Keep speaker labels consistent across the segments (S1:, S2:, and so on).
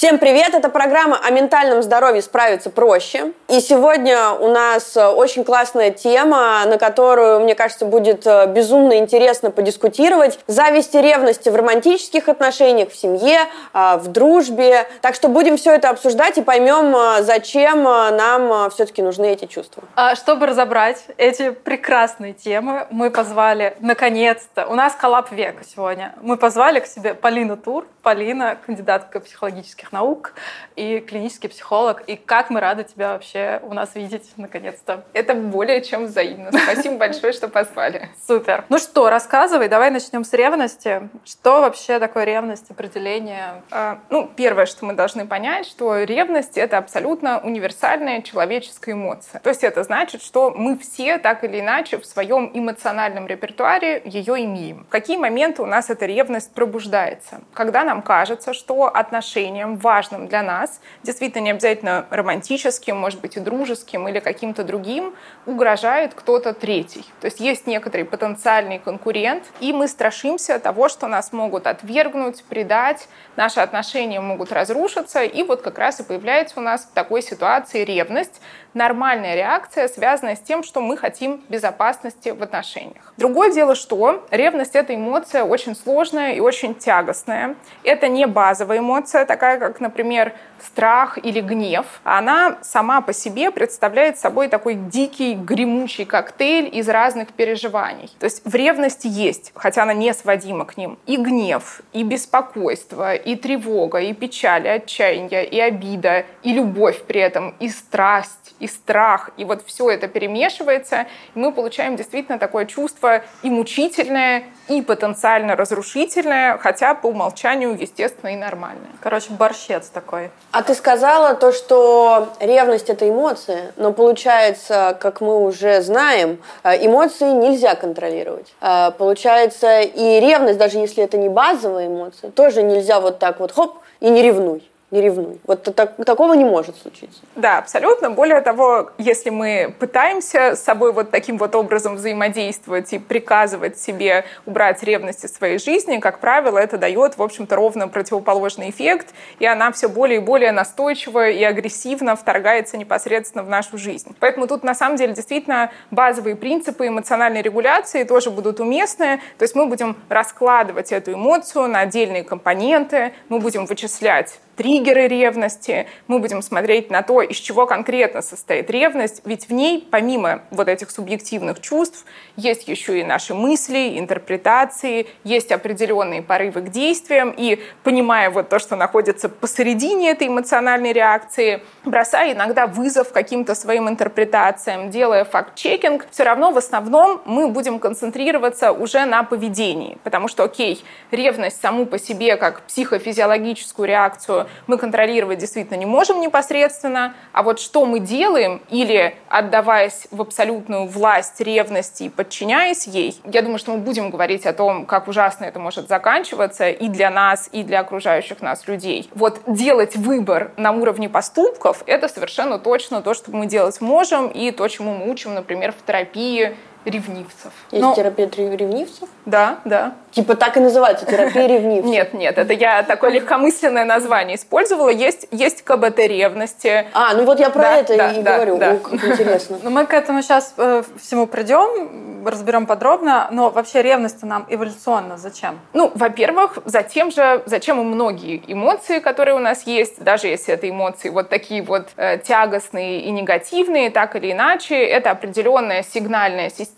S1: Всем привет! Это программа о ментальном здоровье «Справиться проще». И сегодня у нас э, очень классная тема, на которую, мне кажется, будет э, безумно интересно подискутировать. Зависть и ревность в романтических отношениях, в семье, э, в дружбе. Так что будем все это обсуждать и поймем, зачем нам все-таки нужны эти чувства.
S2: А чтобы разобрать эти прекрасные темы, мы позвали, наконец-то, у нас коллап века сегодня, мы позвали к себе Полину Тур. Полина, кандидатка психологических наук и клинический психолог. И как мы рады тебя вообще у нас видеть наконец-то.
S3: Это более чем взаимно. Спасибо большое, что позвали.
S2: Супер. Ну что, рассказывай, давай начнем с ревности. Что вообще такое ревность, определение?
S3: А, ну, первое, что мы должны понять, что ревность — это абсолютно универсальная человеческая эмоция. То есть это значит, что мы все так или иначе в своем эмоциональном репертуаре ее имеем. В какие моменты у нас эта ревность пробуждается? Когда нам кажется, что отношениям важным для нас, действительно не обязательно романтическим, может быть и дружеским или каким-то другим, угрожает кто-то третий. То есть есть некоторый потенциальный конкурент, и мы страшимся того, что нас могут отвергнуть, предать, наши отношения могут разрушиться, и вот как раз и появляется у нас в такой ситуации ревность, нормальная реакция, связанная с тем, что мы хотим безопасности в отношениях. Другое дело, что ревность — это эмоция очень сложная и очень тягостная. Это не базовая эмоция, такая как, например, страх или гнев, она сама по себе представляет собой такой дикий, гремучий коктейль из разных переживаний. То есть в ревности есть, хотя она не сводима к ним, и гнев, и беспокойство, и тревога, и печаль, и отчаяние, и обида, и любовь при этом, и страсть, и страх. И вот все это перемешивается, и мы получаем действительно такое чувство и мучительное, и потенциально разрушительное, хотя по умолчанию, естественно, и нормальное.
S2: Короче, борщец такой.
S1: А ты сказала то, что ревность это эмоции, но получается, как мы уже знаем, э, эмоции нельзя контролировать. Э, получается, и ревность, даже если это не базовая эмоция, тоже нельзя вот так вот хоп и не ревнуй не ревнуй. Вот так, такого не может случиться.
S3: Да, абсолютно. Более того, если мы пытаемся с собой вот таким вот образом взаимодействовать и приказывать себе убрать ревность из своей жизни, как правило, это дает, в общем-то, ровно противоположный эффект, и она все более и более настойчиво и агрессивно вторгается непосредственно в нашу жизнь. Поэтому тут, на самом деле, действительно базовые принципы эмоциональной регуляции тоже будут уместны. То есть мы будем раскладывать эту эмоцию на отдельные компоненты, мы будем вычислять триггеры ревности, мы будем смотреть на то, из чего конкретно состоит ревность, ведь в ней, помимо вот этих субъективных чувств, есть еще и наши мысли, интерпретации, есть определенные порывы к действиям, и понимая вот то, что находится посередине этой эмоциональной реакции, бросая иногда вызов каким-то своим интерпретациям, делая факт-чекинг, все равно в основном мы будем концентрироваться уже на поведении, потому что, окей, ревность саму по себе как психофизиологическую реакцию мы контролировать действительно не можем непосредственно, а вот что мы делаем или отдаваясь в абсолютную власть ревности и подчиняясь ей, я думаю, что мы будем говорить о том, как ужасно это может заканчиваться и для нас, и для окружающих нас людей. Вот делать выбор на уровне поступков — это совершенно точно то, что мы делать можем, и то, чему мы учим, например, в терапии ревнивцев.
S1: Есть Но... терапия ревнивцев?
S3: Да, да.
S1: Типа так и называется, терапия ревнивцев?
S3: Нет, нет, это я такое легкомысленное название использовала. Есть, есть КБТ ревности.
S1: А, ну вот я про да, это да, и да, говорю. Да. О, как интересно.
S2: Ну мы к этому сейчас э, всему придем, разберем подробно. Но вообще ревность нам эволюционно зачем?
S3: Ну, во-первых, затем же, зачем и многие эмоции, которые у нас есть, даже если это эмоции вот такие вот э, тягостные и негативные, так или иначе, это определенная сигнальная система,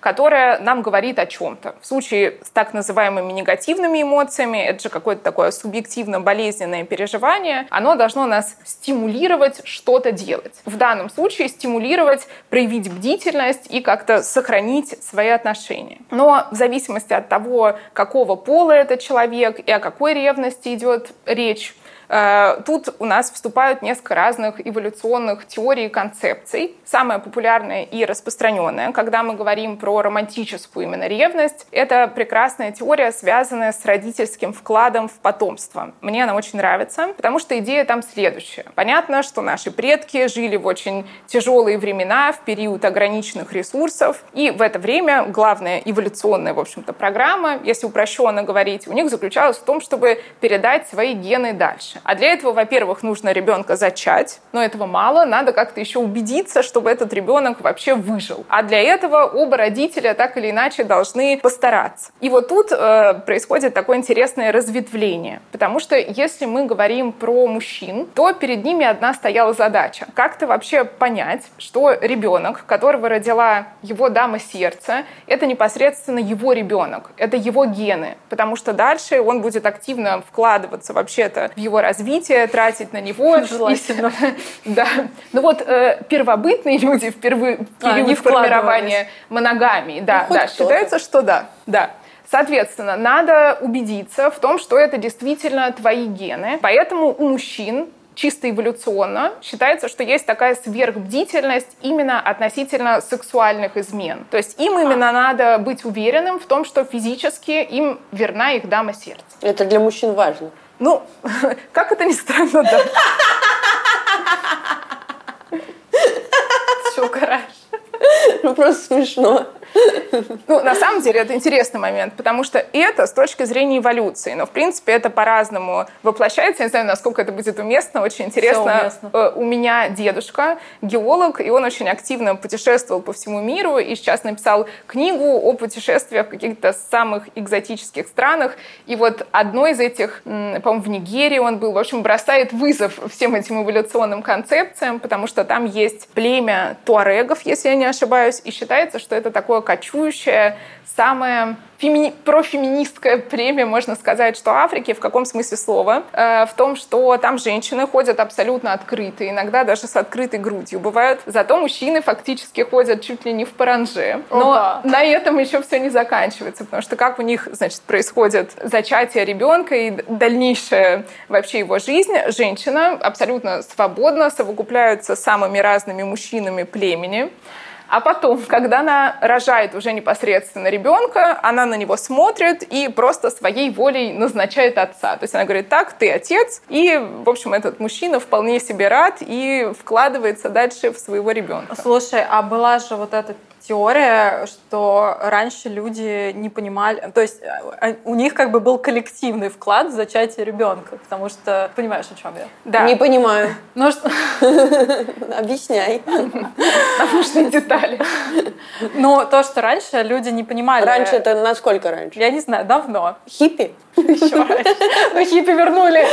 S3: которая нам говорит о чем-то. В случае с так называемыми негативными эмоциями, это же какое-то такое субъективно-болезненное переживание, оно должно нас стимулировать что-то делать. В данном случае стимулировать, проявить бдительность и как-то сохранить свои отношения. Но в зависимости от того, какого пола этот человек и о какой ревности идет речь, тут у нас вступают несколько разных эволюционных теорий и концепций. Самая популярная и распространенная, когда мы говорим про романтическую именно ревность, это прекрасная теория, связанная с родительским вкладом в потомство. Мне она очень нравится, потому что идея там следующая. Понятно, что наши предки жили в очень тяжелые времена, в период ограниченных ресурсов, и в это время главная эволюционная, в общем-то, программа, если упрощенно говорить, у них заключалась в том, чтобы передать свои гены дальше. А для этого, во-первых, нужно ребенка зачать, но этого мало, надо как-то еще убедиться, чтобы этот ребенок вообще выжил. А для этого оба родителя так или иначе должны постараться. И вот тут э, происходит такое интересное разветвление, потому что если мы говорим про мужчин, то перед ними одна стояла задача. Как-то вообще понять, что ребенок, которого родила его дама сердца, это непосредственно его ребенок, это его гены, потому что дальше он будет активно вкладываться вообще-то в его развитие, тратить на него.
S2: Желательно.
S3: Да. Ну вот э, первобытные люди в период
S2: А,
S3: формирования моногамии, да,
S1: Ну,
S3: да, считается, что да, да. Соответственно, надо убедиться в том, что это действительно твои гены. Поэтому у мужчин чисто эволюционно считается, что есть такая сверхбдительность именно относительно сексуальных измен. То есть им именно надо быть уверенным в том, что физически им верна их дама сердца.
S1: Это для мужчин важно.
S3: Ну, как это ни странно, да.
S2: Что угораешь?
S1: Ну, просто смешно.
S3: Ну, на самом деле, это интересный момент, потому что это с точки зрения эволюции, но, в принципе, это по-разному воплощается. Я не знаю, насколько это будет уместно, очень интересно.
S2: уместно.
S3: Э, У меня дедушка геолог, и он очень активно путешествовал по всему миру, и сейчас написал книгу о путешествиях в каких-то самых экзотических странах. И вот одно из этих, по-моему, в Нигерии он был, в общем, бросает вызов всем этим эволюционным концепциям, потому что там есть племя туарегов, если я не ошибаюсь, и считается, что это такое кочующее, самое фемини... профеминистское племя, можно сказать, что Африки, в каком смысле слова, Э, в том, что там женщины ходят абсолютно открыты, иногда даже с открытой грудью бывают, зато мужчины фактически ходят чуть ли не в паранже. Но
S2: Опа.
S3: на этом еще все не заканчивается, потому что как у них, значит, происходит зачатие ребенка и дальнейшая вообще его жизнь, женщина абсолютно свободно совокупляются с самыми разными мужчинами племени. А потом, когда она рожает уже непосредственно ребенка, она на него смотрит и просто своей волей назначает отца. То есть она говорит, так, ты отец. И, в общем, этот мужчина вполне себе рад и вкладывается дальше в своего ребенка.
S2: Слушай, а была же вот эта теория, что раньше люди не понимали, то есть э, у них как бы был коллективный вклад в зачатие ребенка, потому что понимаешь, о чем я?
S3: Да,
S1: Не понимаю.
S2: Ну что,
S1: Объясняй.
S3: нужны детали.
S2: ну то, что раньше люди не понимали.
S1: Раньше это насколько раньше?
S2: Я не знаю, давно.
S1: Хиппи?
S2: Ну, хиппи вернули.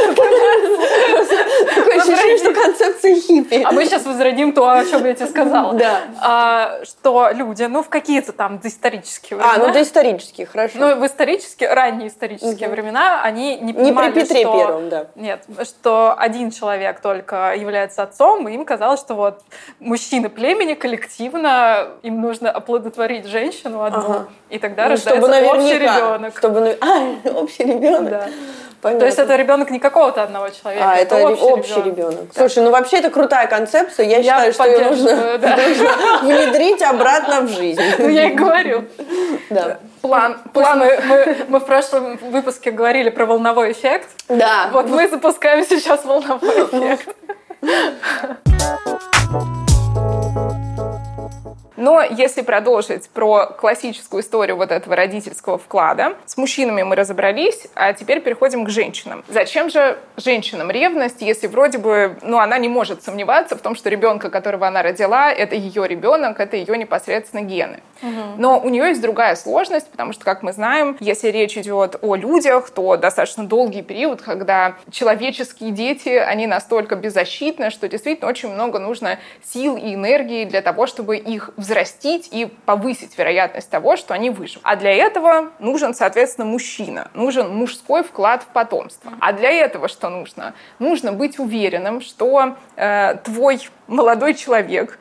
S1: Такое ощущение, что концепция хиппи.
S2: А мы сейчас возродим то, о чем я тебе сказала.
S1: Да.
S2: А, что люди, ну, в какие-то там доисторические
S1: А,
S2: времена,
S1: ну доисторические, хорошо.
S2: ну, в исторические, ранние исторические времена, они не
S1: Не при
S2: понимали,
S1: Петре
S2: что...
S1: Первом, да.
S2: Нет, что один человек только является отцом, и им казалось, что вот мужчины племени коллективно, им нужно оплодотворить женщину одну, и тогда
S1: Ну,
S2: рождается общий ребенок.
S1: Чтобы А, общий ребенок.
S2: Да.
S1: Понятно.
S2: То есть это ребенок не какого-то одного человека,
S1: А, это,
S2: общий,
S1: общий
S2: ребенок.
S1: ребенок. Слушай, ну вообще это крутая концепция. Я, считаю, что ее нужно,
S2: да.
S1: нужно внедрить обратно в жизнь.
S2: Ну, я и говорю.
S1: Да.
S3: План, план
S2: мы, мы, мы в прошлом выпуске говорили про волновой эффект.
S1: Да.
S2: Вот мы запускаем сейчас волновой эффект.
S3: Но если продолжить про классическую историю вот этого родительского вклада, с мужчинами мы разобрались, а теперь переходим к женщинам. Зачем же женщинам ревность, если вроде бы, ну, она не может сомневаться в том, что ребенка, которого она родила, это ее ребенок, это ее непосредственно гены. Но у нее есть другая сложность, потому что, как мы знаем, если речь идет о людях, то достаточно долгий период, когда человеческие дети, они настолько беззащитны, что действительно очень много нужно сил и энергии для того, чтобы их взрастить и повысить вероятность того, что они выживут. А для этого нужен, соответственно, мужчина, нужен мужской вклад в потомство. А для этого что нужно? Нужно быть уверенным, что э, твой молодой человек,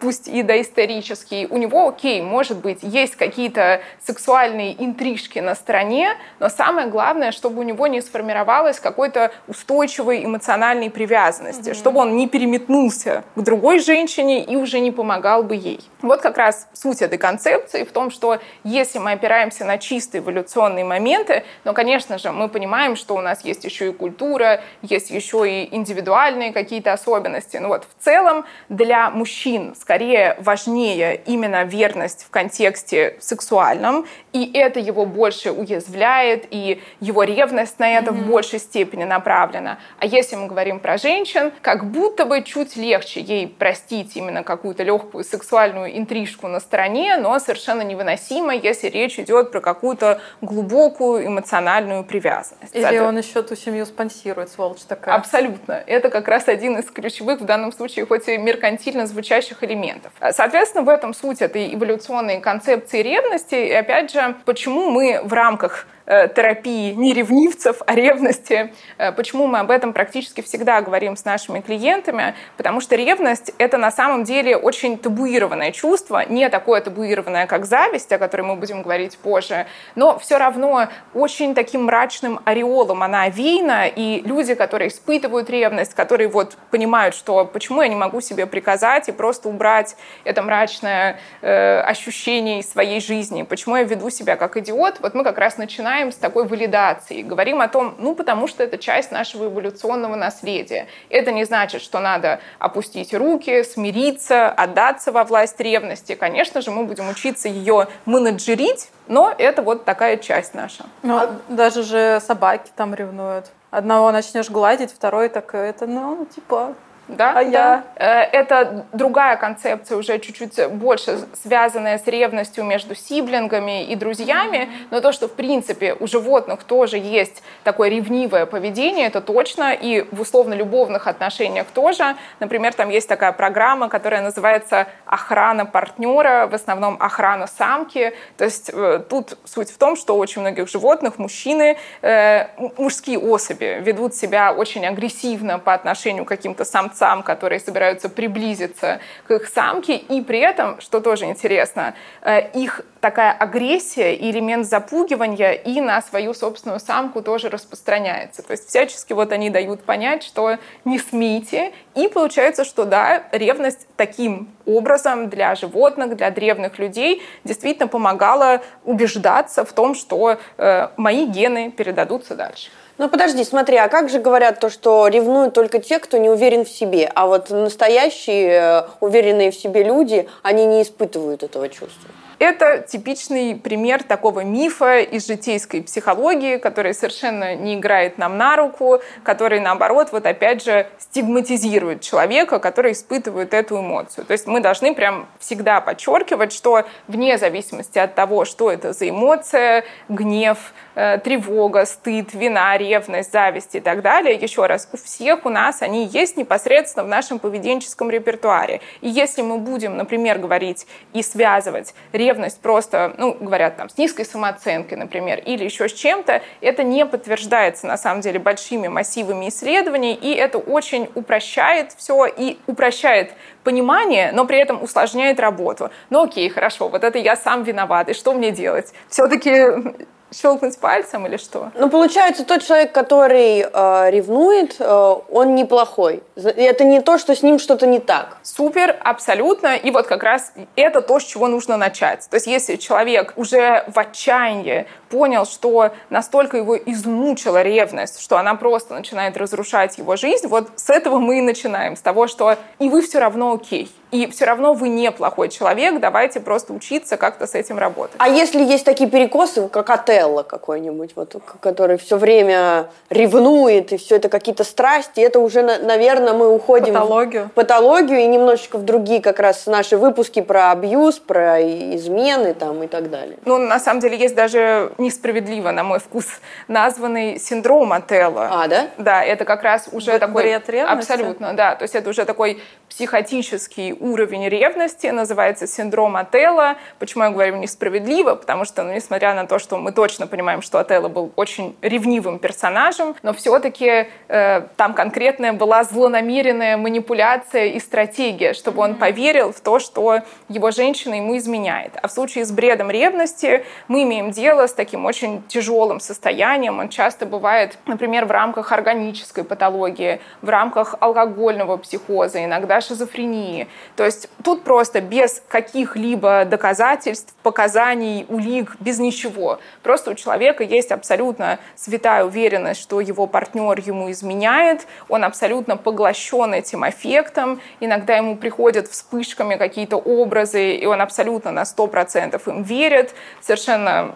S3: пусть и доисторический, у него, окей, может быть, есть какие-то сексуальные интрижки на стороне, но самое главное, чтобы у него не сформировалось какой-то устойчивой эмоциональной привязанности, чтобы он не переметнулся к другой женщине и уже не помогал бы ей. Вот как раз суть этой концепции в том, что если мы опираемся на чисто эволюционные моменты, но, конечно же, мы понимаем, что у нас есть еще и культура, есть еще и индивидуальные какие-то особенности. Ну вот в целом для мужчин мужчин скорее важнее именно верность в контексте сексуальном, и это его больше уязвляет, и его ревность на это mm-hmm. в большей степени направлена. А если мы говорим про женщин, как будто бы чуть легче ей простить именно какую-то легкую сексуальную интрижку на стороне, но совершенно невыносимо, если речь идет про какую-то глубокую эмоциональную привязанность.
S2: Или это... он еще ту семью спонсирует, сволочь такая.
S3: Абсолютно. Это как раз один из ключевых в данном случае, хоть и меркантильно звучащих элементов. Соответственно, в этом суть этой эволюционной концепции ревности. И опять же, почему мы в рамках терапии не ревнивцев, а ревности. Э, почему мы об этом практически всегда говорим с нашими клиентами? Потому что ревность — это на самом деле очень табуированное чувство, не такое табуированное, как зависть, о которой мы будем говорить позже, но все равно очень таким мрачным ореолом она овеяна, и люди, которые испытывают ревность, которые вот понимают, что почему я не могу себе приказать и просто убрать это мрачное э, ощущение из своей жизни, почему я веду себя как идиот, вот мы как раз начинаем начинаем с такой валидации, говорим о том, ну, потому что это часть нашего эволюционного наследия. Это не значит, что надо опустить руки, смириться, отдаться во власть ревности. Конечно же, мы будем учиться ее менеджерить, но это вот такая часть наша.
S2: Ну, а... даже же собаки там ревнуют. Одного начнешь гладить, второй так это, ну, типа,
S3: да, а да. я? Э, это другая концепция, уже чуть-чуть больше связанная с ревностью между сиблингами и друзьями, mm-hmm. но то, что в принципе у животных тоже есть такое ревнивое поведение, это точно, и в условно-любовных отношениях тоже. Например, там есть такая программа, которая называется «Охрана партнера», в основном охрана самки. То есть э, тут суть в том, что у очень многих животных мужчины, э, мужские особи ведут себя очень агрессивно по отношению к каким-то самцам, самцам, которые собираются приблизиться к их самке, и при этом, что тоже интересно, э, их такая агрессия и элемент запугивания и на свою собственную самку тоже распространяется. То есть всячески вот они дают понять, что не смейте, и получается, что да, ревность таким образом для животных, для древних людей действительно помогала убеждаться в том, что э, мои гены передадутся дальше.
S1: Ну подожди, смотри, а как же говорят то, что ревнуют только те, кто не уверен в себе, а вот настоящие э, уверенные в себе люди, они не испытывают этого чувства?
S3: Это типичный пример такого мифа из житейской психологии, который совершенно не играет нам на руку, который, наоборот, вот опять же стигматизирует человека, который испытывает эту эмоцию. То есть мы должны прям всегда подчеркивать, что вне зависимости от того, что это за эмоция, гнев, э, тревога, стыд, вина, ревность, зависть и так далее, еще раз, у всех у нас они есть непосредственно в нашем поведенческом репертуаре. И если мы будем, например, говорить и связывать ревность ревность просто, ну, говорят там, с низкой самооценкой, например, или еще с чем-то, это не подтверждается, на самом деле, большими массивами исследований, и это очень упрощает все и упрощает понимание, но при этом усложняет работу. Ну окей, хорошо, вот это я сам виноват, и что мне делать? Все-таки щелкнуть пальцем или что?
S1: Ну, получается, тот человек, который э, ревнует, э, он неплохой. Это не то, что с ним что-то не так.
S3: Супер, абсолютно. И вот как раз это то, с чего нужно начать. То есть если человек уже в отчаянии понял, что настолько его измучила ревность, что она просто начинает разрушать его жизнь, вот с этого мы и начинаем. С того, что и вы все равно окей и все равно вы не плохой человек, давайте просто учиться как-то с этим работать.
S1: А если есть такие перекосы, как Отелло какой-нибудь, вот, который все время ревнует, и все это какие-то страсти, это уже, наверное, мы уходим
S2: патологию.
S1: в патологию и немножечко в другие как раз наши выпуски про абьюз, про измены там и так далее.
S3: Ну, на самом деле, есть даже несправедливо, на мой вкус, названный синдром Отелло.
S1: А, да?
S3: Да, это как раз уже Б- такой...
S2: Бред ревности?
S3: Абсолютно, да. То есть это уже такой психотический уровень ревности, называется синдром Отелла. Почему я говорю несправедливо? Потому что, ну, несмотря на то, что мы точно понимаем, что Отелло был очень ревнивым персонажем, но все-таки э, там конкретная была злонамеренная манипуляция и стратегия, чтобы он поверил в то, что его женщина ему изменяет. А в случае с бредом ревности мы имеем дело с таким очень тяжелым состоянием. Он часто бывает, например, в рамках органической патологии, в рамках алкогольного психоза, иногда шизофрении. То есть тут просто без каких-либо доказательств, показаний, улик, без ничего. Просто у человека есть абсолютно святая уверенность, что его партнер ему изменяет, он абсолютно поглощен этим эффектом, иногда ему приходят вспышками какие-то образы, и он абсолютно на 100% им верит, совершенно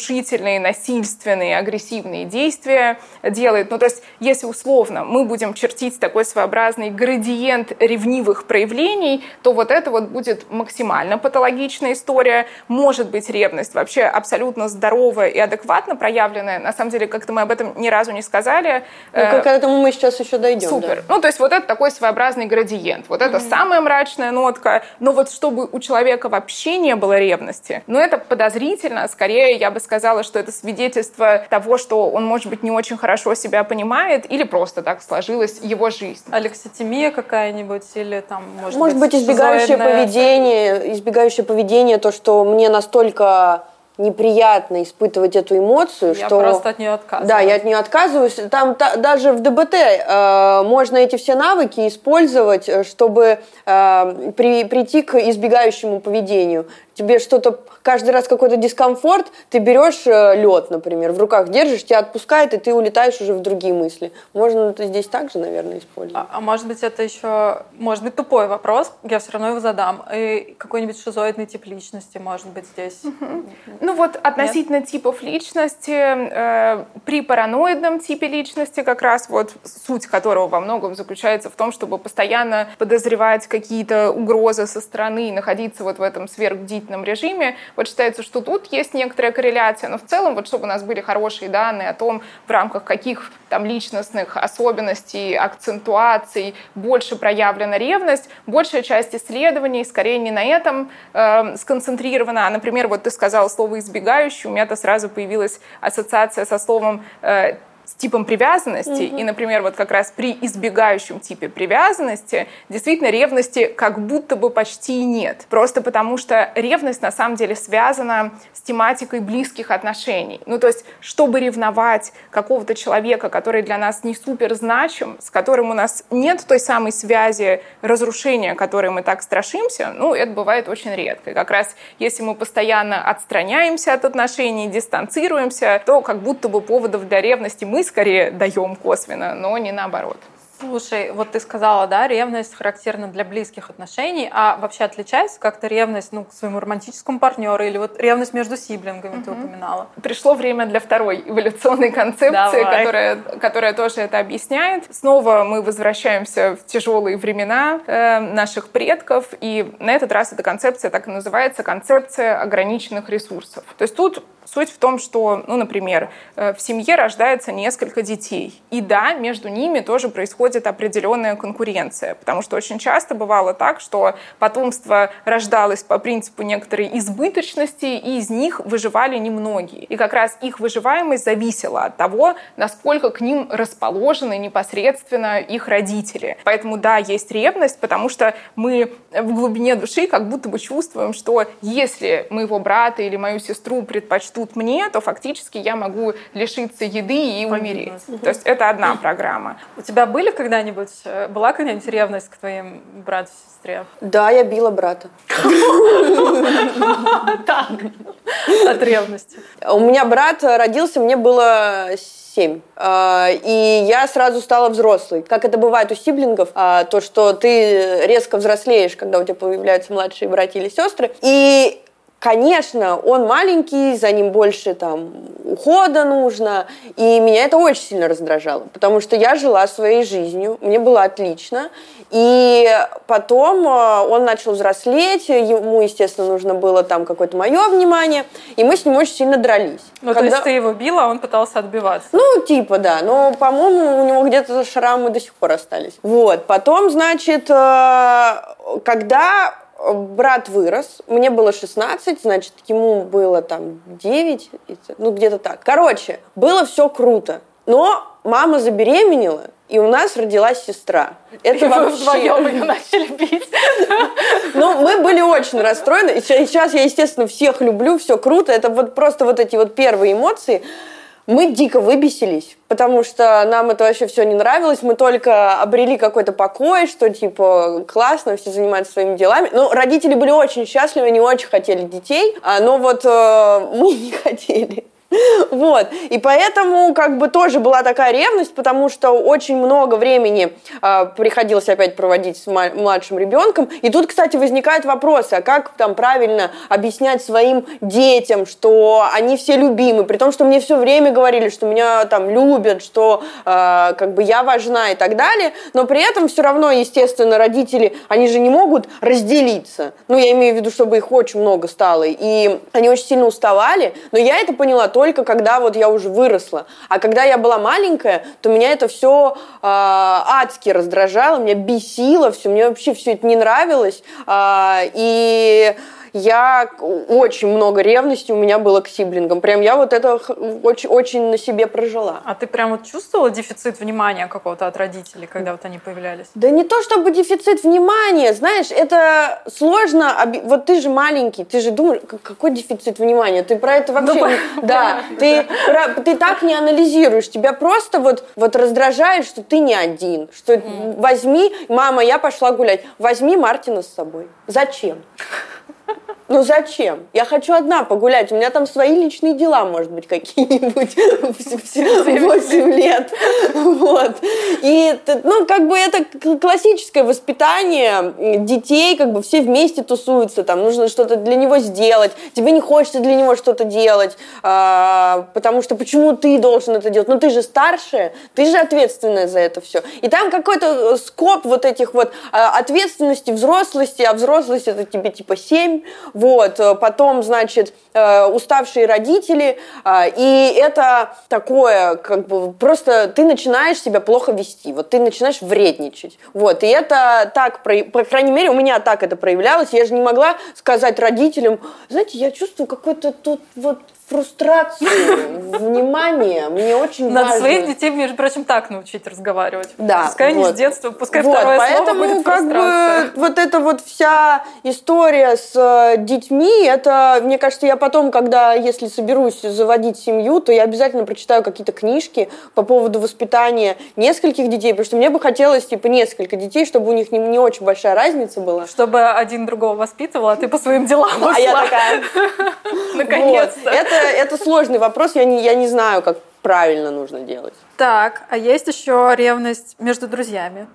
S3: разрушительные, насильственные, агрессивные действия делает. Ну, то есть, если условно мы будем чертить такой своеобразный градиент ревнивых проявлений, то вот это вот будет максимально патологичная история. Может быть, ревность вообще абсолютно здоровая и адекватно проявленная. На самом деле, как-то мы об этом ни разу не сказали.
S1: Ну, к этому мы сейчас еще дойдем.
S3: Супер. Да. Ну, то есть вот это такой своеобразный градиент. Вот это mm-hmm. самая мрачная нотка. Но вот чтобы у человека вообще не было ревности, ну, это подозрительно. Скорее, я бы сказала, что это свидетельство того, что он, может быть, не очень хорошо себя понимает или просто так сложилась его жизнь.
S2: Алекситимия какая-нибудь или там, может,
S1: может быть, быть избегающее поведение, избегающее поведение, то, что мне настолько неприятно испытывать эту эмоцию,
S2: я
S1: что...
S2: просто от нее отказываюсь.
S1: Да, я от нее отказываюсь. Там та, даже в ДБТ э, можно эти все навыки использовать, э, чтобы э, при, прийти к избегающему поведению тебе что-то каждый раз какой-то дискомфорт, ты берешь э, лед, например, в руках держишь, тебя отпускает, и ты улетаешь уже в другие мысли. Можно это здесь также, наверное, использовать.
S2: А, а может быть, это еще, может быть, тупой вопрос, я все равно его задам. И какой-нибудь шизоидный тип личности, может быть, здесь? Угу.
S3: Ну вот относительно Нет? типов личности, э, при параноидном типе личности как раз вот суть которого во многом заключается в том, чтобы постоянно подозревать какие-то угрозы со стороны и находиться вот в этом сверхбдительном исключительном режиме. Вот считается, что тут есть некоторая корреляция, но в целом, вот чтобы у нас были хорошие данные о том, в рамках каких там личностных особенностей, акцентуаций больше проявлена ревность, большая часть исследований скорее не на этом э, сконцентрирована, а, например, вот ты сказала слово «избегающий», у меня-то сразу появилась ассоциация со словом э, типом привязанности, угу. и, например, вот как раз при избегающем типе привязанности действительно ревности как будто бы почти нет. Просто потому что ревность на самом деле связана с тематикой близких отношений. Ну, то есть, чтобы ревновать какого-то человека, который для нас не супер значим, с которым у нас нет той самой связи разрушения, которой мы так страшимся, ну, это бывает очень редко. И как раз если мы постоянно отстраняемся от отношений, дистанцируемся, то как будто бы поводов для ревности мы скорее даем косвенно, но не наоборот.
S2: Слушай, вот ты сказала, да, ревность характерна для близких отношений, а вообще отличается как-то ревность ну, к своему романтическому партнеру или вот ревность между сиблингами угу. ты упоминала?
S3: Пришло время для второй эволюционной концепции, которая, которая тоже это объясняет. Снова мы возвращаемся в тяжелые времена э, наших предков, и на этот раз эта концепция так и называется концепция ограниченных ресурсов. То есть тут Суть в том, что, ну, например, э, в семье рождается несколько детей. И да, между ними тоже происходит определенная конкуренция, потому что очень часто бывало так, что потомство рождалось по принципу некоторой избыточности, и из них выживали немногие. И как раз их выживаемость зависела от того, насколько к ним расположены непосредственно их родители. Поэтому да, есть ревность, потому что мы в глубине души как будто бы чувствуем, что если моего брата или мою сестру предпочтут тут мне, то фактически я могу лишиться еды и умереть. Угу. То есть это одна программа.
S2: У тебя были когда-нибудь, э, была когда-нибудь ревность к твоим брату и сестре?
S1: Да, я била брата.
S2: Так, от ревности.
S1: У меня брат родился, мне было 7. А, и я сразу стала взрослой. Как это бывает у сиблингов, а, то, что ты резко взрослеешь, когда у тебя появляются младшие братья или сестры. И Конечно, он маленький, за ним больше там ухода нужно, и меня это очень сильно раздражало, потому что я жила своей жизнью, мне было отлично, и потом э, он начал взрослеть, ему, естественно, нужно было там какое-то мое внимание, и мы с ним очень сильно дрались.
S2: Ну, Когда... то есть ты его била, а он пытался отбиваться?
S1: Ну, типа, да, но, по-моему, у него где-то шрамы до сих пор остались. Вот, потом, значит, э, когда брат вырос, мне было 16, значит, ему было там 9, ну где-то так. Короче, было все круто, но мама забеременела, и у нас родилась сестра.
S2: Это и вообще... вдвоем ее начали бить.
S1: Ну, мы были очень расстроены. Сейчас я, естественно, всех люблю, все круто. Это вот просто вот эти вот первые эмоции. Мы дико выбесились, потому что нам это вообще все не нравилось. Мы только обрели какой-то покой, что типа классно, все занимаются своими делами. Ну, родители были очень счастливы, они очень хотели детей, а, но вот э, мы не хотели. Вот. И поэтому как бы тоже была такая ревность, потому что очень много времени э, приходилось опять проводить с младшим ребенком. И тут, кстати, возникают вопросы, а как там правильно объяснять своим детям, что они все любимы, при том, что мне все время говорили, что меня там любят, что э, как бы я важна и так далее, но при этом все равно, естественно, родители, они же не могут разделиться. Ну, я имею в виду, чтобы их очень много стало. И они очень сильно уставали, но я это поняла только только когда вот я уже выросла. А когда я была маленькая, то меня это все э, а, адски раздражало, меня бесило все, мне вообще все это не нравилось. Э, и я очень много ревности у меня было к сиблингам. Прям я вот это очень, очень на себе прожила.
S2: А ты прям вот чувствовала дефицит внимания какого-то от родителей, когда вот они появлялись?
S1: Да не то чтобы дефицит внимания, знаешь, это сложно. Вот ты же маленький, ты же думаешь, какой дефицит внимания? Ты про это вообще... Ну, да, ты, ты так не анализируешь. Тебя просто вот, вот раздражает, что ты не один. Что mm. возьми, мама, я пошла гулять, возьми Мартина с собой. Зачем? Ну зачем? Я хочу одна погулять. У меня там свои личные дела, может быть, какие-нибудь в 8 лет. Вот. И, ну, как бы это классическое воспитание детей, как бы все вместе тусуются, там нужно что-то для него сделать. Тебе не хочется для него что-то делать, а, потому что почему ты должен это делать? Ну, ты же старше, ты же ответственная за это все. И там какой-то скоп вот этих вот а, ответственности, взрослости, а взрослость это тебе типа 7, вот, э, потом, значит, э, уставшие родители, э, и это такое, как бы, просто ты начинаешь себя плохо вести, вот ты начинаешь вредничать, вот, и это так, по крайней мере, у меня так это проявлялось, я же не могла сказать родителям, знаете, я чувствую какой-то тут вот фрустрацию, внимание. Мне очень
S2: Надо
S1: важно.
S2: своих детей, между прочим, так научить разговаривать.
S1: Да.
S2: Пускай вот. не с детства, пускай вот, второе
S1: поэтому,
S2: слово будет
S1: как бы вот эта вот вся история с э, детьми, это, мне кажется, я потом, когда, если соберусь заводить семью, то я обязательно прочитаю какие-то книжки по поводу воспитания нескольких детей, потому что мне бы хотелось, типа, несколько детей, чтобы у них не, не очень большая разница была.
S2: Чтобы один другого воспитывал, а ты по своим делам
S1: А я такая...
S2: Наконец-то.
S1: Это это сложный вопрос, я не, я не знаю, как правильно нужно делать.
S2: Так, а есть еще ревность между друзьями?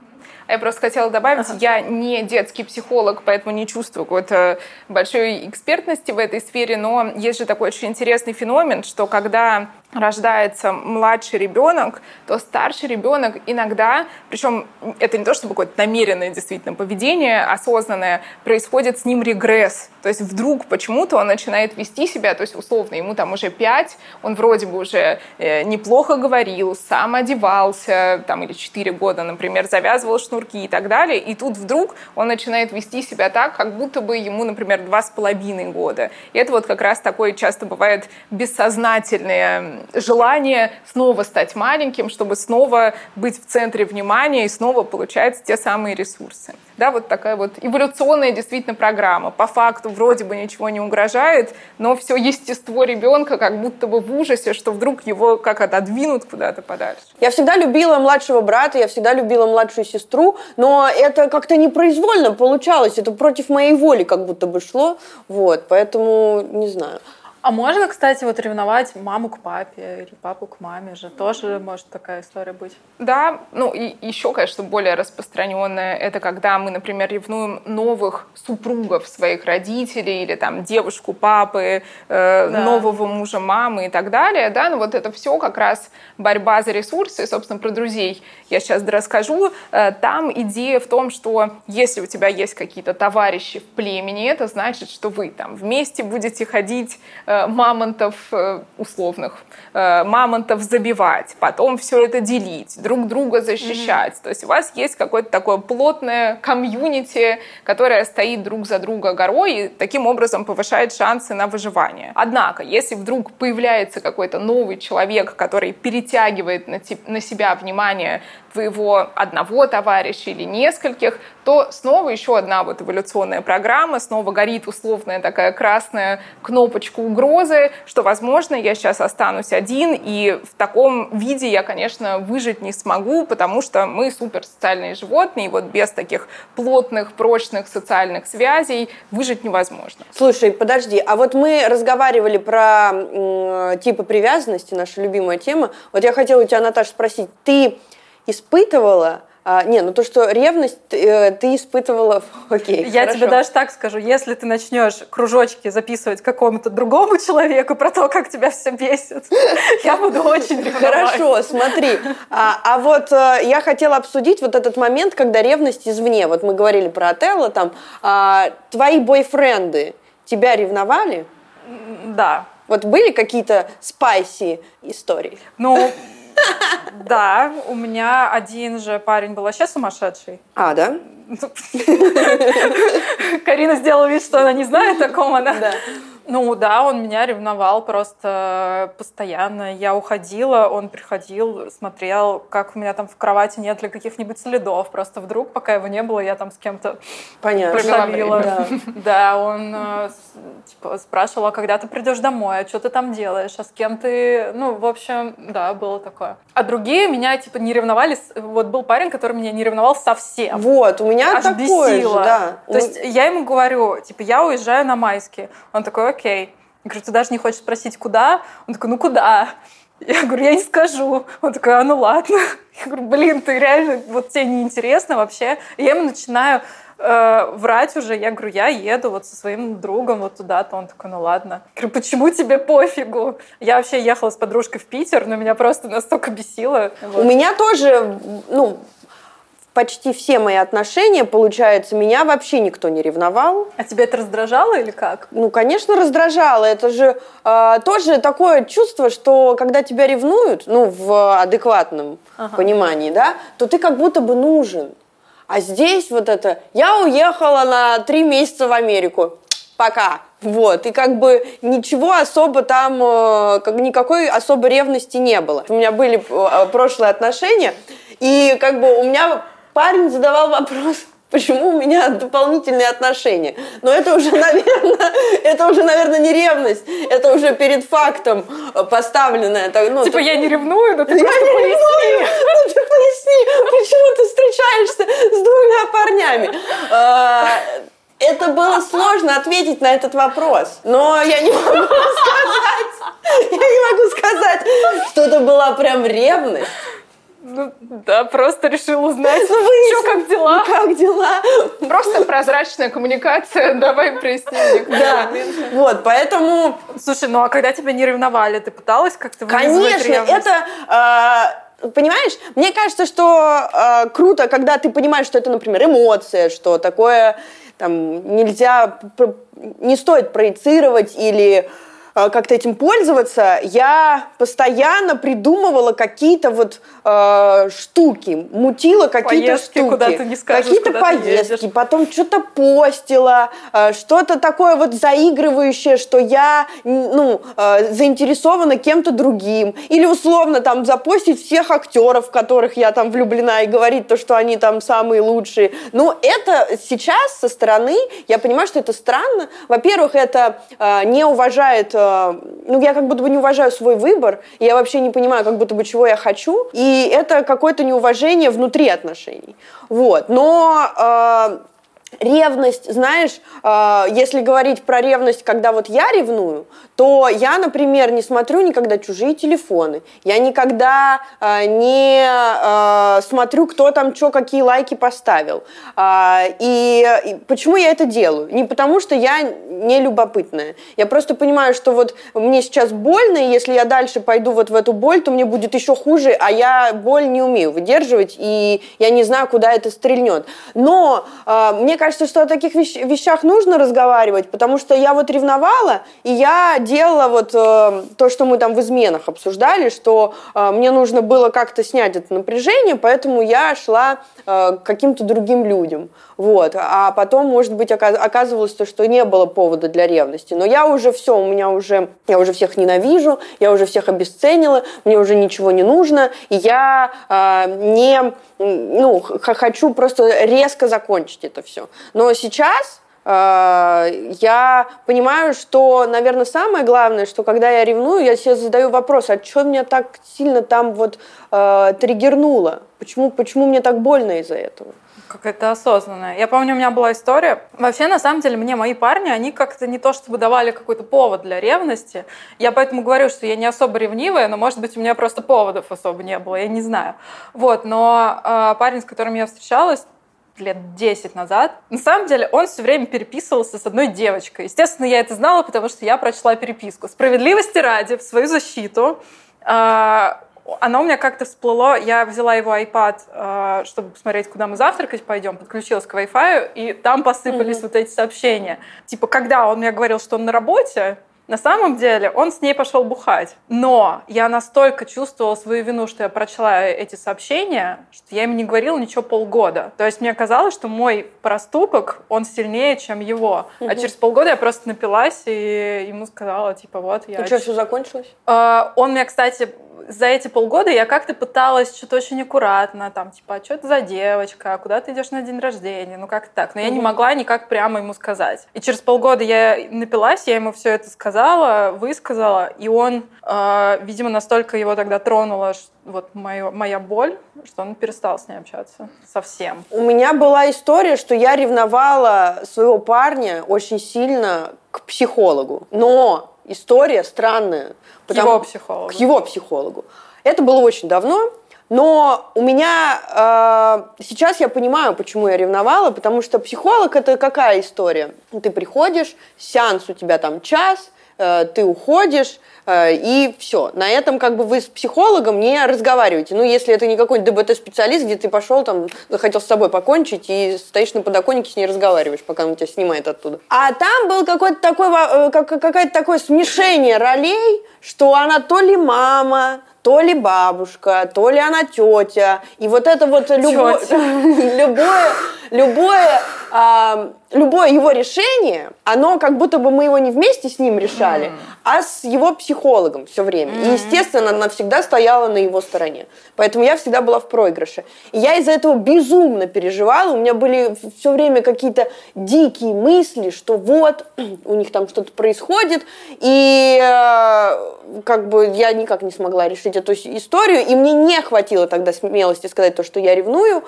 S3: Я просто хотела добавить, ага. я не детский психолог, поэтому не чувствую какой-то большой экспертности в этой сфере, но есть же такой очень интересный феномен, что когда рождается младший ребенок, то старший ребенок иногда, причем это не то, чтобы какое-то намеренное действительно поведение, осознанное, происходит с ним регресс. То есть вдруг почему-то он начинает вести себя, то есть условно ему там уже пять, он вроде бы уже э, неплохо говорил, сам одевался, там или четыре года, например, завязывал шнурки и так далее, и тут вдруг он начинает вести себя так, как будто бы ему, например, два с половиной года. И это вот как раз такое часто бывает бессознательное желание снова стать маленьким, чтобы снова быть в центре внимания и снова получать те самые ресурсы. Да, вот такая вот эволюционная действительно программа. По факту вроде бы ничего не угрожает, но все естество ребенка как будто бы в ужасе, что вдруг его как отодвинут куда-то подальше.
S1: Я всегда любила младшего брата, я всегда любила младшую сестру, но это как-то непроизвольно получалось, это против моей воли как будто бы шло, вот, поэтому не знаю.
S2: А можно, кстати, вот ревновать маму к папе или папу к маме же? Тоже может такая история быть.
S3: Да, ну и еще, конечно, более распространенная это когда мы, например, ревнуем новых супругов своих родителей или там девушку папы, э, да. нового мужа мамы и так далее. Да, ну вот это все как раз борьба за ресурсы. Собственно, про друзей я сейчас расскажу. Э, там идея в том, что если у тебя есть какие-то товарищи в племени, это значит, что вы там вместе будете ходить э, Э, мамонтов э, условных, э, мамонтов забивать, потом все это делить, друг друга защищать. Mm-hmm. То есть у вас есть какое-то такое плотное комьюнити, которое стоит друг за друга горой и таким образом повышает шансы на выживание. Однако, если вдруг появляется какой-то новый человек, который перетягивает на, на себя внимание твоего одного товарища или нескольких, то снова еще одна вот эволюционная программа, снова горит условная такая красная кнопочка угрозы, что, возможно, я сейчас останусь один, и в таком виде я, конечно, выжить не смогу, потому что мы суперсоциальные животные, и вот без таких плотных, прочных социальных связей выжить невозможно.
S1: Слушай, подожди, а вот мы разговаривали про э, типы привязанности, наша любимая тема. Вот я хотела у тебя, Наташа, спросить, ты испытывала а, не, ну то, что ревность э, ты испытывала, окей.
S2: Я хорошо. тебе даже так скажу, если ты начнешь кружочки записывать какому-то другому человеку про то, как тебя все бесит, я буду очень ревновать.
S1: Хорошо, смотри. А, а вот а, я хотела обсудить вот этот момент, когда ревность извне. Вот мы говорили про Отелло, там, а, твои бойфренды тебя ревновали?
S2: Да.
S1: Вот были какие-то спайси истории?
S2: Ну, да, у меня один же парень был вообще сумасшедший.
S1: А, да?
S2: Карина сделала вид, что она не знает о ком она. Да. Ну да, он меня ревновал просто постоянно. Я уходила, он приходил, смотрел, как у меня там в кровати нет ли каких-нибудь следов. Просто вдруг, пока его не было, я там с кем-то
S1: Понятно.
S2: Да. да, он э, типа, спрашивал, а когда ты придешь домой, а что ты там делаешь, а с кем ты... Ну, в общем, да, было такое. А другие меня, типа, не ревновали. Вот был парень, который меня не ревновал совсем.
S1: Вот, у меня Аж такое бесило. же, да.
S2: То есть я ему говорю, типа, я уезжаю на майские. Он такой, окей. Я говорю, ты даже не хочешь спросить, куда? Он такой, ну куда? Я говорю, я не скажу. Он такой, а ну ладно. Я говорю, блин, ты реально, вот тебе не интересно вообще. И я ему начинаю э, врать уже. Я говорю, я еду вот со своим другом вот туда-то. Он такой, ну ладно. Я говорю, почему тебе пофигу? Я вообще ехала с подружкой в Питер, но меня просто настолько бесило.
S1: Вот. У меня тоже, ну, почти все мои отношения, получается, меня вообще никто не ревновал.
S2: А тебя это раздражало или как?
S1: Ну, конечно, раздражало. Это же э, тоже такое чувство, что когда тебя ревнуют, ну, в адекватном ага. понимании, да, то ты как будто бы нужен. А здесь вот это, я уехала на три месяца в Америку, пока. Вот, и как бы ничего особо там, э, как, никакой особой ревности не было. У меня были э, прошлые отношения, и как бы у меня парень задавал вопрос, почему у меня дополнительные отношения. Но это уже, наверное, это уже, наверное, не ревность, это уже перед фактом поставленное.
S2: Ну, типа,
S1: так,
S2: я не ревную, но ты
S1: я просто не поясни. Ревную, ну ты поясни, почему ты встречаешься с двумя парнями. А, это было сложно ответить на этот вопрос, но я не могу сказать, я не могу сказать, что это была прям ревность.
S2: Ну, да, просто решил узнать, ну, что, как дела?
S1: Ну, как дела?
S3: Просто прозрачная коммуникация, давай проясним.
S1: Да, вот, поэтому...
S2: Слушай, ну а когда тебя не ревновали, ты пыталась как-то
S1: Конечно, это... Э, понимаешь, мне кажется, что э, круто, когда ты понимаешь, что это, например, эмоция, что такое там нельзя, не стоит проецировать или как-то этим пользоваться, я постоянно придумывала какие-то вот э, штуки, мутила какие-то штуки.
S2: куда ты не скажешь,
S1: Какие-то поездки, потом что-то постила, э, что-то такое вот заигрывающее, что я ну, э, заинтересована кем-то другим. Или условно там запостить всех актеров, в которых я там влюблена, и говорить то, что они там самые лучшие. Но это сейчас со стороны, я понимаю, что это странно. Во-первых, это э, не уважает э, ну, я как будто бы не уважаю свой выбор, я вообще не понимаю, как будто бы чего я хочу, и это какое-то неуважение внутри отношений. Вот. Но э, Ревность, знаешь, э, если говорить про ревность, когда вот я ревную, то я, например, не смотрю никогда чужие телефоны, я никогда э, не э, смотрю, кто там что, какие лайки поставил. И, и почему я это делаю? Не потому, что я не любопытная. Я просто понимаю, что вот мне сейчас больно, и если я дальше пойду вот в эту боль, то мне будет еще хуже, а я боль не умею выдерживать, и я не знаю, куда это стрельнет. Но мне кажется, что о таких вещ- вещах нужно разговаривать, потому что я вот ревновала, и я делала вот э, то, что мы там в изменах обсуждали, что э, мне нужно было как-то снять это напряжение, поэтому я шла э, к каким-то другим людям. Вот. А потом, может быть, оказывалось то, что не было повода для ревности. Но я уже все, у меня уже, я уже всех ненавижу, я уже всех обесценила, мне уже ничего не нужно, и я э, не, ну, хочу просто резко закончить это все. Но сейчас э, я понимаю, что, наверное, самое главное, что когда я ревную, я себе задаю вопрос, а что меня так сильно там вот э, триггернуло? Почему, почему мне так больно из-за этого?
S2: Какая-то осознанная. Я помню, у меня была история. Вообще, на самом деле, мне мои парни, они как-то не то чтобы давали какой-то повод для ревности. Я поэтому говорю, что я не особо ревнивая, но, может быть, у меня просто поводов особо не было, я не знаю. Вот, но э, парень, с которым я встречалась, лет 10 назад. На самом деле он все время переписывался с одной девочкой. Естественно, я это знала, потому что я прочла переписку. Справедливости ради, в свою защиту, э, оно у меня как-то всплыло. Я взяла его iPad, э, чтобы посмотреть, куда мы завтракать пойдем, подключилась к Wi-Fi, и там посыпались mm-hmm. вот эти сообщения. Типа, когда он мне говорил, что он на работе, на самом деле он с ней пошел бухать. Но я настолько чувствовала свою вину, что я прочла эти сообщения, что я ему не говорила ничего полгода. То есть мне казалось, что мой проступок, он сильнее, чем его. Угу. А через полгода я просто напилась и ему сказала, типа, вот я...
S1: И что, все закончилось?
S2: Uh, он мне, кстати, за эти полгода я как-то пыталась что-то очень аккуратно, там, типа, а что это за девочка, куда ты идешь на день рождения, ну как так. Но я не могла никак прямо ему сказать. И через полгода я напилась, я ему все это сказала, высказала, и он, э, видимо, настолько его тогда тронула, вот моё, моя боль, что он перестал с ней общаться совсем.
S1: У меня была история, что я ревновала своего парня очень сильно к психологу. Но история странная.
S2: К потому, его психологу.
S1: К его психологу. Это было очень давно. Но у меня э, сейчас я понимаю, почему я ревновала, потому что психолог это какая история? Ты приходишь, сеанс у тебя там час, ты уходишь, Э, и все. На этом как бы вы с психологом не разговариваете. Ну, если это не какой-нибудь ДБТ-специалист, где ты пошел там, захотел с собой покончить и стоишь на подоконнике с ней разговариваешь, пока он тебя снимает оттуда. А там был какой-то такой, э, какое-то такое смешение ролей, что она то ли мама, то ли бабушка, то ли она тетя. И вот это вот любое, любое, любое, любое его решение, оно как будто бы мы его не вместе с ним решали, mm. а с его психологом все время. Mm. И, естественно, она всегда стояла на его стороне. Поэтому я всегда была в проигрыше. И я из-за этого безумно переживала. У меня были все время какие-то дикие мысли, что вот, у них там что-то происходит, и э, как бы я никак не смогла решить эту историю, и мне не хватило тогда смелости сказать то, что я ревную.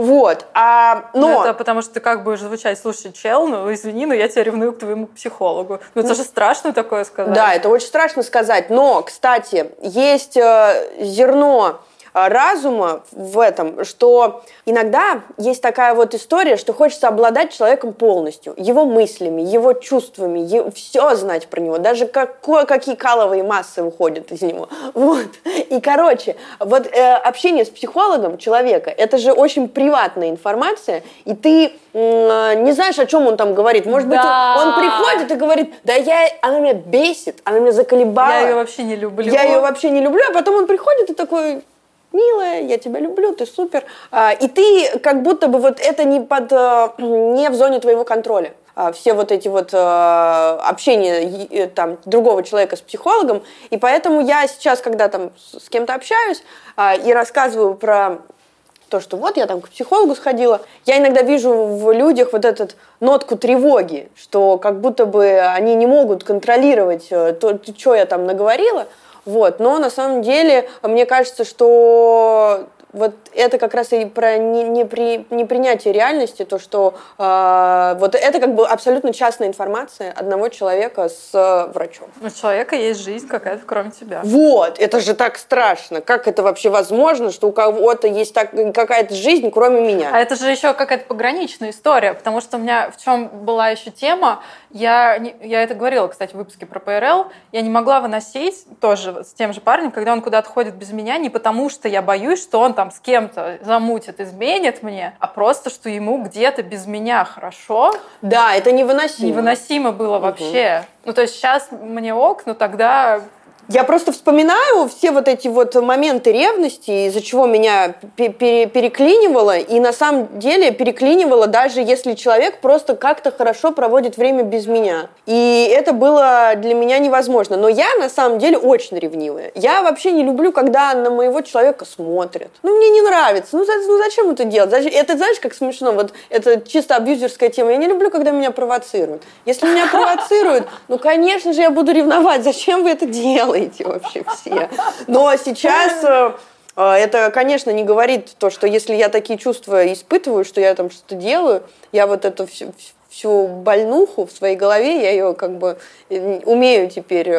S1: Вот. А, но...
S2: Ну, это потому что ты как будешь звучать, слушай, чел, ну извини, но я тебя ревную к твоему психологу. Ну это же страшно такое сказать.
S1: Да, это очень страшно сказать. Но, кстати, есть э, зерно разума в этом, что иногда есть такая вот история, что хочется обладать человеком полностью, его мыслями, его чувствами, его, все знать про него, даже какое, какие каловые массы выходят из него. Вот. И, короче, вот э, общение с психологом человека, это же очень приватная информация, и ты э, не знаешь, о чем он там говорит. Может да. быть, он, он приходит и говорит, да я, она меня бесит, она меня заколебала.
S2: Я ее вообще не люблю.
S1: Я ее вообще не люблю, а потом он приходит и такой, милая, я тебя люблю, ты супер. А, и ты как будто бы вот это не, под, э, не в зоне твоего контроля. А, все вот эти вот э, общения э, там другого человека с психологом, и поэтому я сейчас, когда там с кем-то общаюсь а, и рассказываю про то, что вот я там к психологу сходила, я иногда вижу в людях вот этот нотку тревоги, что как будто бы они не могут контролировать то, что я там наговорила, вот. Но на самом деле, мне кажется, что вот это как раз и про не, не при, непринятие реальности, то, что э, вот это как бы абсолютно частная информация одного человека с э, врачом.
S2: У человека есть жизнь какая-то, кроме тебя.
S1: Вот, это же так страшно. Как это вообще возможно, что у кого-то есть так, какая-то жизнь, кроме меня?
S2: А это же еще какая-то пограничная история, потому что у меня в чем была еще тема, я, я это говорила, кстати, в выпуске про ПРЛ, я не могла выносить тоже с тем же парнем, когда он куда-то ходит без меня, не потому что я боюсь, что он там с кем-то замутит, изменит мне, а просто, что ему где-то без меня хорошо.
S1: Да, это невыносимо.
S2: Невыносимо было угу. вообще. Ну, то есть сейчас мне ок, но тогда
S1: Я просто вспоминаю все вот эти вот моменты ревности, из-за чего меня переклинивало, и на самом деле переклинивало даже если человек просто как-то хорошо проводит время без меня. И это было для меня невозможно. Но я на самом деле очень ревнивая. Я вообще не люблю, когда на моего человека смотрят. Ну, мне не нравится. Ну, ну зачем это делать? Это, знаешь, как смешно. Вот это чисто абьюзерская тема. Я не люблю, когда меня провоцируют. Если меня провоцируют, ну, конечно же, я буду ревновать. Зачем вы это делаете? Делаете вообще все. Но сейчас э, э, это, конечно, не говорит то, что если я такие чувства испытываю, что я там что-то делаю, я вот это все, всю больнуху в своей голове, я ее как бы э, умею теперь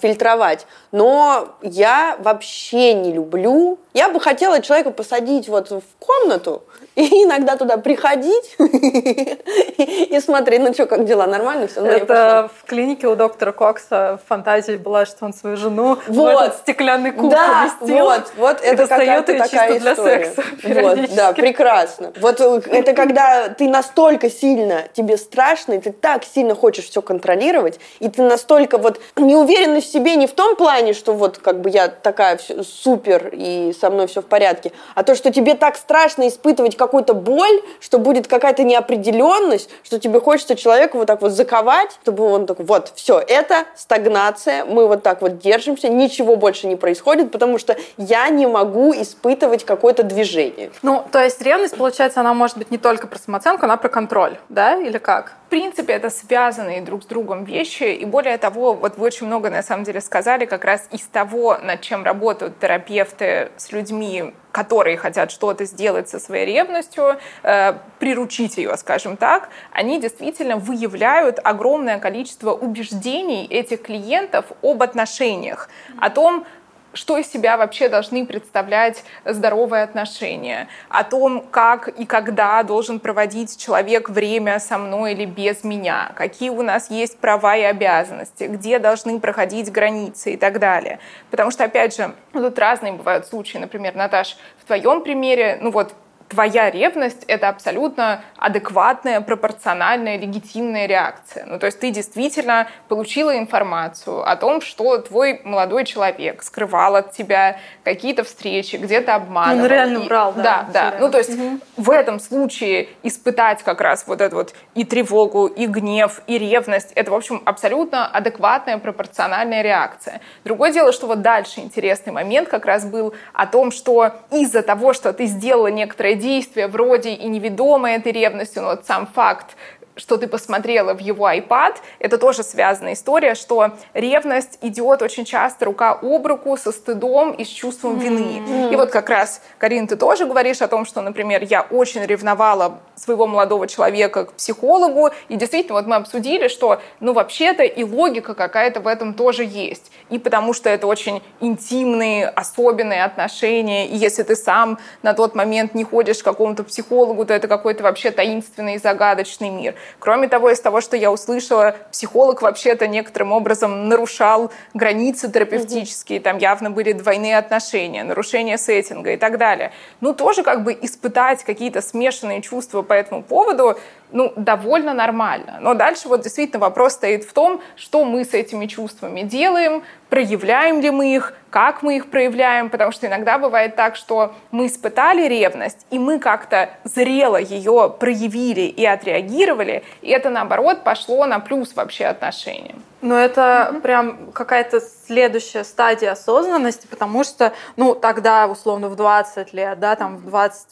S1: фильтровать. Но я вообще не люблю. Я бы хотела человека посадить вот в комнату, и иногда туда приходить и смотреть, ну что, как дела, нормально все? Ну,
S2: Это в клинике у доктора Кокса фантазия была, что он свою жену в этот стеклянный куб
S1: да, вот, вот это какая-то такая для секса вот, да, прекрасно. Вот э, это когда ты настолько сильно, тебе страшно, и ты так сильно хочешь все контролировать, и ты настолько вот не уверена в себе не в том плане, что вот как бы я такая супер и со мной все в порядке, а то, что тебе так страшно испытывать какую-то боль, что будет какая-то неопределенность, что тебе хочется человека вот так вот заковать, чтобы он такой, вот, все, это стагнация, мы вот так вот держимся, ничего больше не происходит, потому что я не могу испытывать какое-то движение.
S2: Ну, то есть ревность, получается, она может быть не только про самооценку, она про контроль, да, или как?
S3: В принципе, это связанные друг с другом вещи, и более того, вот вы очень много, на самом деле, сказали как раз из того, над чем работают терапевты с людьми, которые хотят что-то сделать со своей ревностью, э, приручить ее, скажем так, они действительно выявляют огромное количество убеждений этих клиентов об отношениях, о том, что из себя вообще должны представлять здоровые отношения, о том, как и когда должен проводить человек время со мной или без меня, какие у нас есть права и обязанности, где должны проходить границы и так далее. Потому что, опять же, тут разные бывают случаи. Например, Наташ, в твоем примере, ну вот твоя ревность — это абсолютно адекватная, пропорциональная, легитимная реакция. Ну, то есть ты действительно получила информацию о том, что твой молодой человек скрывал от тебя какие-то встречи, где-то обманывал.
S2: Он реально и, врал, да.
S3: Да, да. Ну, то есть угу. в этом случае испытать как раз вот эту вот и тревогу, и гнев, и ревность — это, в общем, абсолютно адекватная, пропорциональная реакция. Другое дело, что вот дальше интересный момент как раз был о том, что из-за того, что ты сделала некоторое действия вроде и неведомой этой ревности, но вот сам факт что ты посмотрела в его iPad, это тоже связанная история, что ревность идет очень часто рука об руку со стыдом и с чувством вины. Mm-hmm. И вот как раз, Карин, ты тоже говоришь о том, что, например, я очень ревновала своего молодого человека к психологу, и действительно, вот мы обсудили, что, ну, вообще-то и логика какая-то в этом тоже есть. И потому что это очень интимные, особенные отношения, и если ты сам на тот момент не ходишь к какому-то психологу, то это какой-то вообще таинственный и загадочный мир. Кроме того, из того, что я услышала, психолог вообще-то некоторым образом нарушал границы терапевтические, там явно были двойные отношения, нарушение сеттинга и так далее. Ну, тоже как бы испытать какие-то смешанные чувства по этому поводу, ну, довольно нормально. Но дальше вот действительно вопрос стоит в том, что мы с этими чувствами делаем, проявляем ли мы их, как мы их проявляем, потому что иногда бывает так, что мы испытали ревность, и мы как-то зрело ее проявили и отреагировали, и это, наоборот, пошло на плюс вообще отношениям.
S2: Но это mm-hmm. прям какая-то следующая стадия осознанности, потому что, ну, тогда, условно, в 20 лет, да, там, в 20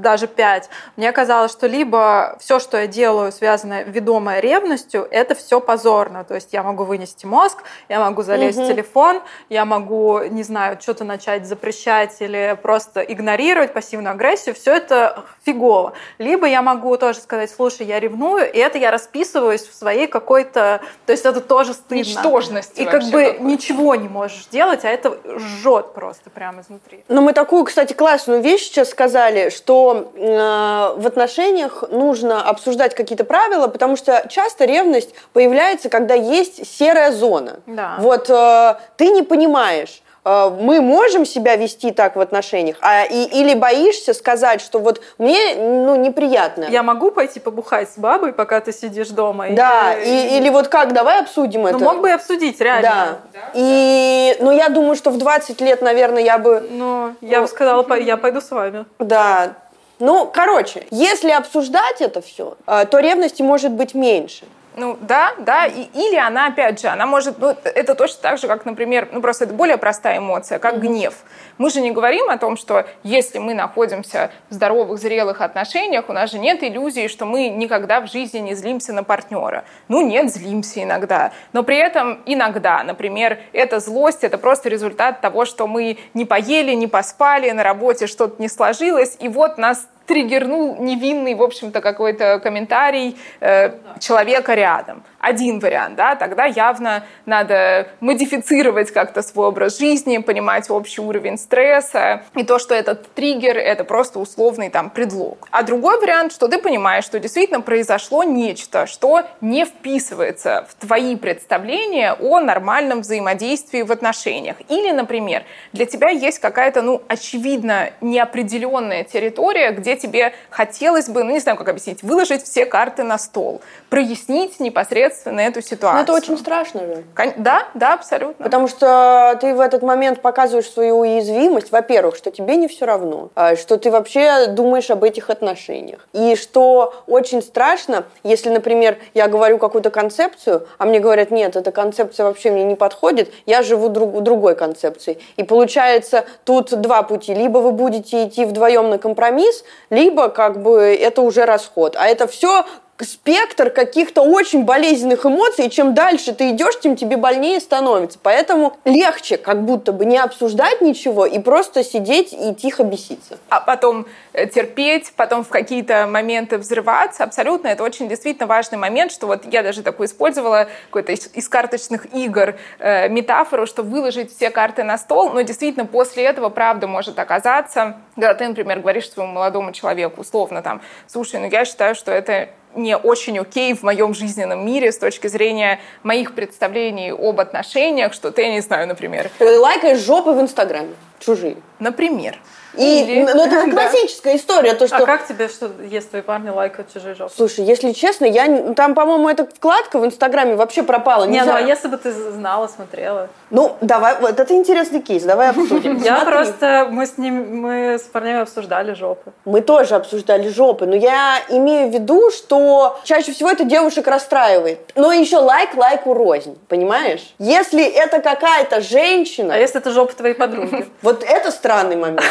S2: даже пять, мне казалось, что либо все, что я делаю, связанное ведомое ревностью, это все позорно. То есть я могу вынести мозг, я могу залезть угу. в телефон, я могу, не знаю, что-то начать запрещать или просто игнорировать пассивную агрессию. Все это фигово. Либо я могу тоже сказать, слушай, я ревную, и это я расписываюсь в своей какой-то... То есть это тоже стыдно.
S3: Ничтожность.
S2: И как бы какой-то. ничего не можешь делать, а это жжет просто прямо изнутри.
S1: Но мы такую, кстати, классную вещь сейчас сказали, что что э, в отношениях нужно обсуждать какие-то правила, потому что часто ревность появляется, когда есть серая зона.
S2: Да.
S1: Вот э, ты не понимаешь, мы можем себя вести так в отношениях, а, и, или боишься сказать, что вот мне ну, неприятно.
S2: Я могу пойти побухать с бабой, пока ты сидишь дома?
S1: Да, и, или вот как, давай обсудим
S2: ну,
S1: это.
S2: мог бы и обсудить, реально.
S1: Да. И, ну, я думаю, что в 20 лет, наверное, я бы...
S2: Ну, я бы сказала, по- я пойду с вами.
S1: Да. Ну, короче, если обсуждать это все, то ревности может быть меньше.
S3: Ну да, да, и, или она, опять же, она может, ну это точно так же, как, например, ну просто это более простая эмоция, как mm-hmm. гнев. Мы же не говорим о том, что если мы находимся в здоровых, зрелых отношениях, у нас же нет иллюзии, что мы никогда в жизни не злимся на партнера. Ну нет, злимся иногда, но при этом иногда, например, эта злость, это просто результат того, что мы не поели, не поспали, на работе что-то не сложилось, и вот нас триггернул невинный, в общем-то, какой-то комментарий э, человека рядом. Один вариант, да, тогда явно надо модифицировать как-то свой образ жизни, понимать общий уровень стресса, и то, что этот триггер — это просто условный там предлог. А другой вариант, что ты понимаешь, что действительно произошло нечто, что не вписывается в твои представления о нормальном взаимодействии в отношениях. Или, например, для тебя есть какая-то, ну, очевидно неопределенная территория, где тебе хотелось бы, ну не знаю, как объяснить, выложить все карты на стол, прояснить непосредственно эту ситуацию.
S1: Но это очень страшно же.
S3: Да, да, абсолютно.
S1: Потому что ты в этот момент показываешь свою уязвимость, во-первых, что тебе не все равно, а, что ты вообще думаешь об этих отношениях. И что очень страшно, если, например, я говорю какую-то концепцию, а мне говорят, нет, эта концепция вообще мне не подходит, я живу друг, другой концепцией. И получается, тут два пути. Либо вы будете идти вдвоем на компромисс, либо как бы это уже расход. А это все спектр каких-то очень болезненных эмоций, и чем дальше ты идешь, тем тебе больнее становится. Поэтому легче как будто бы не обсуждать ничего и просто сидеть и тихо беситься.
S3: А потом э, терпеть, потом в какие-то моменты взрываться. Абсолютно, это очень действительно важный момент, что вот я даже такую использовала какой-то из, из карточных игр э, метафору, что выложить все карты на стол, но действительно после этого правда может оказаться, когда ты, например, говоришь своему молодому человеку условно там, слушай, ну я считаю, что это не очень окей в моем жизненном мире с точки зрения моих представлений об отношениях, что ты, я не знаю, например...
S1: Лайкаешь жопы в Инстаграме, чужие.
S3: Например.
S1: И, Или... ну, это классическая история. То,
S2: а
S1: что...
S2: А как тебе, что если твои парни лайкают чужие жопы?
S1: Слушай, если честно, я там, по-моему, эта вкладка в Инстаграме вообще пропала.
S2: Не, ну а если бы ты знала, смотрела?
S1: Ну, давай, вот это интересный кейс, давай обсудим.
S2: Я просто, мы с ним, мы с парнями обсуждали жопы.
S1: Мы тоже обсуждали жопы, но я имею в виду, что чаще всего это девушек расстраивает. Но еще лайк лайку рознь, понимаешь? Если это какая-то женщина...
S2: А если это жопа твоей подруги?
S1: Вот это странный момент.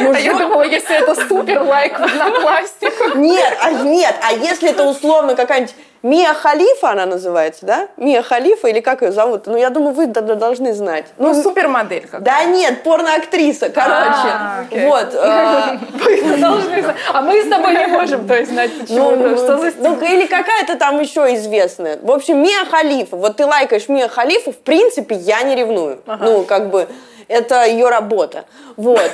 S3: Ну, а я думала, если это супер лайк на пластик.
S1: Нет, а нет, а если это условно какая-нибудь Мия Халифа она называется, да? Мия Халифа или как ее зовут? Ну, я думаю, вы должны знать.
S3: Ну, ну супермодель. Как
S1: да нет, порноактриса, короче. А, вот.
S2: А. Вы должны знать. А мы с тобой не можем, то есть, знать, почему. Ну, что за
S1: ну, или какая-то там еще известная. В общем, Мия Халифа. Вот ты лайкаешь Мия Халифу, в принципе, я не ревную. Ну, как бы это ее работа. Вот.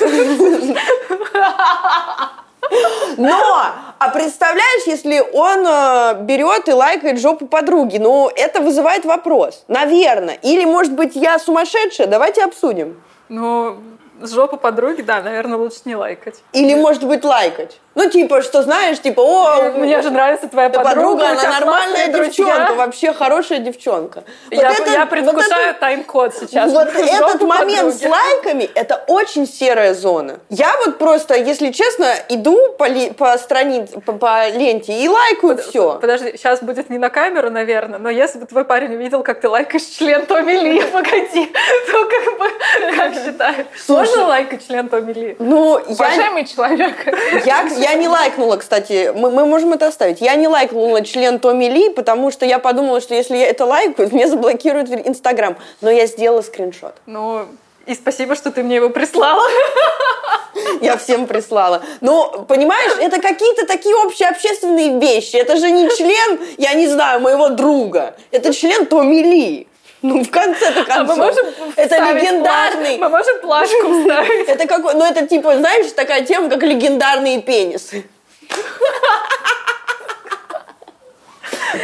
S1: Но, а представляешь, если он э, берет и лайкает жопу подруги, ну, это вызывает вопрос. Наверное. Или, может быть, я сумасшедшая? Давайте обсудим.
S2: Ну, с жопы подруги, да, наверное, лучше не лайкать.
S1: Или, может быть, лайкать. Ну, типа, что знаешь, типа, о,
S2: мне же нравится твоя подруга.
S1: Подруга, она нормальная девчонка, друзья. вообще хорошая девчонка.
S2: Вот я, это, я предвкушаю вот тайм-код сейчас.
S1: Вот этот момент подруги. с лайками, это очень серая зона. Я вот просто, если честно, иду по, ли, по странице, по, по ленте и лайкаю Под, все.
S2: Подожди, сейчас будет не на камеру, наверное, но если бы твой парень увидел, как ты лайкаешь член Томми Ли, погоди, то как бы, как считаешь? Можно лайкать член Томми Ли?
S1: Ну,
S3: я... Уважаемый человек.
S1: Я, я не лайкнула, кстати, мы, мы можем это оставить. Я не лайкнула член Томми Ли, потому что я подумала, что если я это лайкаю, мне заблокируют Инстаграм. Но я сделала скриншот.
S2: Ну, и спасибо, что ты мне его прислала.
S1: Я всем прислала. Ну, понимаешь, это какие-то такие общеобщественные вещи. Это же не член, я не знаю, моего друга. Это член Томми Ли. Ну, в конце-то концов. А мы можем это легендарный.
S2: Мы можем плашку вставить.
S1: Это какой, ну это типа, знаешь, такая тема, как легендарные пенисы.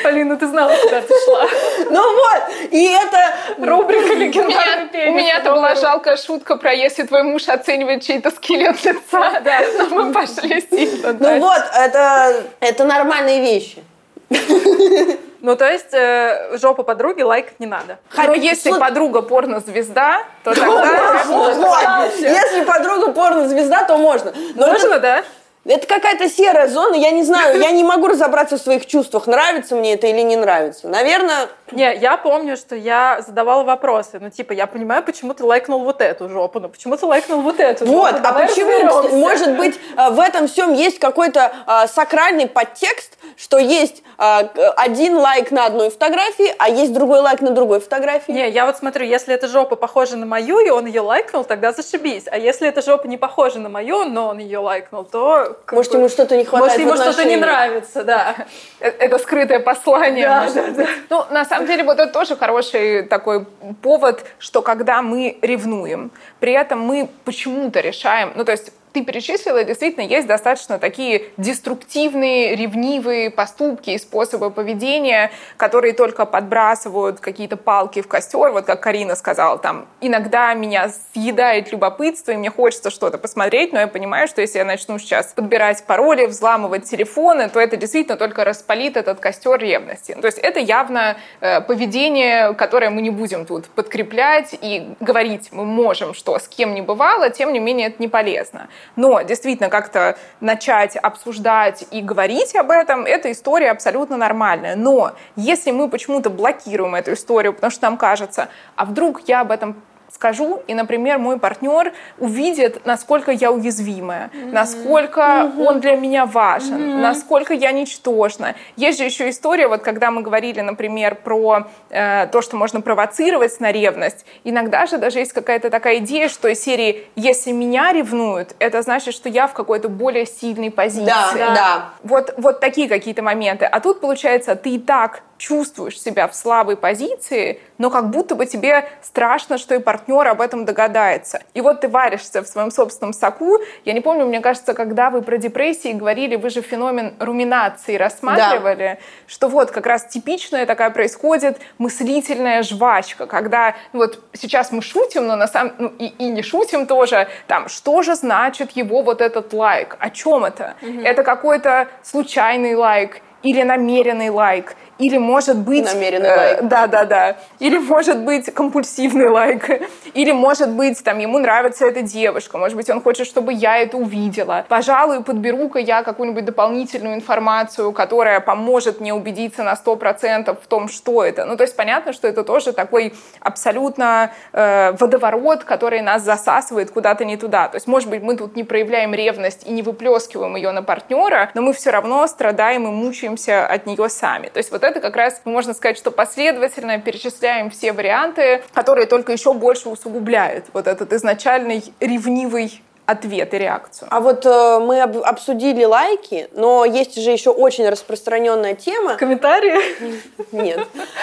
S2: Полина, ты знала, куда ты шла.
S1: Ну вот, и это...
S2: Рубрика «Легендарный пенис».
S3: У меня это была жалкая шутка про если твой муж оценивает чей-то скелет лица. Да, мы пошли сильно
S1: Ну вот, это, это нормальные вещи.
S2: Ну, то есть э, жопу подруги лайкать не надо.
S3: Но если подруга порнозвезда, то тогда...
S1: Если подруга порнозвезда, то можно.
S2: Можно, да?
S1: Это какая-то серая зона, я не знаю, я не могу разобраться в своих чувствах, нравится мне это или не нравится. Наверное...
S2: Не, я помню, что я задавала вопросы, ну типа, я понимаю, почему ты лайкнул вот эту жопу, но почему ты лайкнул вот эту жопу?
S1: Вот, а почему, разберемся. может быть, э, в этом всем есть какой-то а, сакральный подтекст, что есть а, один лайк на одной фотографии, а есть другой лайк на другой фотографии?
S2: Не, я вот смотрю, если эта жопа похожа на мою, и он ее лайкнул, тогда зашибись. А если эта жопа не похожа на мою, но он ее лайкнул, то
S1: может, ему что-то не хватает
S2: Может, ему что-то не нравится, да.
S3: Это скрытое послание. Да, да, да. Ну, на самом деле, вот это тоже хороший такой повод, что когда мы ревнуем, при этом мы почему-то решаем, ну, то есть ты перечислила, действительно есть достаточно такие деструктивные, ревнивые поступки и способы поведения, которые только подбрасывают какие-то палки в костер. Вот как Карина сказала, там, иногда меня съедает любопытство, и мне хочется что-то посмотреть, но я понимаю, что если я начну сейчас подбирать пароли, взламывать телефоны, то это действительно только распалит этот костер ревности. То есть это явно э, поведение, которое мы не будем тут подкреплять и говорить мы можем, что с кем не бывало, тем не менее это не полезно. Но действительно как-то начать обсуждать и говорить об этом, эта история абсолютно нормальная. Но если мы почему-то блокируем эту историю, потому что нам кажется, а вдруг я об этом скажу, и, например, мой партнер увидит, насколько я уязвимая, mm-hmm. насколько mm-hmm. он для меня важен, mm-hmm. насколько я ничтожна. Есть же еще история, вот когда мы говорили, например, про э, то, что можно провоцировать на ревность, иногда же даже есть какая-то такая идея, что из серии «если меня ревнуют, это значит, что я в какой-то более сильной позиции».
S1: Да, да. да.
S3: Вот, вот такие какие-то моменты. А тут, получается, ты и так чувствуешь себя в слабой позиции, но как будто бы тебе страшно, что и партнер об этом догадается. И вот ты варишься в своем собственном соку. Я не помню, мне кажется, когда вы про депрессии говорили, вы же феномен руминации рассматривали, да. что вот как раз типичная такая происходит мыслительная жвачка, когда ну вот сейчас мы шутим, но на самом ну, и, и не шутим тоже, там, что же значит его вот этот лайк? О чем это? Угу. Это какой-то случайный лайк или намеренный лайк? Или может быть...
S1: Намеренный э, лайк.
S3: Да, да, да. Или может быть компульсивный лайк. Или может быть, там, ему нравится эта девушка. Может быть, он хочет, чтобы я это увидела. Пожалуй, подберу-ка я какую-нибудь дополнительную информацию, которая поможет мне убедиться на 100% в том, что это. Ну, то есть понятно, что это тоже такой абсолютно э, водоворот, который нас засасывает куда-то не туда. То есть, может быть, мы тут не проявляем ревность и не выплескиваем ее на партнера, но мы все равно страдаем и мучаемся от нее сами. То есть вот это как раз, можно сказать, что последовательно перечисляем все варианты, которые только еще больше усугубляют вот этот изначальный ревнивый ответ и реакцию.
S1: А вот э, мы об, обсудили лайки, но есть же еще очень распространенная тема.
S2: Комментарии?
S1: Нет.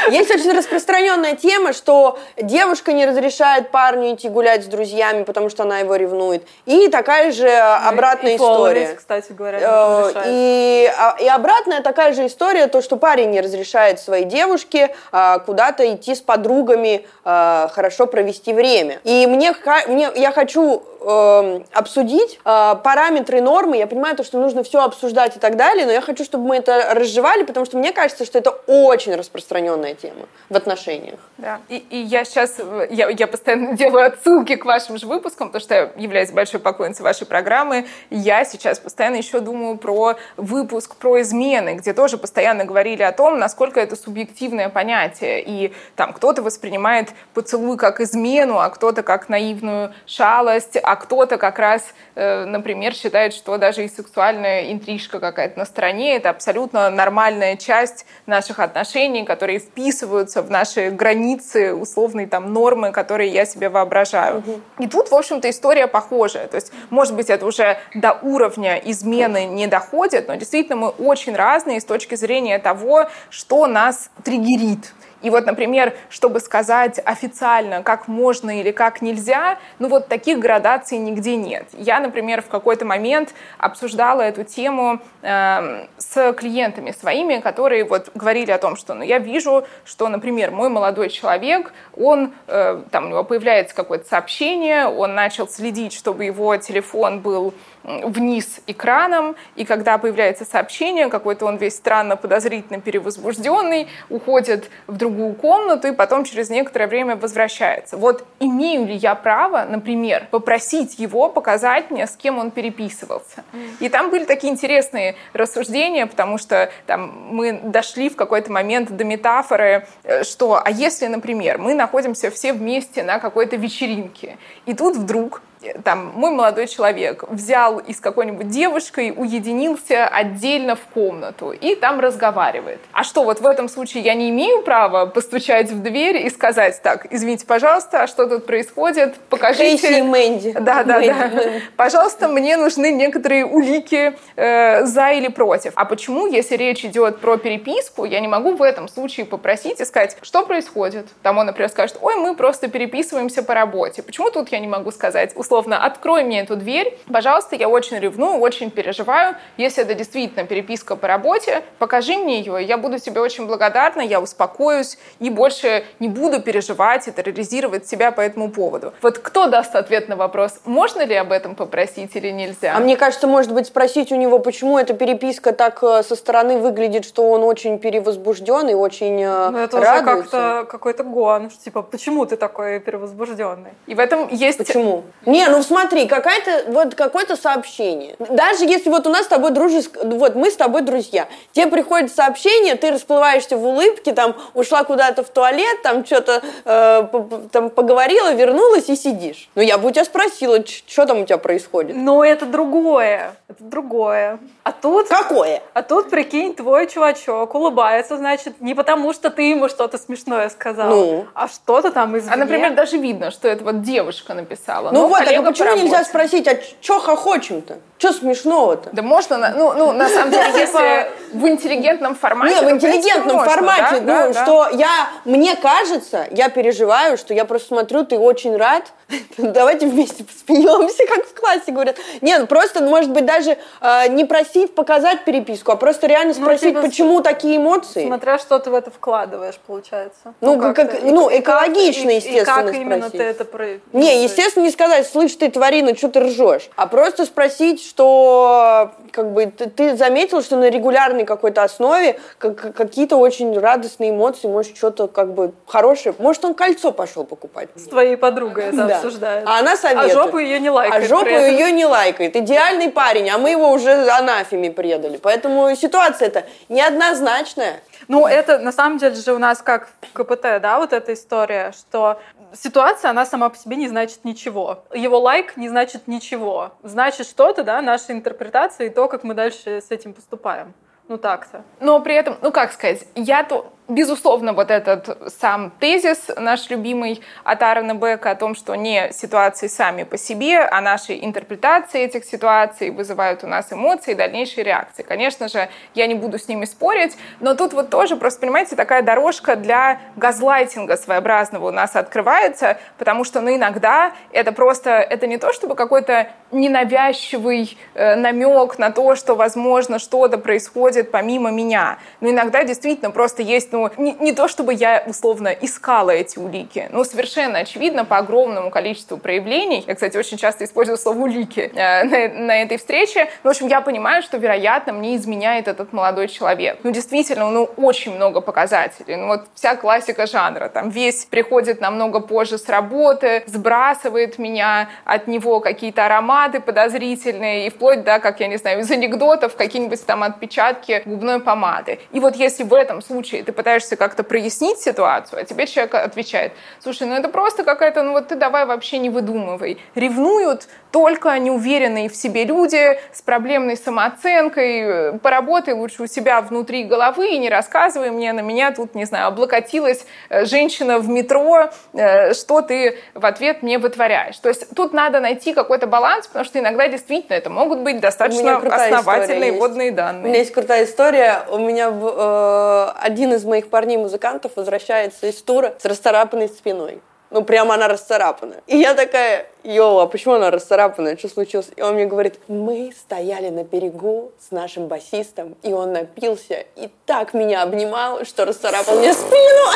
S1: Есть очень распространенная тема, что девушка не разрешает парню идти гулять с друзьями, потому что она его ревнует. И такая же обратная и история.
S2: кстати говоря,
S1: э, и, а, и обратная такая же история, то, что парень не разрешает своей девушке а, куда-то идти с подругами, а, хорошо провести время. И мне, мне я хочу э, обсудить э, параметры нормы. Я понимаю, то, что нужно все обсуждать и так далее, но я хочу, чтобы мы это разжевали, потому что мне кажется, что это очень распространенная тема в отношениях.
S3: Да. И, и я сейчас, я, я постоянно делаю отсылки к вашим же выпускам, потому что я являюсь большой поклонницей вашей программы. Я сейчас постоянно еще думаю про выпуск про измены, где тоже постоянно говорили о том, насколько это субъективное понятие. И там кто-то воспринимает поцелуй как измену, а кто-то как наивную шалость, а кто-то как раз, э, например, считает, что даже и сексуальная интрижка какая-то на стороне — это абсолютно нормальная часть наших отношений, которые вписываются в наши границы, условные там нормы, которые я себе воображаю. Угу. И тут, в общем-то, история похожая. То есть, может быть, это уже до уровня измены не доходит, но действительно мы очень разные с точки зрения того, что нас триггерит И вот, например, чтобы сказать официально, как можно или как нельзя, ну вот таких градаций нигде нет. Я, например, в какой-то момент обсуждала эту тему э, с клиентами своими, которые вот говорили о том, что ну, я вижу, что, например, мой молодой человек, он, э, там у него появляется какое-то сообщение, он начал следить, чтобы его телефон был вниз экраном, и когда появляется сообщение, какой-то он весь странно подозрительно перевозбужденный, уходит в другую комнату и потом через некоторое время возвращается. Вот имею ли я право, например, попросить его показать мне, с кем он переписывался? И там были такие интересные рассуждения, потому что там мы дошли в какой-то момент до метафоры, э, что, а если, например, мы находимся все вместе на какой-то вечеринке, и тут вдруг там, мой молодой человек взял и с какой-нибудь девушкой уединился отдельно в комнату и там разговаривает. А что, вот в этом случае я не имею права постучать в дверь и сказать, так, извините, пожалуйста, а что тут происходит? Покажите.
S1: Кейси и Мэнди.
S3: Да, да, Мэнди. да. Пожалуйста, мне нужны некоторые улики э, за или против. А почему, если речь идет про переписку, я не могу в этом случае попросить и сказать, что происходит? Там он, например, скажет, ой, мы просто переписываемся по работе. Почему тут я не могу сказать, условно, открой мне эту дверь, пожалуйста, я очень ревную, очень переживаю. Если это действительно переписка по работе, покажи мне ее, я буду тебе очень благодарна, я успокоюсь и больше не буду переживать и терроризировать себя по этому поводу. Вот кто даст ответ на вопрос, можно ли об этом попросить или нельзя?
S1: А мне кажется, может быть, спросить у него, почему эта переписка так э, со стороны выглядит, что он очень перевозбужден и очень э,
S2: ну, это
S1: радуется.
S2: уже как-то какой-то гон, типа, почему ты такой перевозбужденный?
S3: И в этом есть...
S1: Почему? Не, не, ну смотри, какая-то вот какое-то сообщение. Даже если вот у нас с тобой дружеск... вот мы с тобой друзья, тебе приходит сообщение, ты расплываешься в улыбке, там ушла куда-то в туалет, там что-то э, там поговорила, вернулась и сидишь. Ну я бы у тебя спросила, что там у тебя происходит.
S2: Но это другое, это другое. А тут...
S1: Какое?
S2: А тут, прикинь, твой чувачок улыбается, значит, не потому, что ты ему что-то смешное сказал, ну. а что-то там извне.
S3: А, например, даже видно, что это вот девушка написала.
S1: Ну вот, а почему нельзя спросить, а что хохочем-то? Что смешного-то?
S3: Да можно, ну, ну на самом деле, если в интеллигентном формате.
S1: Не, в интеллигентном формате, ну, что я, мне кажется, я переживаю, что я просто смотрю, ты очень рад, давайте вместе посмеемся, как в классе говорят. Нет, ну, просто, может быть, даже э, не просить показать переписку, а просто реально ну, спросить, ну, типа, почему такие эмоции.
S2: Смотря что ты в это вкладываешь, получается.
S1: Ну, ну как, ну экологично, и, естественно,
S2: и как именно ты это... Про...
S1: Не, естественно, не сказать, слышь, ты, тварина, что ты ржешь, а просто спросить, что как бы ты, ты заметил, что на регулярной какой-то основе как, какие-то очень радостные эмоции, может, что-то как бы хорошее. Может, он кольцо пошел покупать.
S2: С твоей подругой это да. обсуждает.
S1: А она советует.
S2: А жопу ее не лайкает.
S1: А жопу ее не лайкает. Идеальный парень, а мы его уже анафеме предали. Поэтому ситуация это неоднозначная.
S2: Ну, это на самом деле же у нас как в КПТ, да, вот эта история, что ситуация, она сама по себе не значит ничего. Его лайк не значит ничего. Значит что-то, да, наша интерпретация и то, как мы дальше с этим поступаем. Ну так-то.
S3: Но при этом, ну как сказать, я-то Безусловно, вот этот сам тезис наш любимый от Аарона Бека о том, что не ситуации сами по себе, а наши интерпретации этих ситуаций вызывают у нас эмоции и дальнейшие реакции. Конечно же, я не буду с ними спорить, но тут вот тоже, просто понимаете, такая дорожка для газлайтинга своеобразного у нас открывается, потому что, ну, иногда это просто, это не то, чтобы какой-то ненавязчивый э, намек на то, что, возможно, что-то происходит помимо меня, но иногда действительно просто есть ну, не, не то чтобы я условно искала эти улики, но совершенно очевидно по огромному количеству проявлений, я, кстати, очень часто использую слово улики э, на, на этой встрече, ну, в общем, я понимаю, что, вероятно, мне изменяет этот молодой человек. Ну, действительно, ну, очень много показателей. Ну, вот вся классика жанра, там, весь приходит намного позже с работы, сбрасывает меня от него какие-то ароматы подозрительные, и вплоть, да, как, я не знаю, из анекдотов, какие-нибудь там отпечатки губной помады. И вот если в этом случае ты пытаешься как-то прояснить ситуацию, а тебе человек отвечает, слушай, ну это просто какая-то, ну вот ты давай вообще не выдумывай. Ревнуют только неуверенные в себе люди с проблемной самооценкой, поработай лучше у себя внутри головы и не рассказывай мне, на меня тут, не знаю, облокотилась э, женщина в метро, э, что ты в ответ мне вытворяешь. То есть тут надо найти какой-то баланс, потому что иногда действительно это могут быть достаточно основательные водные данные.
S1: У меня есть крутая история. У меня э, один из моих парней-музыкантов возвращается из тура с расцарапанной спиной. Ну, прямо она расцарапана. И я такая, йоу, а почему она расцарапана? Что случилось? И он мне говорит, мы стояли на берегу с нашим басистом, и он напился, и так меня обнимал, что расцарапал мне спину.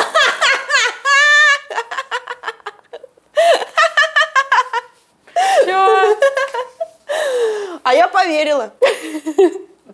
S1: А я поверила.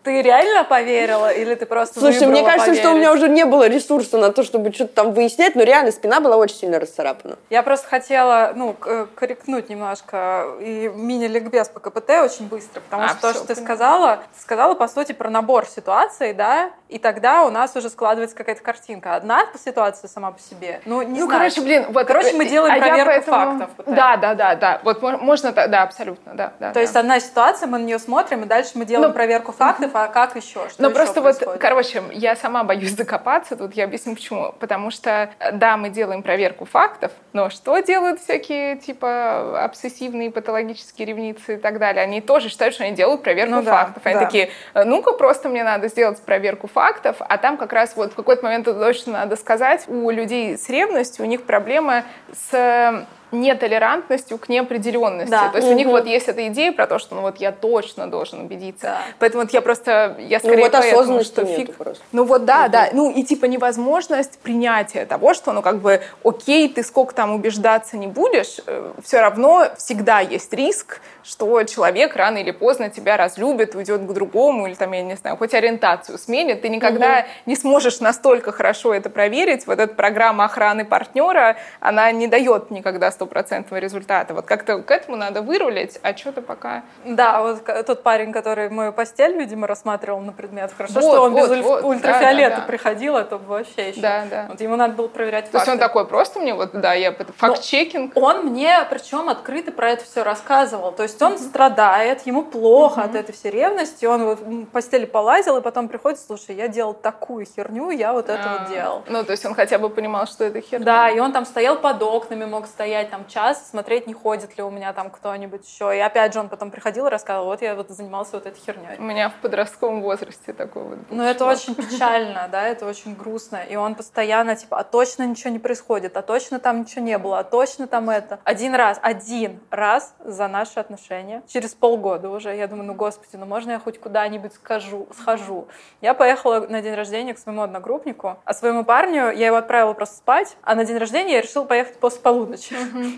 S2: Ты реально поверила или ты просто
S1: Слушай, мне кажется, что у меня
S2: поверить?
S1: уже не было ресурса на то, чтобы что-то там выяснять, но реально спина была очень сильно расцарапана.
S2: Я просто хотела, ну, к- корректнуть немножко и мини-ликбез по КПТ очень быстро, потому
S3: А,
S2: что то, что ты сказала, сказала, по сути, про набор ситуаций, да, и тогда у нас уже складывается какая-то картинка. Одна ситуация сама по себе, ну, не
S3: ну,
S2: знаю.
S3: короче, блин, вот...
S2: Короче, мы
S3: э,
S2: делаем
S3: а
S2: проверку
S3: поэтому-
S2: фактов.
S3: Да, да, да, да. Вот мо- можно, да, абсолютно, да. да
S2: То
S3: да.
S2: есть одна ситуация, мы на нее смотрим, и дальше мы делаем
S3: Ну,
S2: проверку фактов, а как еще? Что еще
S3: просто вот,
S2: происходит?
S3: короче, я сама боюсь закопаться, тут я объясню почему. Потому что, э, да, мы делаем проверку фактов, но что делают всякие, типа, обсессивные, патологические ревницы и так далее? Они тоже считают, что они делают проверку
S2: Ну да,
S3: фактов. Они
S2: да.
S3: такие, «Э, ну-ка, просто мне надо сделать проверку фактов, а там как раз вот в какой-то момент это точно надо сказать, у людей с ревностью, у них проблема с нетолерантностью к неопределенности.
S2: Да.
S3: То есть у них вот есть эта идея про то, что ну вот я точно должен убедиться.
S2: Да.
S3: Поэтому вот я просто, я
S1: Ну
S3: скорее
S1: вот
S3: поэтому, что фиг.
S1: просто.
S3: Ну вот да, да, ну и типа невозможность принятия того, что ну как бы окей, ты сколько там убеждаться не будешь, все равно всегда есть риск, что человек рано или поздно тебя разлюбит, уйдет к другому или там, я не знаю, хоть ориентацию сменит, ты никогда не сможешь настолько хорошо это проверить. Вот эта программа охраны партнера, она не дает никогда стопроцентного результата. Вот как-то к этому надо вырулить, а что-то пока...
S2: Да, вот тот парень, который мою постель, видимо, рассматривал на предмет. Хорошо,
S3: Вот,
S2: что он без
S3: вот,
S2: ульф-
S3: вот,
S2: ультрафиолета
S3: да, да,
S2: приходил, а то вообще еще.
S3: Да, да.
S2: Вот ему надо было проверять
S3: То есть он
S2: факты.
S3: такой, просто мне вот, да, я факт-чекинг.
S2: Он мне, причем открыто про это все рассказывал. То есть он страдает, ему плохо от этой всей ревности. Он вот в постели полазил, и потом приходит, слушай, я делал такую херню, я вот это вот делал.
S3: Ну, то есть он хотя бы понимал, что это херня.
S2: Да, и он там стоял под окнами, мог стоять там час, смотреть, не ходит ли у меня там кто-нибудь еще. И опять же он потом приходил и рассказывал, вот я вот занимался вот этой херней.
S3: У меня в подростковом возрасте такой вот.
S2: Ну, это очень печально, да, это очень грустно. И он постоянно, типа, а точно ничего не происходит, а точно там ничего не было, а точно там это. Один раз, один раз за наши отношения, через полгода уже, я думаю, ну, господи, ну, можно я хоть куда-нибудь скажу, схожу. Я поехала на день рождения к своему одногруппнику, а своему парню я его отправила просто спать, а на день рождения я решила поехать после полуночи.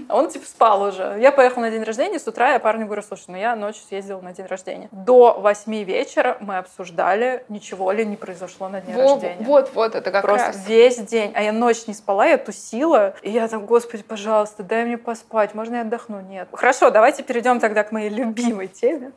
S2: А он, типа, спал уже. Я поехала на день рождения, с утра я парню говорю, слушай, ну, я ночью съездила на день рождения. До восьми вечера мы обсуждали, ничего ли не произошло на день
S3: Во-
S2: рождения.
S3: Вот, вот, это как
S2: Просто
S3: раз.
S2: весь день. А я ночь не спала, я тусила. И я там, господи, пожалуйста, дай мне поспать. Можно я отдохну? Нет. Хорошо, давайте перейдем тогда к моей любимой теме.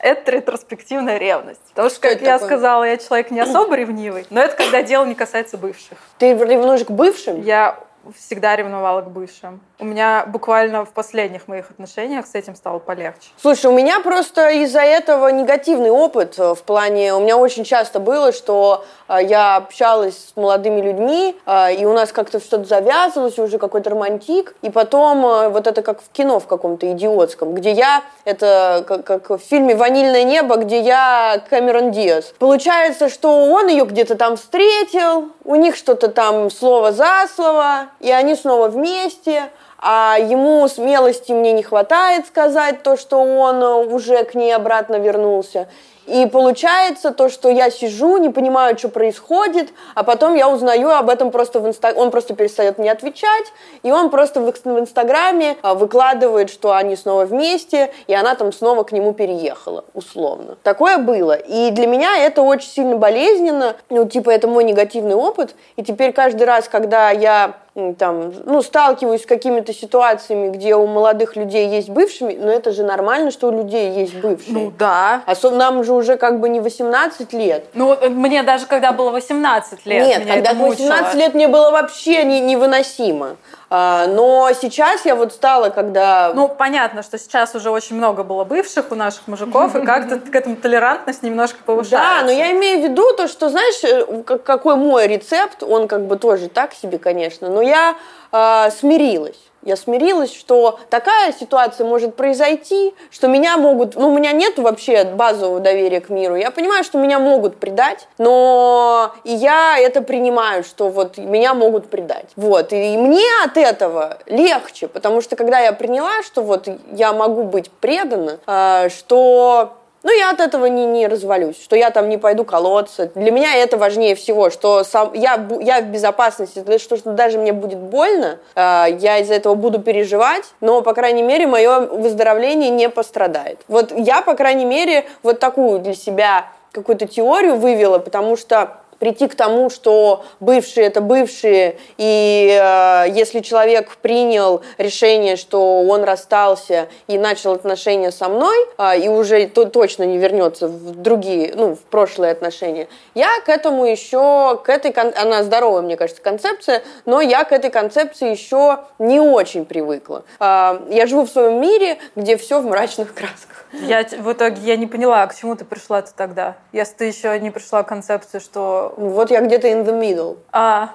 S2: Это ретроспективная ревность. Потому что,
S1: Что
S2: как я
S1: такое?
S2: сказала, я человек не особо ревнивый, но это когда дело не касается бывших.
S1: Ты ревнуешь к бывшим?
S2: Я всегда ревновала к бывшим. У меня буквально в последних моих отношениях с этим стало полегче.
S1: Слушай, у меня просто из-за этого негативный опыт э, в плане... У меня очень часто было, что э, я общалась с молодыми людьми, э, и у нас как-то что-то завязывалось, уже какой-то романтик, и потом вот это как в кино в каком-то идиотском, где я, это как, как в фильме «Ванильное небо», где я Кэмерон Диас. Получается, что он ее где-то там встретил, у них что-то там слово за слово, и они снова вместе, а ему смелости мне не хватает сказать то, что он э, уже к ней обратно вернулся. И получается то, что я сижу, не понимаю, что происходит, а потом я узнаю об этом просто в инста... Он просто перестает мне отвечать, и он просто в, в Инстаграме а, выкладывает, что они снова вместе, и она там снова к нему переехала, условно. Такое было. И для меня это очень сильно болезненно. Ну, типа, это мой негативный опыт. И теперь каждый раз, когда я там, ну, сталкиваюсь с какими-то ситуациями, где у молодых людей есть бывшими, но это же нормально, что у людей есть бывшие.
S2: да.
S1: Особенно нам же уже как бы не 18 лет.
S2: Ну, вот мне даже когда было 18 лет,
S1: Нет, когда
S2: это
S1: в 18
S2: мучило.
S1: лет мне было вообще не, невыносимо. А, но сейчас я вот стала, когда...
S2: Ну, понятно, что сейчас уже очень много было бывших у наших мужиков, и как-то к этому толерантность немножко повышается.
S1: Да, но я имею в виду то, что, знаешь, э, как- какой мой рецепт, он как бы тоже так себе, конечно, но я э, смирилась. Я смирилась, что такая ситуация может произойти, что меня могут... Ну, у меня нет вообще базового доверия к миру. Я понимаю, что меня могут предать, но и я это принимаю, что вот меня могут предать. Вот. И мне от этого легче, потому что когда я приняла, что вот я могу быть предана, э, что ну, я от этого не, не развалюсь, что я там не пойду колоться. Для меня это важнее всего, что сам, я, я в безопасности, что, что даже мне будет больно, э, я из-за этого буду переживать, но, по крайней мере, мое выздоровление не пострадает. Вот я, по крайней мере, вот такую для себя какую-то теорию вывела, потому что прийти к тому, что бывшие это бывшие, и э, если человек принял решение, что он расстался и начал отношения со мной, э, и уже то, точно не вернется в другие, ну, в прошлые отношения, я к этому еще, к этой, она здоровая, мне кажется, концепция, но я к этой концепции еще не очень привыкла. Э, я живу в своем мире, где все в мрачных красках.
S2: Я в итоге я не поняла, к чему ты пришла -то тогда, если ты еще не пришла к концепции, что
S1: вот я где-то in the middle.
S3: А,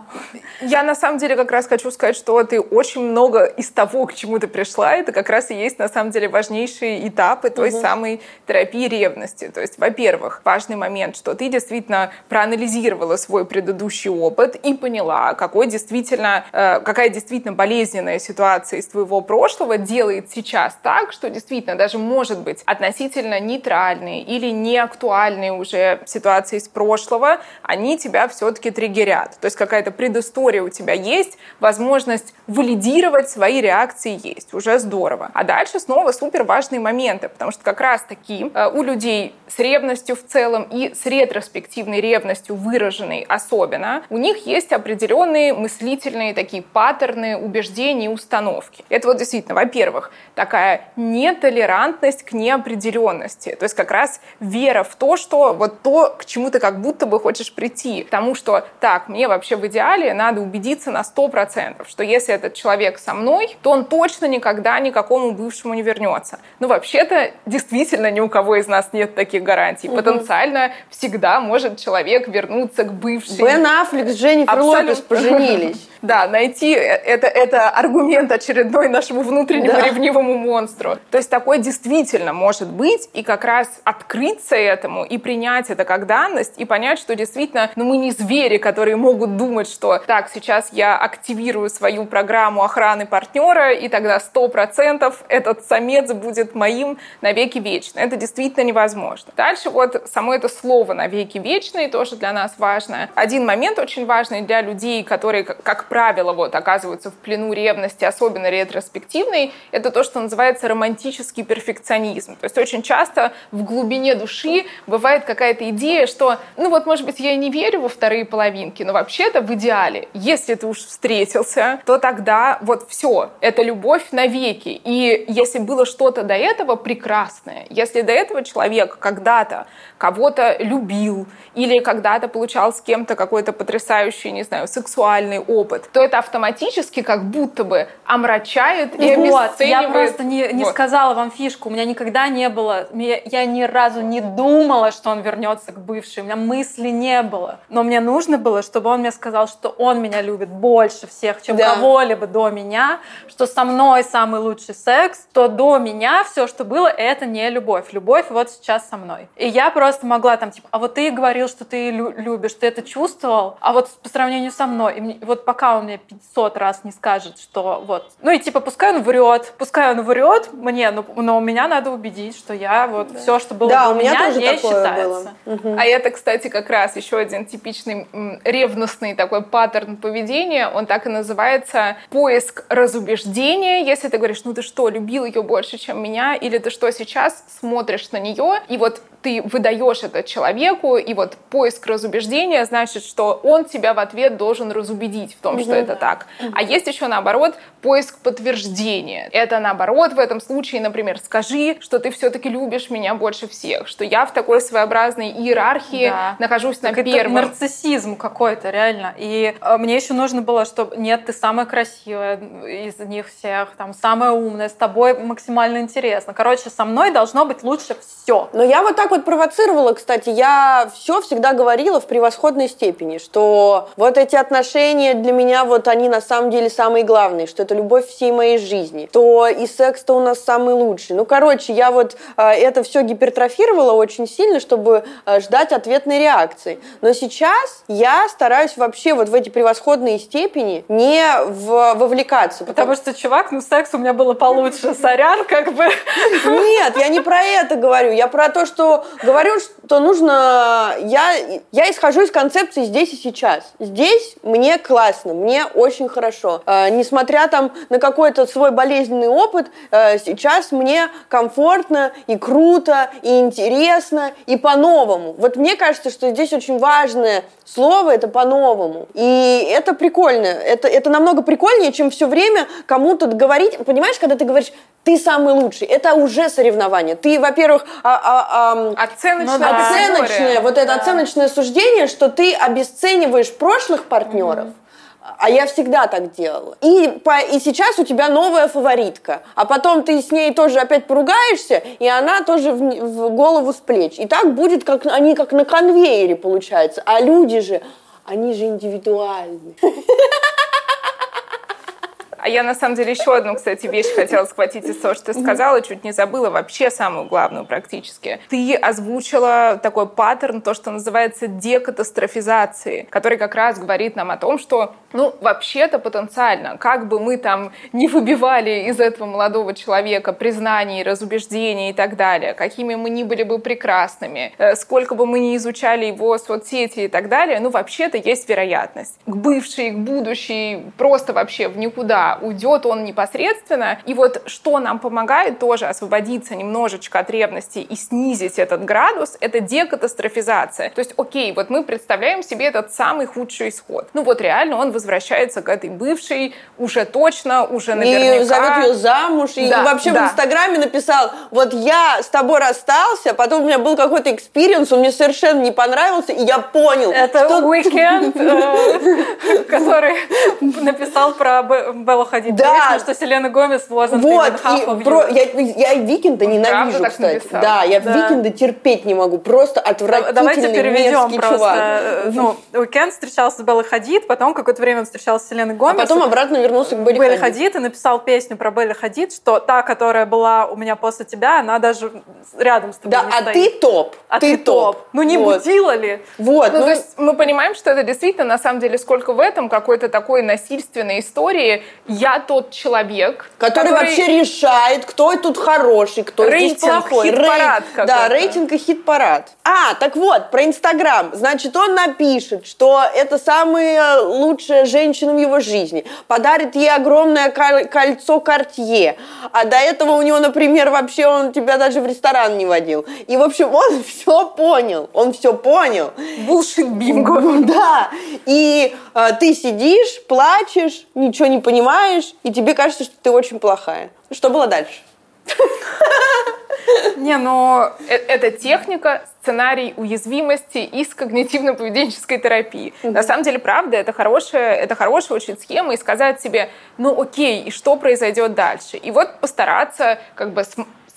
S3: я на самом деле как раз хочу сказать, что ты очень много из того, к чему ты пришла, это как раз и есть на самом деле важнейшие этапы той угу. самой терапии ревности. То есть, во-первых, важный момент, что ты действительно проанализировала свой предыдущий опыт и поняла, какой действительно, э, какая действительно болезненная ситуация из твоего прошлого делает сейчас так, что действительно даже может быть относительно нейтральные или неактуальные уже ситуации из прошлого, они они тебя все-таки триггерят. То есть какая-то предыстория у тебя есть, возможность валидировать свои реакции есть. Уже здорово. А дальше снова супер важные моменты, потому что как раз таки э, у людей с ревностью в целом и с ретроспективной ревностью выраженной особенно, у них есть определенные мыслительные такие паттерны, убеждения и установки. Это вот действительно, во-первых, такая нетолерантность к неопределенности. То есть как раз вера в то, что вот то, к чему ты как будто бы хочешь прийти, прийти к тому, что так, мне вообще в идеале надо убедиться на 100%, что если этот человек со мной, то он точно никогда никакому бывшему не вернется. Ну, вообще-то, действительно, ни у кого из нас нет таких гарантий. Угу. Потенциально всегда может человек вернуться к бывшей.
S1: Бен Аффлек с Дженнифер Абсолютно. Лопес поженились.
S3: Да, найти это, это аргумент очередной нашему внутреннему да. ревнивому монстру. То есть такое действительно может быть, и как раз открыться этому и принять это как данность, и понять, что действительно, ну мы не звери, которые могут думать, что так, сейчас я активирую свою программу охраны партнера, и тогда сто процентов этот самец будет моим навеки вечно. Это действительно невозможно. Дальше вот само это слово навеки вечные тоже для нас важно. Один момент очень важный для людей, которые, как правило, вот, оказываются в плену ревности, особенно ретроспективной, это то, что называется романтический перфекционизм. То есть очень часто в глубине души бывает какая-то идея, что, ну вот, может быть, я и не верю во вторые половинки, но вообще-то в идеале, если ты уж встретился, то тогда вот все, это любовь навеки. И если было что-то до этого прекрасное, если до этого человек когда-то кого-то любил или когда-то получал с кем-то какой-то потрясающий, не знаю, сексуальный опыт, то это автоматически как будто бы омрачает и вот,
S2: Я просто не, не вот. сказала вам фишку. У меня никогда не было, я ни разу не думала, что он вернется к бывшей. У меня мысли не было. Но мне нужно было, чтобы он мне сказал, что он меня любит больше всех, чем да. кого-либо до меня, что со мной самый лучший секс, то до меня все, что было, это не любовь. Любовь вот сейчас со мной. И я просто могла там, типа, а вот ты говорил, что ты любишь, ты это чувствовал, а вот по сравнению со мной, и мне, вот пока он мне 500 раз не скажет, что вот, ну и типа, пускай он врет, пускай он врет мне, но, но меня надо убедить, что я вот да. все, что было
S1: да,
S2: у меня, меня
S1: тоже
S2: не
S1: такое
S2: считается.
S1: Было. Угу.
S3: А это, кстати, как раз еще один типичный ревностный такой паттерн поведения, он так и называется поиск разубеждения. Если ты говоришь, ну ты что, любил ее больше, чем меня, или ты что, сейчас смотришь на нее, и вот ты выдаешь это человеку, и вот поиск разубеждения значит, что он тебя в ответ должен разубедить в том, угу. что это так. А есть еще наоборот поиск подтверждения. Это наоборот в этом случае, например, скажи, что ты все-таки любишь меня больше всех, что я в такой своеобразной иерархии да. нахожусь так на первом первым.
S2: нарциссизм какой-то, реально. И э, мне еще нужно было, чтобы нет, ты самая красивая из них всех, там, самая умная, с тобой максимально интересно. Короче, со мной должно быть лучше все.
S1: Но я вот так вот провоцировала, кстати, я все всегда говорила в превосходной степени, что вот эти отношения для меня, вот они на самом деле самые главные, что это любовь всей моей жизни, то и секс-то у нас самый лучший. Ну, короче, я вот э, это все гипертрофировала очень сильно, чтобы э, ждать ответной реакции. Но сейчас я стараюсь вообще вот в эти превосходные степени не в, вовлекаться.
S2: Потому что, чувак, ну секс у меня было получше, сорян, как бы.
S1: Нет, я не про это говорю. Я про то, что говорю, что нужно... Я, я исхожу из концепции здесь и сейчас. Здесь мне классно, мне очень хорошо. Э, несмотря там на какой-то свой болезненный опыт, э, сейчас мне комфортно и круто, и интересно, и по-новому. Вот мне кажется, что здесь очень важное слово это по-новому. И это прикольно. Это, это намного прикольнее, чем все время кому-то говорить. Понимаешь, когда ты говоришь, ты самый лучший, это уже соревнование. Ты, во-первых, а, а,
S3: а, оценочное,
S1: ну, да. оценочное вот это да. оценочное суждение, что ты обесцениваешь прошлых партнеров. Mm-hmm а я всегда так делала. И, по, и сейчас у тебя новая фаворитка. А потом ты с ней тоже опять поругаешься, и она тоже в, в голову с плеч. И так будет, как они как на конвейере получается. А люди же, они же индивидуальны.
S3: А я, на самом деле, еще одну, кстати, вещь хотела схватить из того, что ты сказала, чуть не забыла, вообще самую главную практически. Ты озвучила такой паттерн, то, что называется декатастрофизацией, который как раз говорит нам о том, что, ну, вообще-то потенциально, как бы мы там не выбивали из этого молодого человека признаний, разубеждений и так далее, какими мы ни были бы прекрасными, э, сколько бы мы ни изучали его соцсети и так далее, ну, вообще-то есть вероятность. К бывшей, к будущей, просто вообще в никуда уйдет он непосредственно. И вот что нам помогает тоже освободиться немножечко от ревности и снизить этот градус, это декатастрофизация. То есть, окей, вот мы представляем себе этот самый худший исход. Ну вот реально он возвращается к этой бывшей уже точно, уже наверняка.
S1: И зовет ее замуж, и, да, вообще да. в Инстаграме написал, вот я с тобой расстался, потом у меня был какой-то experience, он мне совершенно не понравился, и я понял.
S2: Это что... Weeknd, э, который написал про Белла Хадид. Да. Песню, что Селена Гомес wasn't
S1: вот, и про, я, я Weeknd а ненавижу, кстати. Написал? Да, я да. Weeknd а терпеть не могу. Просто отвратительный
S2: Давайте переведем просто.
S1: Чувак.
S2: Э, ну, Уикенд встречался с Беллой Хадид, потом какое-то время он встречался с Селеной Гомес.
S1: А потом обратно вернулся к Белле,
S2: Белле Хадид. Хадид и написал песню про Беллу Хадид, что та, которая была у меня после тебя, она даже рядом с тобой
S1: Да,
S2: не
S1: а
S2: стоит.
S1: ты топ.
S2: А
S1: ты,
S2: ты топ. топ. Ну не вот. мудила ли?
S3: Вот. Ну, ну, то есть мы понимаем, что это действительно, на самом деле, сколько в этом какой-то такой насильственной истории я тот человек,
S1: который, который... вообще решает, кто тут хороший, кто рейтинг, здесь плохой.
S3: Хит-парад
S1: Рей... Да, рейтинг и хит-парад. А, так вот, про Инстаграм. Значит, он напишет, что это самая лучшая женщина в его жизни, подарит ей огромное кольцо Картье, а до этого у него, например, вообще он тебя даже в ресторан не водил. И, в общем, он все понял, он все понял.
S3: Булшит бинго.
S1: Да, и э, ты сидишь, плачешь, ничего не понимаешь, и тебе кажется, что ты очень плохая. Что было дальше?
S3: Не, но э, это техника, сценарий уязвимости из когнитивно-поведенческой терапии. Mm-hmm. На самом деле, правда, это хорошая, это хорошая очень схема, и сказать себе, ну окей, и что произойдет дальше? И вот постараться как бы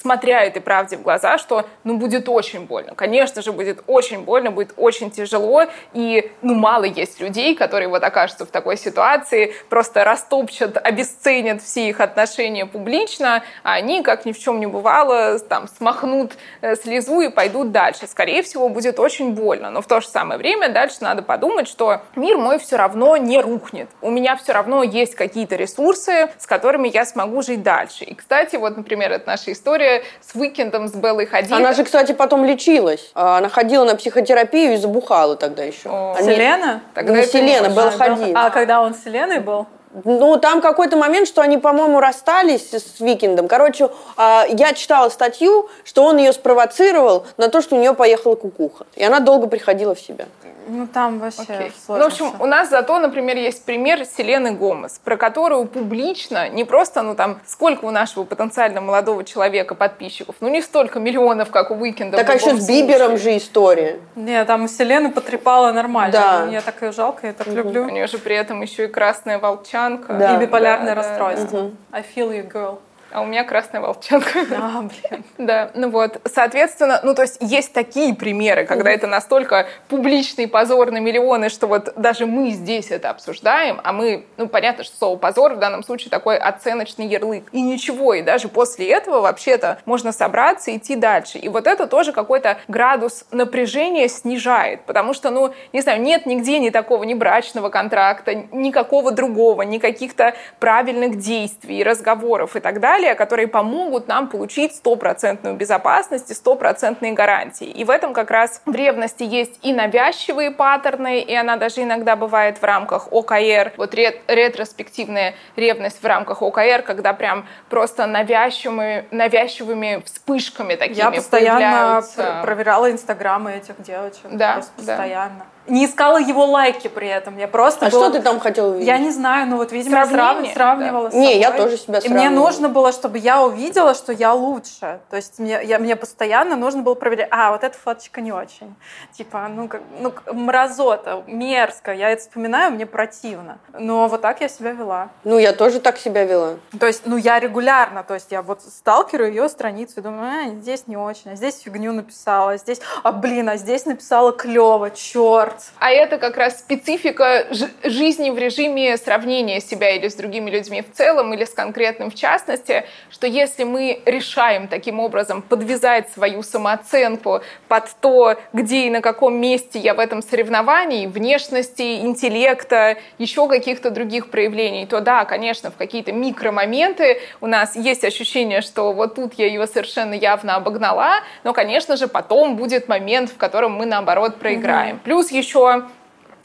S3: смотря этой правде в глаза, что, ну, будет очень больно. Конечно же, будет очень больно, будет очень тяжело, и, ну, мало есть людей, которые вот окажутся в такой ситуации, просто растопчат, обесценят все их отношения публично, а они, как ни в чем не бывало, там, смахнут э, слезу и пойдут дальше. Скорее всего, будет очень больно, но в то же самое время дальше надо подумать, что мир мой все равно не рухнет. У меня все равно есть какие-то ресурсы, с которыми я смогу жить дальше. И, кстати, вот, например, это наша история с Уикендом, с Беллой Хадид.
S1: Она же, кстати, потом лечилась. А, она ходила на психотерапию и забухала тогда еще. О.
S2: Они... Селена?
S1: Тогда не Селена, Белла Хадид.
S2: А когда он с Селеной был?
S1: Ну, там какой-то момент, что они, по-моему, расстались с Уикендом. Короче, а, я читала статью, что он ее спровоцировал на то, что у нее поехала кукуха. И она долго приходила в себя.
S2: Ну, там вообще
S3: Окей.
S2: сложно
S3: Ну, в общем, у нас зато, например, есть пример Селены Гомес, про которую публично, не просто, ну там, сколько у нашего потенциально молодого человека подписчиков, ну не столько миллионов, как у Уикенда.
S1: Так а еще с Бибером
S3: случае.
S1: же история.
S2: Не, там Селену потрепала нормально.
S1: Да.
S2: Мне так ее жалко, я так
S3: У
S2: люблю.
S3: нее же при этом еще и красная волчанка.
S1: Да.
S2: И биполярное
S3: Да, да,
S2: расстройство. I feel you, girl.
S3: А у меня красная волчанка.
S2: А, блин.
S3: Да, ну вот, соответственно, ну то есть есть такие примеры, когда это настолько публичный позор на миллионы, что вот даже мы здесь это обсуждаем, а мы, ну понятно, что слово позор в данном случае такой оценочный ярлык. И ничего, и даже после этого вообще-то можно собраться и идти дальше. И вот это тоже какой-то градус напряжения снижает, потому что, ну, не знаю, нет нигде ни такого ни брачного контракта, никакого другого, ни каких-то правильных действий, разговоров и так далее, которые помогут нам получить стопроцентную безопасность и стопроцентные гарантии. И в этом как раз в ревности есть и навязчивые паттерны, и она даже иногда бывает в рамках ОКР, вот рет- ретроспективная ревность в рамках ОКР, когда прям просто навязчивыми, навязчивыми вспышками такими
S2: Я постоянно проверяла инстаграмы этих девочек.
S3: Да,
S2: Просто
S3: да.
S2: постоянно. Не искала его лайки при этом. Я просто
S1: А
S2: была-
S1: что ты там хотела увидеть?
S2: Я не знаю, ну вот, видимо,
S3: Сравнение,
S2: срав- сравнивала с
S1: Не, я
S2: собой.
S1: тоже себя
S2: И мне
S1: сравнивала.
S2: нужно было, чтобы я увидела, что я лучше. То есть мне, я, мне постоянно нужно было проверять, а, вот эта фоточка не очень. Типа, ну, как, ну, мразота, мерзко. Я это вспоминаю, мне противно. Но вот так я себя вела.
S1: Ну, я тоже так себя вела.
S2: То есть, ну, я регулярно, то есть я вот сталкерю ее страницу и думаю, а, здесь не очень, а здесь фигню написала, а здесь, а, блин, а здесь написала клево, черт.
S3: А это как раз специфика жи- жизни в режиме сравнения себя или с другими людьми в целом, или с конкретным в частности, что если мы решаем таким образом подвязать свою самооценку под то, где и на каком месте я в этом соревновании, внешности, интеллекта, еще каких-то других проявлений, то да, конечно, в какие-то микромоменты у нас есть ощущение, что вот тут я ее совершенно явно обогнала, но, конечно же, потом будет момент, в котором мы, наоборот, проиграем. Плюс еще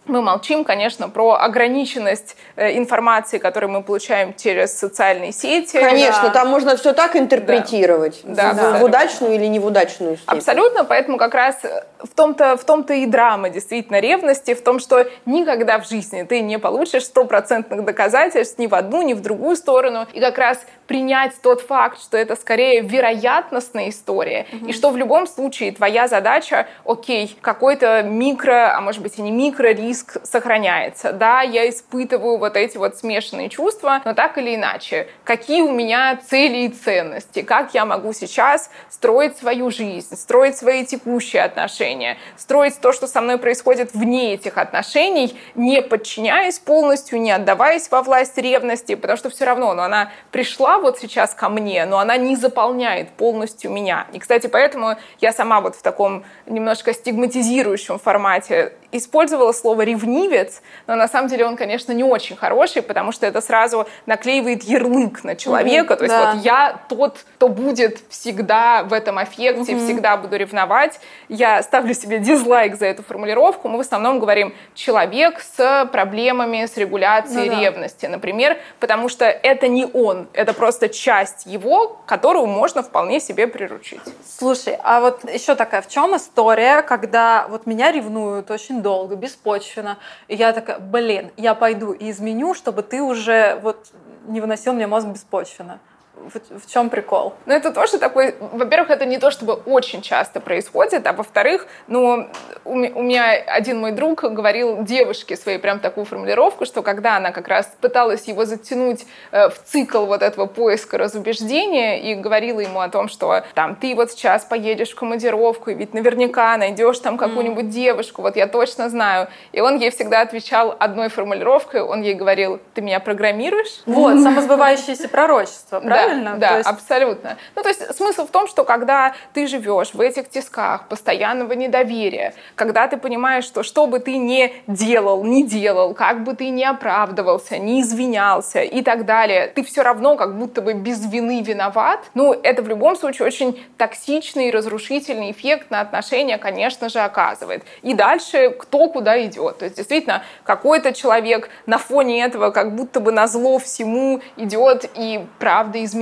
S3: мы молчим, конечно, про ограниченность э, информации, которую мы получаем через социальные сети.
S1: Конечно,
S2: Да.
S1: там можно все так интерпретировать.
S3: Да,
S1: в,
S3: да.
S1: в удачную или не в удачную степень.
S3: Абсолютно, поэтому как раз в том-то, в том-то и драма действительно ревности, в том, что никогда в жизни ты не получишь стопроцентных доказательств ни в одну, ни в другую сторону, и как раз принять тот факт, что это скорее вероятностная история, и что в любом случае твоя задача, окей, какой-то микро, а может быть и не микро риск сохраняется. Да, я испытываю вот эти вот смешанные чувства, но так или иначе, какие у меня цели и ценности, как я могу сейчас строить свою жизнь, строить свои текущие отношения, строить то, что со мной происходит вне этих отношений, не подчиняясь полностью, не отдаваясь во власть ревности, потому что все равно, но она пришла вот сейчас ко мне, но она не заполняет полностью меня. И, кстати, поэтому я сама вот в таком немножко стигматизирующем формате использовала слово «ревнивец», но на самом деле он, конечно, не очень хороший, потому что это сразу наклеивает ярлык на человека. То есть
S2: да.
S3: вот я тот, кто будет всегда в этом аффекте, всегда буду ревновать. Я ставлю себе дизлайк за эту формулировку. Мы в основном говорим «человек с проблемами с регуляцией
S2: да.
S3: ревности», например, потому что это не он, это просто часть его, которую можно вполне себе приручить.
S2: Слушай, а вот еще такая, в чем история, когда вот меня ревнуют очень долго, беспочвенно, и я такая, блин, я пойду и изменю, чтобы ты уже вот не выносил мне мозг беспочвенно. В, в чем прикол?
S3: Но это тоже такой, во-первых, это не то, чтобы очень часто происходит, а во-вторых, ну, у, у меня один мой друг говорил девушке своей прям такую формулировку, что когда она как раз пыталась его затянуть э, в цикл вот этого поиска разубеждения и говорила ему о том, что там ты вот сейчас поедешь в командировку, и ведь наверняка найдешь там какую-нибудь девушку, вот я точно знаю. И он ей всегда отвечал одной формулировкой, он ей говорил, ты меня программируешь?
S2: Вот, самосбывающееся пророчество, правильно? Правильно?
S3: Да, есть... абсолютно. Ну, то есть смысл в том, что когда ты живешь в этих тисках постоянного недоверия, когда ты понимаешь, что что бы ты ни делал, не делал, как бы ты ни оправдывался, не извинялся и так далее, ты все равно как будто бы без вины виноват, ну, это в любом случае очень токсичный и разрушительный эффект на отношения, конечно же, оказывает. И дальше кто куда идет. То есть, действительно, какой-то человек на фоне этого как будто бы на зло всему идет и правда изменяет,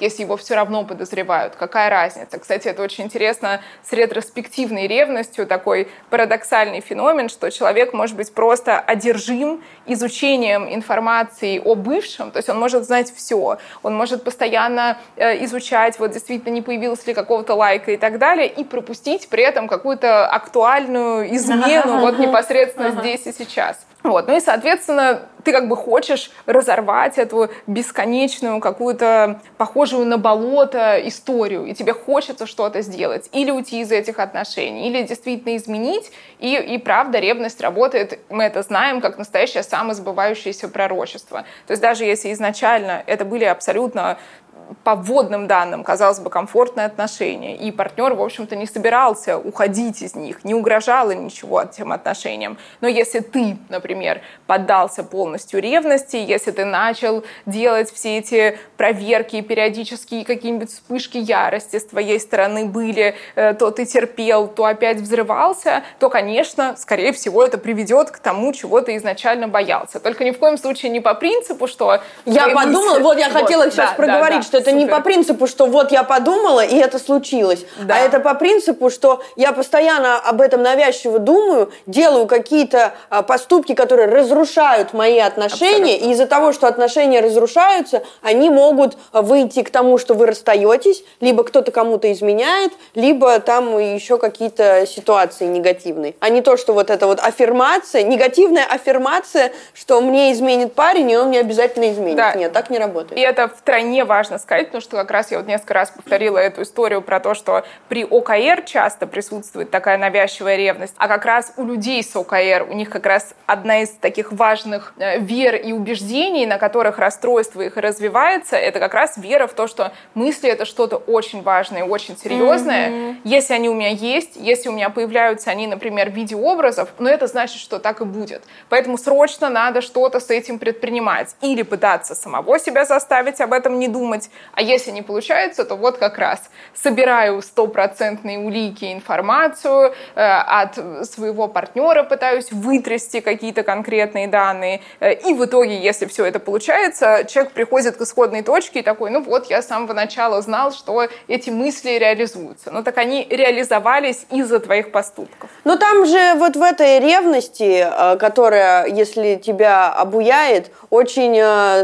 S3: если его все равно подозревают. Какая разница? Кстати, это очень интересно с ретроспективной ревностью, такой парадоксальный феномен, что человек может быть просто одержим изучением информации о бывшем, то есть он может знать все, он может постоянно э, изучать, вот действительно не появилось ли какого-то лайка и так далее, и пропустить при этом какую-то актуальную измену вот непосредственно здесь и сейчас. Вот. Ну и, соответственно, ты как бы хочешь разорвать эту бесконечную какую-то похожую на болото историю, и тебе хочется что-то сделать, или уйти из этих отношений, или действительно изменить, и, и правда ревность работает, мы это знаем, как настоящее самосбывающееся пророчество. То есть даже если изначально это были абсолютно по вводным данным, казалось бы, комфортные отношения. И партнер, в общем-то, не собирался уходить из них, не угрожало ничего этим отношениям. Но если ты, например, поддался полностью ревности, если ты начал делать все эти проверки, периодические какие-нибудь вспышки ярости с твоей стороны были, э, то ты терпел, то опять взрывался, то, конечно, скорее всего, это приведет к тому, чего ты изначально боялся. Только ни в коем случае не по принципу, что...
S1: Я подумала, мысли... вот я вот, хотела сейчас да, проговорить, да, да, что это не по принципу, что вот я подумала, и это случилось. Да. А это по принципу, что я постоянно об этом навязчиво думаю, делаю какие-то а, поступки, которые разрушают мои отношения, Абсолютно. и из-за того, что отношения разрушаются, они могут выйти к тому, что вы расстаетесь, либо кто-то кому-то изменяет, либо там еще какие-то ситуации негативные. А не то, что вот это вот аффирмация, негативная аффирмация, что мне изменит парень, и он мне обязательно изменит. Да. Нет, так не работает.
S3: И это втройне важно сказать потому что как раз я вот несколько раз повторила эту историю про то, что при ОКР часто присутствует такая навязчивая ревность, а как раз у людей с ОКР, у них как раз одна из таких важных э, вер и убеждений, на которых расстройство их развивается, это как раз вера в то, что мысли — это что-то очень важное, очень серьезное. Mm-hmm. Если они у меня есть, если у меня появляются они, например, в виде образов, ну это значит, что так и будет. Поэтому срочно надо что-то с этим предпринимать. Или пытаться самого себя заставить об этом не думать, а если не получается, то вот как раз собираю стопроцентные улики, информацию, э, от своего партнера пытаюсь вытрясти какие-то конкретные данные. Э, и в итоге, если все это получается, человек приходит к исходной точке и такой, ну вот, я с самого начала знал, что эти мысли реализуются. Ну так они реализовались из-за твоих поступков.
S1: Но там же вот в этой ревности, э, которая, если тебя обуяет, очень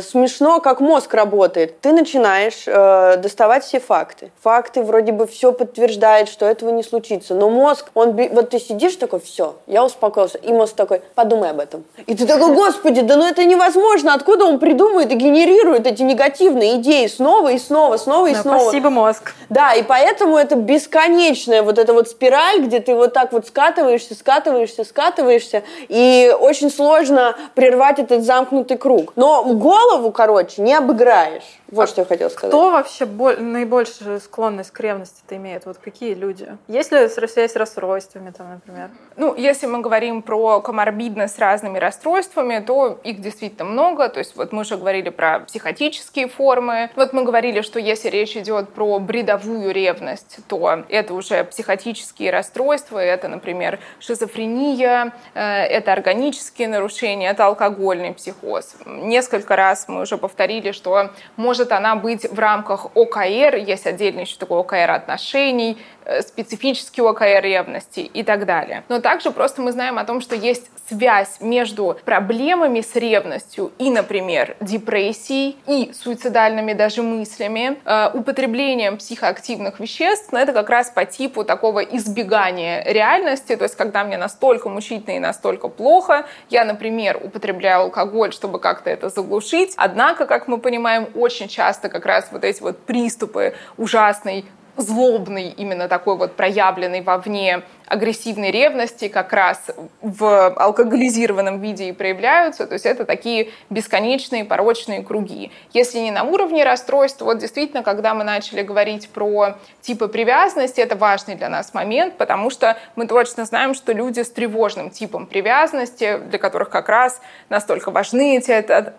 S1: смешно, как мозг работает. Ты начинаешь начинаешь э, доставать все факты. Факты вроде бы все подтверждают, что этого не случится. Но мозг, он, вот ты сидишь такой, все, я успокоился. И мозг такой, подумай об этом. И ты такой, господи, да ну это невозможно. Откуда он придумывает и генерирует эти негативные идеи снова и снова, снова и да, снова.
S2: Спасибо, мозг.
S1: Да, и поэтому это бесконечная вот эта вот спираль, где ты вот так вот скатываешься, скатываешься, скатываешься. И очень сложно прервать этот замкнутый круг. Но голову, короче, не обыграешь. Вот а что я хотела сказать.
S2: Кто вообще боль, наибольшую склонность к ревности-то имеет? Вот какие люди? Есть ли связь с расстройствами, там, например?
S3: Ну, если мы говорим про коморбидность с разными расстройствами, то их действительно много. То есть вот мы уже говорили про психотические формы. Вот мы говорили, что если речь идет про бредовую ревность, то это уже психотические расстройства. Это, например, шизофрения, э, это органические нарушения, это алкогольный психоз. Несколько раз мы уже повторили, что может она быть в рамках ОКР, есть отдельный еще такой ОКР отношений, Э, специфический ОКР ревности и так далее. Но также просто мы знаем о том, что есть связь между проблемами с ревностью и, например, депрессией и суицидальными даже мыслями, э, употреблением психоактивных веществ, но это как раз по типу такого избегания реальности, то есть когда мне настолько мучительно и настолько плохо, я, например, употребляю алкоголь, чтобы как-то это заглушить, однако, как мы понимаем, очень часто как раз вот эти вот приступы ужасной злобный, именно такой вот проявленный вовне агрессивной ревности как раз в алкоголизированном виде и проявляются. То есть это такие бесконечные порочные круги. Если не на уровне расстройства, вот действительно, когда мы начали говорить про типы привязанности, это важный для нас момент, потому что мы точно знаем, что люди с тревожным типом привязанности, для которых как раз настолько важны эти,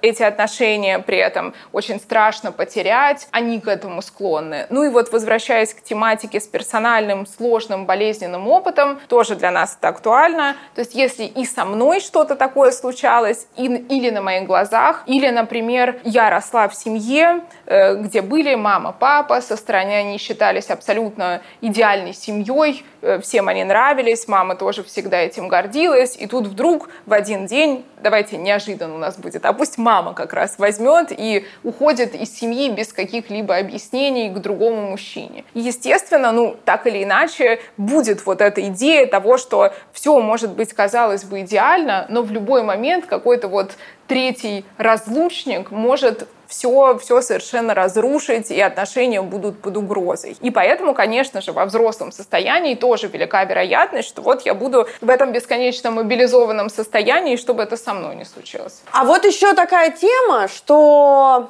S3: эти отношения, при этом очень страшно потерять, они к этому склонны. Ну и вот возвращаясь к тематике с персональным, сложным, болезненным опытом, тоже для нас это актуально. То есть если и со мной что-то такое случалось, и, или на моих глазах, или, например, я росла в семье, э, где были мама, папа, со стороны они считались абсолютно идеальной семьей, всем они нравились, мама тоже всегда этим гордилась, и тут вдруг в один день, давайте неожиданно у нас будет, а пусть мама как раз возьмет и уходит из семьи без каких-либо объяснений к другому мужчине. Естественно, ну, так или иначе, будет вот эта идея того, что все может быть, казалось бы, идеально, но в любой момент какой-то вот третий разлучник может все, все совершенно разрушить, и отношения будут под угрозой. И поэтому, конечно же, во взрослом состоянии тоже велика вероятность, что вот я буду в этом бесконечно мобилизованном состоянии, чтобы это со мной не случилось.
S1: А вот еще такая тема, что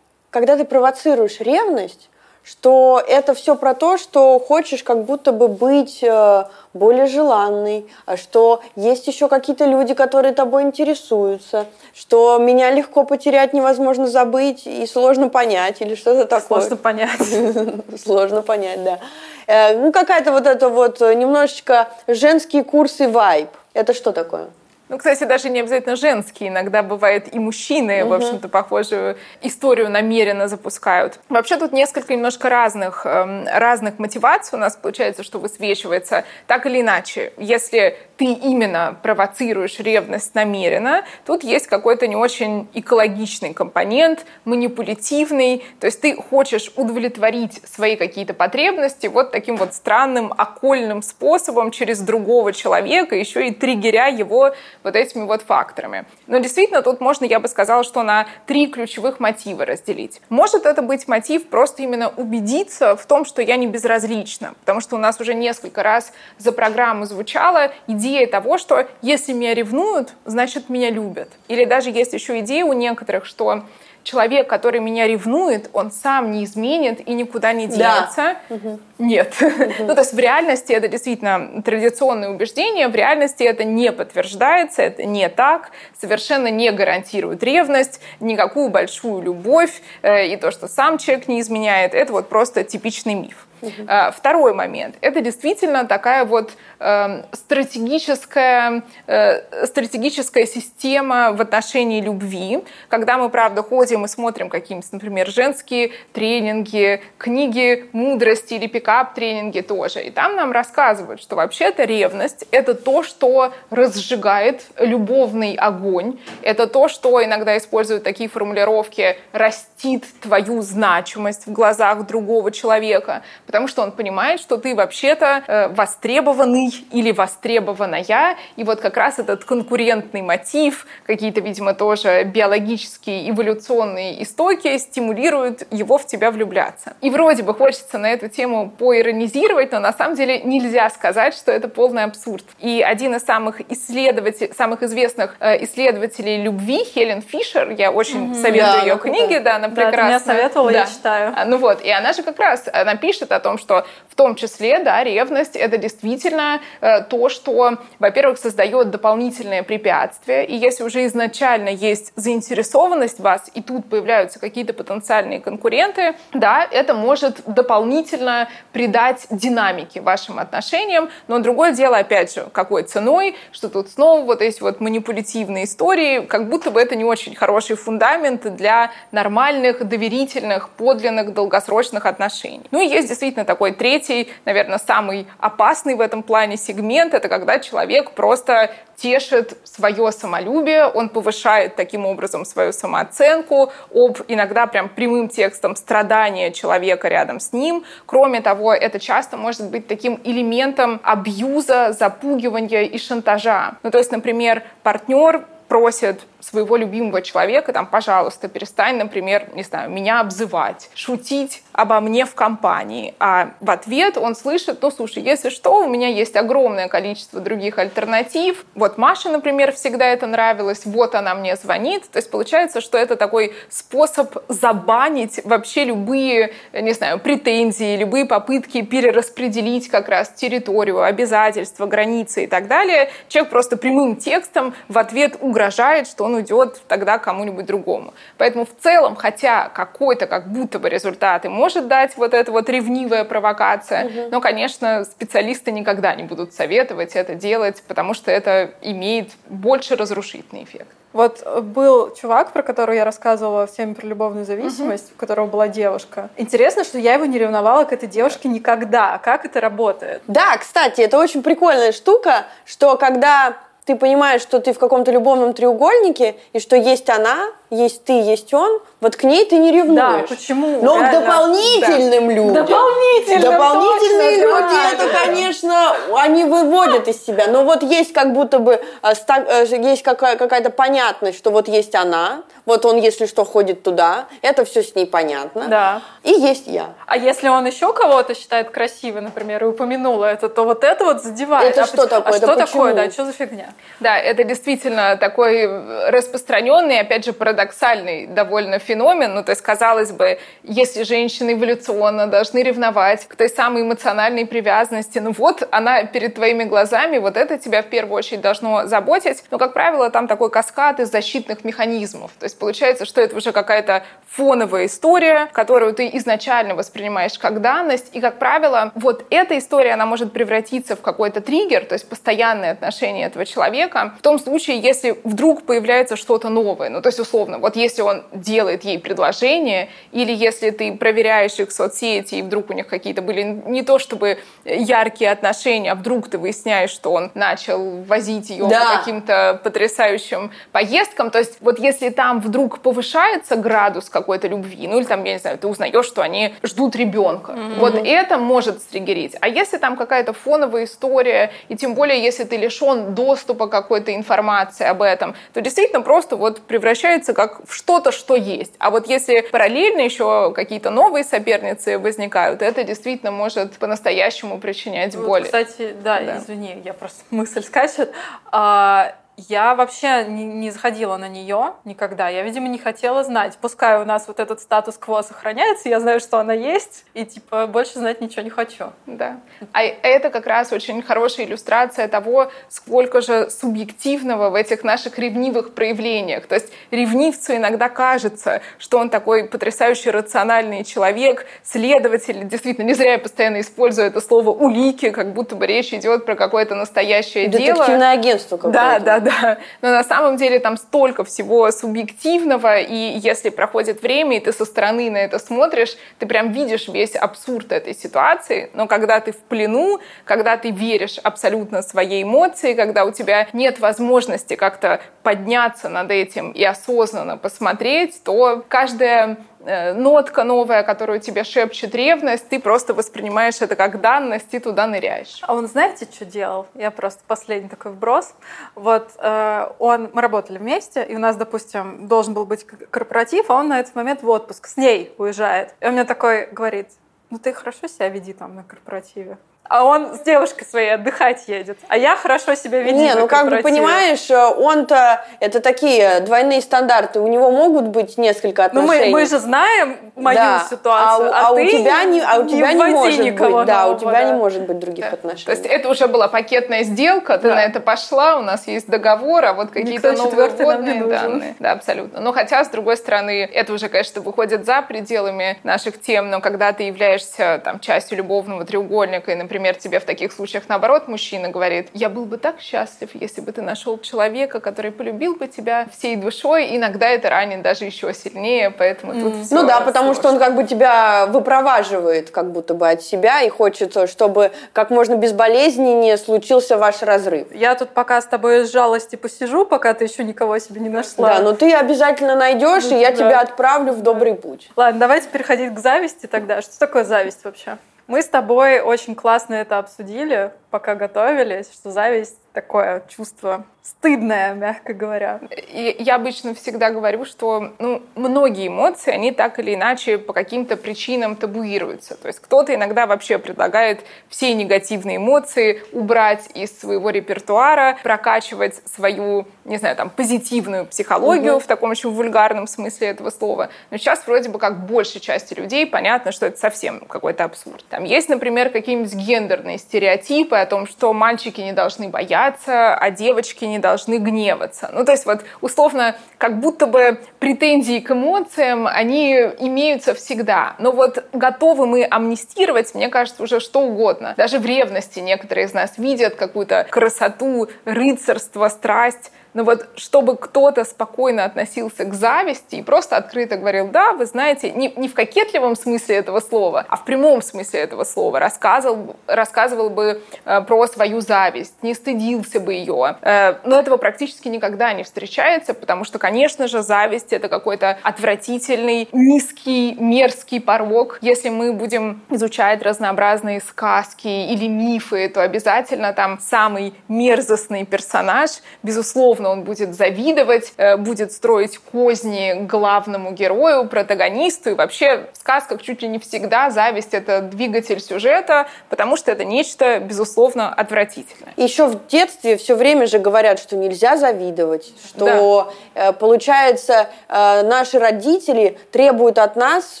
S1: когда ты провоцируешь ревность, что это все про то, что хочешь как будто бы быть э, более желанной, а что есть еще какие-то люди, которые тобой интересуются, что меня легко потерять, невозможно забыть и сложно понять или что-то такое.
S2: Сложно понять.
S1: Сложно понять, да. Э, ну, какая-то вот это вот немножечко женские курсы вайб. Это что такое?
S3: Ну, кстати, даже не обязательно женские. Иногда бывает и мужчины, угу. в общем-то, похожую историю намеренно запускают. Вообще тут несколько немножко разных, эм, разных мотиваций у нас получается, что высвечивается. Так или иначе, если ты именно провоцируешь ревность намеренно, тут есть какой-то не очень экологичный компонент, манипулятивный. То есть ты хочешь удовлетворить свои какие-то потребности вот таким вот странным окольным способом через другого человека, еще и триггеря его вот этими вот факторами. Но действительно, тут можно, я бы сказала, что на три ключевых мотива разделить. Может это быть мотив просто именно убедиться в том, что я не безразлична, потому что у нас уже несколько раз за программу звучала идея того, что если меня ревнуют, значит меня любят. Или даже есть еще идея у некоторых, что человек, который меня ревнует, он сам не изменит и никуда не денется. Да. Нет. Угу. ну, то есть в реальности это действительно традиционное убеждение, в реальности это не подтверждается, это не так, совершенно не гарантирует ревность, никакую большую любовь, э, и то, что сам человек не изменяет, это вот просто типичный миф. Uh-huh. Второй момент. Это действительно такая вот э, стратегическая, э, стратегическая система в отношении любви, когда мы, правда, ходим и смотрим какие-нибудь, например, женские тренинги, книги мудрости или пикап-тренинги тоже. И там нам рассказывают, что вообще-то ревность — это то, что разжигает любовный огонь. Это то, что иногда используют такие формулировки «растит твою значимость в глазах другого человека», потому что он понимает, что ты вообще-то э, востребованный или востребованная, и вот как раз этот конкурентный мотив, какие-то, видимо, тоже биологические, эволюционные истоки стимулируют его в тебя влюбляться. И вроде бы хочется на эту тему поиронизировать, но на самом деле нельзя сказать, что это полный абсурд. И один из самых исследователей, самых известных э, исследователей любви, Хелен Фишер, я очень mm-hmm. советую да, ее книги, да, она прекрасная. Да, ты меня
S2: советовала,
S3: да.
S2: я читаю.
S3: А, ну вот, и она же как раз, она пишет о том, что в том числе, да, ревность — это действительно э, то, что, во-первых, создает дополнительные препятствия, и если уже изначально есть заинтересованность в вас, и тут появляются какие-то потенциальные конкуренты, да, это может дополнительно придать динамики вашим отношениям, но другое дело, опять же, какой ценой, что тут снова вот эти вот манипулятивные истории, как будто бы это не очень хороший фундамент для нормальных, доверительных, подлинных, долгосрочных отношений. Ну и есть действительно действительно такой третий, наверное, самый опасный в этом плане сегмент, это когда человек просто тешит свое самолюбие, он повышает таким образом свою самооценку об иногда прям прямым текстом страдания человека рядом с ним. Кроме того, это часто может быть таким элементом абьюза, запугивания и шантажа. Ну, то есть, например, партнер просит своего любимого человека, там, пожалуйста, перестань, например, не знаю, меня обзывать, шутить обо мне в компании. А в ответ он слышит, ну, слушай, если что, у меня есть огромное количество других альтернатив. Вот Маше, например, всегда это нравилось, вот она мне звонит. То есть получается, что это такой способ забанить вообще любые, не знаю, претензии, любые попытки перераспределить как раз территорию, обязательства, границы и так далее. Человек просто прямым текстом в ответ угрожает, что он уйдет тогда кому-нибудь другому. Поэтому в целом, хотя какой-то как будто бы результат и может дать вот эта вот ревнивая провокация, угу. но, конечно, специалисты никогда не будут советовать это делать, потому что это имеет больше разрушительный эффект.
S2: Вот был чувак, про которого я рассказывала в теме про любовную зависимость, uh у которого была девушка. Интересно, что я его не ревновала к этой девушке никогда. Как это работает?
S1: Да, кстати, это очень прикольная штука, что когда ты понимаешь, что ты в каком-то любовном треугольнике, и что есть она, есть ты, есть он, вот к ней ты не ревнуешь.
S2: Да, почему?
S1: Но Реально. к дополнительным да. людям.
S2: Дополнительным,
S1: Дополнительные точно, люди, да, это, конечно, они выводят из себя. Но вот есть как будто бы, э, э, есть какая-то понятность, что вот есть она, вот он, если что, ходит туда, это все с ней понятно.
S2: Да.
S1: И есть я.
S2: А если он еще кого-то считает красивой, например, и упомянула это, то вот это вот задевает.
S1: Это а что такое?
S2: А
S1: это
S2: что
S1: почему?
S2: такое, да, что за фигня?
S3: Да, это действительно такой распространенный, опять же, парадоксальный довольно феномен. Ну, то есть, казалось бы, если женщины эволюционно должны ревновать к той самой эмоциональной привязанности, ну вот она перед твоими глазами, вот это тебя в первую очередь должно заботить. Но, как правило, там такой каскад из защитных механизмов. То есть получается, что это уже какая-то фоновая история, которую ты изначально воспринимаешь как данность. И, как правило, вот эта история, она может превратиться в какой-то триггер, то есть постоянное отношение этого человека, в том случае, если вдруг появляется что-то новое. Ну, то есть, условно, вот если он делает ей предложение, или если ты проверяешь их соцсети, и вдруг у них какие-то были не то чтобы яркие отношения, а вдруг ты выясняешь, что он начал возить ее да. по каким-то потрясающим поездкам. То есть вот если там вдруг повышается градус какой-то любви, ну или там, я не знаю, ты узнаешь, что они ждут ребенка, mm-hmm. вот это может стригерить. А если там какая-то фоновая история, и тем более, если ты лишен доступа какой-то информации об этом, то действительно просто вот превращается как в что-то, что есть. А вот если параллельно еще какие-то новые соперницы возникают, это действительно может по-настоящему причинять боль. Вот,
S2: кстати, да, да, извини, я просто мысль скачет. А, я вообще не, не заходила на нее никогда. Я, видимо, не хотела знать. Пускай у нас вот этот статус-кво сохраняется, я знаю, что она есть, и типа больше знать ничего не хочу.
S3: Да. А это как раз очень хорошая иллюстрация того, сколько же субъективного в этих наших ревнивых проявлениях. То есть ревнивцу иногда кажется, что он такой потрясающий рациональный человек, следователь. Действительно, не зря я постоянно использую это слово улики, как будто бы речь идет про какое-то настоящее
S1: Детективное
S3: дело.
S1: Детективное агентство какое-то.
S3: Да, да, да. Но на самом деле там столько всего субъективного, и если проходит время, и ты со стороны на это смотришь, ты прям видишь весь абсурд этой ситуации. Но когда ты в плену, когда ты веришь абсолютно своей эмоции, когда у тебя нет возможности как-то подняться над этим и осознанно посмотреть, то каждая нотка новая, которую тебе шепчет ревность, ты просто воспринимаешь это как данность и туда ныряешь.
S2: А он знаете, что делал? Я просто последний такой вброс. Вот э, он, мы работали вместе, и у нас, допустим, должен был быть корпоратив, а он на этот момент в отпуск с ней уезжает. И он мне такой говорит, ну ты хорошо себя веди там на корпоративе а он с девушкой своей отдыхать едет. А я хорошо себя веду.
S1: Не, ну как бы понимаешь, он-то это такие двойные стандарты. У него могут быть несколько отношений.
S2: Ну мы, мы же знаем мою
S1: да.
S2: ситуацию, а, а, а
S1: у тебя не, а у тебя не, не может быть, да, у тебя
S2: да.
S1: не может быть других
S3: да.
S1: отношений.
S3: То есть это уже была пакетная сделка, ты да. на это пошла, у нас есть договор, а вот какие-то новые вводные данные. Да, абсолютно. Но хотя, с другой стороны, это уже, конечно, выходит за пределами наших тем, но когда ты являешься там частью любовного треугольника, и, например, тебе в таких случаях наоборот мужчина говорит, я был бы так счастлив, если бы ты нашел человека, который полюбил бы тебя всей душой, иногда это ранит даже еще сильнее, поэтому mm. тут все
S1: Ну да, потому что он как бы тебя выпроваживает как будто бы от себя и хочется, чтобы как можно безболезненнее случился ваш разрыв.
S2: Я тут пока с тобой из жалости посижу, пока ты еще никого себе не нашла.
S1: Да, но ты обязательно найдешь, ну, и я да. тебя отправлю в добрый путь.
S2: Ладно, давайте переходить к зависти тогда. Что такое зависть вообще? Мы с тобой очень классно это обсудили, пока готовились, что зависть такое чувство стыдное, мягко говоря.
S3: И я обычно всегда говорю, что ну, многие эмоции, они так или иначе по каким-то причинам табуируются. То есть кто-то иногда вообще предлагает все негативные эмоции убрать из своего репертуара, прокачивать свою, не знаю, там, позитивную психологию угу. в таком очень вульгарном смысле этого слова. Но сейчас вроде бы как большей части людей понятно, что это совсем какой-то абсурд. Там есть, например, какие-нибудь гендерные стереотипы о том, что мальчики не должны бояться, а девочки не должны гневаться. Ну, то есть вот условно, как будто бы претензии к эмоциям, они имеются всегда. Но вот готовы мы амнистировать, мне кажется, уже что угодно. Даже в ревности некоторые из нас видят какую-то красоту, рыцарство, страсть. Но вот чтобы кто-то спокойно относился к зависти и просто открыто говорил, да, вы знаете, не, не в кокетливом смысле этого слова, а в прямом смысле этого слова, рассказывал, рассказывал бы э, про свою зависть, не стыдился бы ее. Э, но этого практически никогда не встречается, потому что, конечно же, зависть — это какой-то отвратительный, низкий, мерзкий порог. Если мы будем изучать разнообразные сказки или мифы, то обязательно там самый мерзостный персонаж, безусловно, безусловно, он будет завидовать, э, будет строить козни главному герою, протагонисту. И вообще в сказках чуть ли не всегда зависть — это двигатель сюжета, потому что это нечто, безусловно, отвратительное.
S1: Еще в детстве все время же говорят, что нельзя завидовать, что, да. Э, получается, э, наши родители требуют от нас,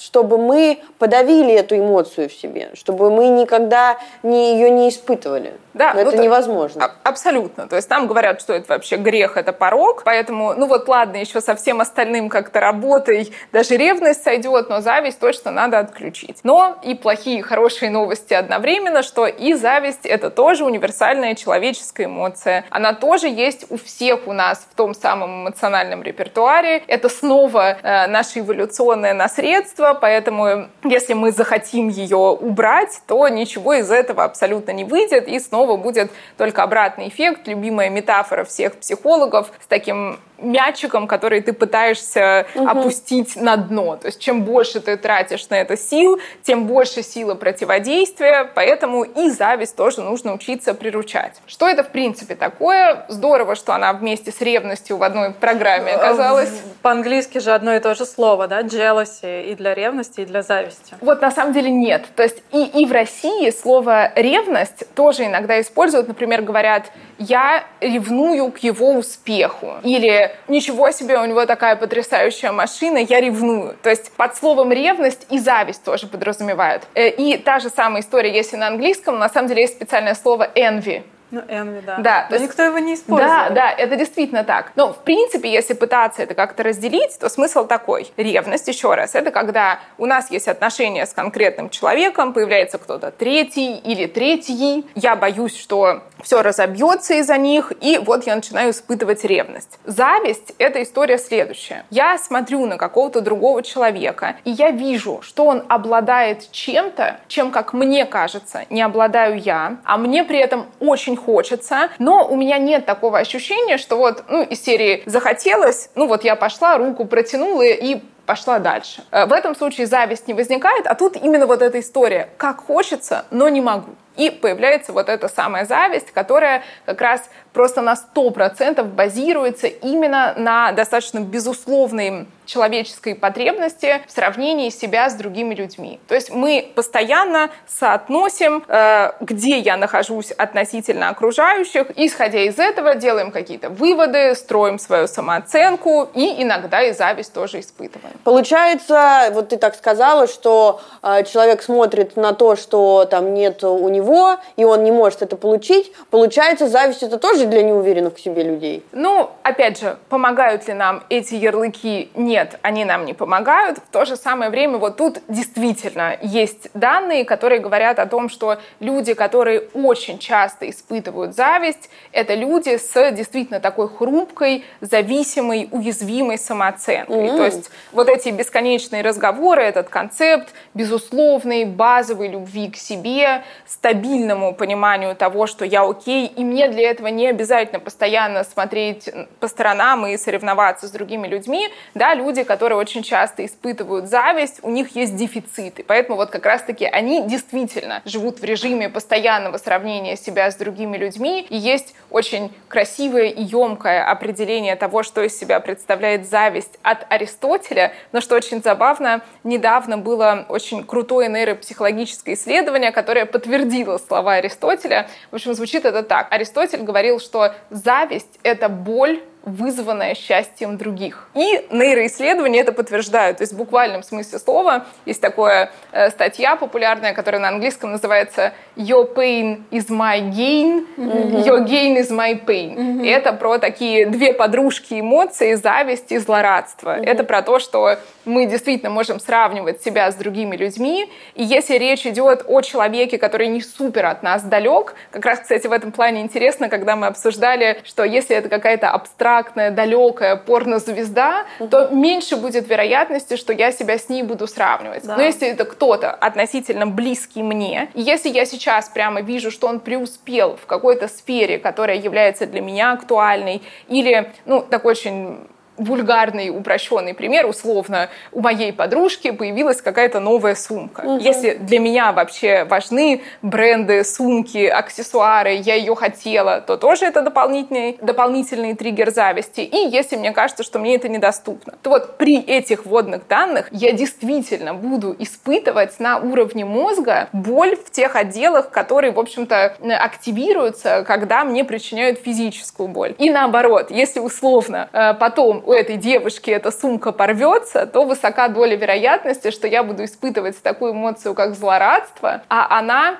S1: чтобы мы подавили эту эмоцию в себе, чтобы мы никогда не, ее не испытывали. Да, Но ну, это невозможно.
S3: А, абсолютно. То есть нам говорят, что это вообще грех, это порог. Поэтому, ну вот ладно, еще со всем остальным как-то работой, даже ревность сойдет, но зависть точно надо отключить. Но и плохие, и хорошие новости одновременно, что и зависть это тоже универсальная человеческая эмоция. Она тоже есть у всех у нас в том самом эмоциональном репертуаре. Это снова э, наше эволюционное наследство, поэтому если мы захотим ее убрать, то ничего из этого абсолютно не выйдет, и снова будет только обратный эффект, любимая метафора всех психологов с таким мячиком, который ты пытаешься угу. опустить на дно. То есть чем больше ты тратишь на это сил, тем больше силы противодействия, поэтому и зависть тоже нужно учиться приручать. Что это в принципе такое? Здорово, что она вместе с ревностью в одной программе оказалась.
S2: По-английски же одно и то же слово, да? Jealousy и для ревности, и для зависти.
S3: Вот на самом деле нет. То есть и, и в России слово ревность тоже иногда используют, например, говорят я ревную к его успеху. Или ничего себе, у него такая потрясающая машина, я ревную. То есть под словом ревность и зависть тоже подразумевают. Э, и та же самая история, если на английском, на самом деле есть специальное слово envy.
S2: Ну, envy, да.
S3: Да.
S2: Но есть, никто его не использует.
S3: Да, да, это действительно так. Но, в принципе, если пытаться это как-то разделить, то смысл такой. Ревность, еще раз, это когда у нас есть отношения с конкретным человеком, появляется кто-то третий или третий, я боюсь, что все разобьется из-за них, и вот я начинаю испытывать ревность. Зависть — это история следующая. Я смотрю на какого-то другого человека, и я вижу, что он обладает чем-то, чем, как мне кажется, не обладаю я, а мне при этом очень хочется, но у меня нет такого ощущения, что вот, ну, из серии захотелось, ну вот я пошла, руку протянула и пошла дальше. Э, в этом случае зависть не возникает, а тут именно вот эта история. Как хочется, но не могу. И появляется вот эта самая зависть, которая как раз просто на 100% базируется именно на достаточно безусловной человеческой потребности в сравнении себя с другими людьми. То есть мы постоянно соотносим, э, где я нахожусь относительно окружающих, исходя из этого делаем какие-то выводы, строим свою самооценку и иногда и зависть тоже испытываем.
S1: Получается, вот ты так сказала, что э, человек смотрит на то, что там нет у него, и он не может это получить. Получается, зависть это тоже для неуверенных в себе людей.
S3: Ну, опять же, помогают ли нам эти ярлыки? Нет, они нам не помогают. В то же самое время вот тут действительно есть данные, которые говорят о том, что люди, которые очень часто испытывают зависть, это люди с действительно такой хрупкой, зависимой, уязвимой самооценкой. Mm-hmm. То есть вот эти бесконечные разговоры, этот концепт безусловной базовой любви к себе, стабильному пониманию того, что я окей, и мне для этого не обязательно постоянно смотреть по сторонам и соревноваться с другими людьми, да, люди, которые очень часто испытывают зависть, у них есть дефициты, поэтому вот как раз-таки они действительно живут в режиме постоянного сравнения себя с другими людьми, и есть очень красивое и емкое определение того, что из себя представляет зависть от Аристотеля, но что очень забавно, недавно было очень крутое нейропсихологическое исследование, которое подтвердило слова Аристотеля. В общем, звучит это так. Аристотель говорил, что зависть — это боль вызванное счастьем других. И нейроисследования это подтверждают. То есть в буквальном смысле слова есть такая э, статья популярная, которая на английском называется «Your pain is my gain, your gain is my pain». И это про такие две подружки эмоций, зависть и злорадство. Это про то, что мы действительно можем сравнивать себя с другими людьми. И если речь идет о человеке, который не супер от нас далек, как раз, кстати, в этом плане интересно, когда мы обсуждали, что если это какая-то абстрактная, далекая порнозвезда, угу. то меньше будет вероятности, что я себя с ней буду сравнивать. Да. Но если это кто-то относительно близкий мне, если я сейчас прямо вижу, что он преуспел в какой-то сфере, которая является для меня актуальной, или, ну, такой очень вульгарный, упрощенный пример, условно, у моей подружки появилась какая-то новая сумка. Угу. Если для меня вообще важны бренды, сумки, аксессуары, я ее хотела, то тоже это дополнительный, дополнительный триггер зависти. И если мне кажется, что мне это недоступно, то вот при этих вводных данных я действительно буду испытывать на уровне мозга боль в тех отделах, которые, в общем-то, активируются, когда мне причиняют физическую боль. И наоборот, если условно э, потом у этой девушки эта сумка порвется, то высока доля вероятности, что я буду испытывать такую эмоцию, как злорадство, а она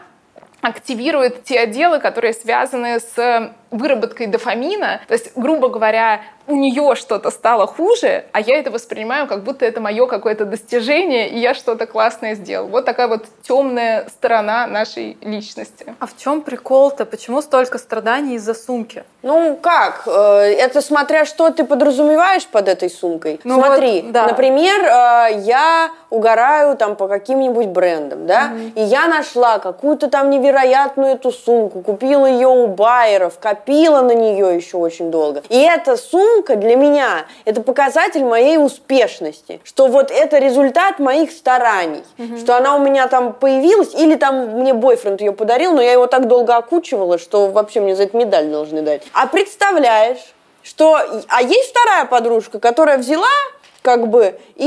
S3: активирует те отделы, которые связаны с выработкой дофамина. То есть, грубо говоря, у нее что-то стало хуже, а я это воспринимаю, как будто это мое какое-то достижение, и я что-то классное сделал. Вот такая вот темная сторона нашей личности.
S2: А в чем прикол-то? Почему столько страданий из-за сумки?
S1: Ну как? Э, это смотря что ты подразумеваешь под этой сумкой. Ну Смотри, вот, да. например, э, я угораю там по каким-нибудь брендам, да, угу. и я нашла какую-то там невероятную эту сумку, купила ее у байеров, копила на нее еще очень долго. И эта сумка для меня, это показатель моей успешности, что вот это результат моих стараний, угу. что она у меня там появилась, или там мне бойфренд ее подарил, но я его так долго окучивала, что вообще мне за это медаль должны дать. А представляешь, что... А есть вторая подружка, которая взяла как бы, и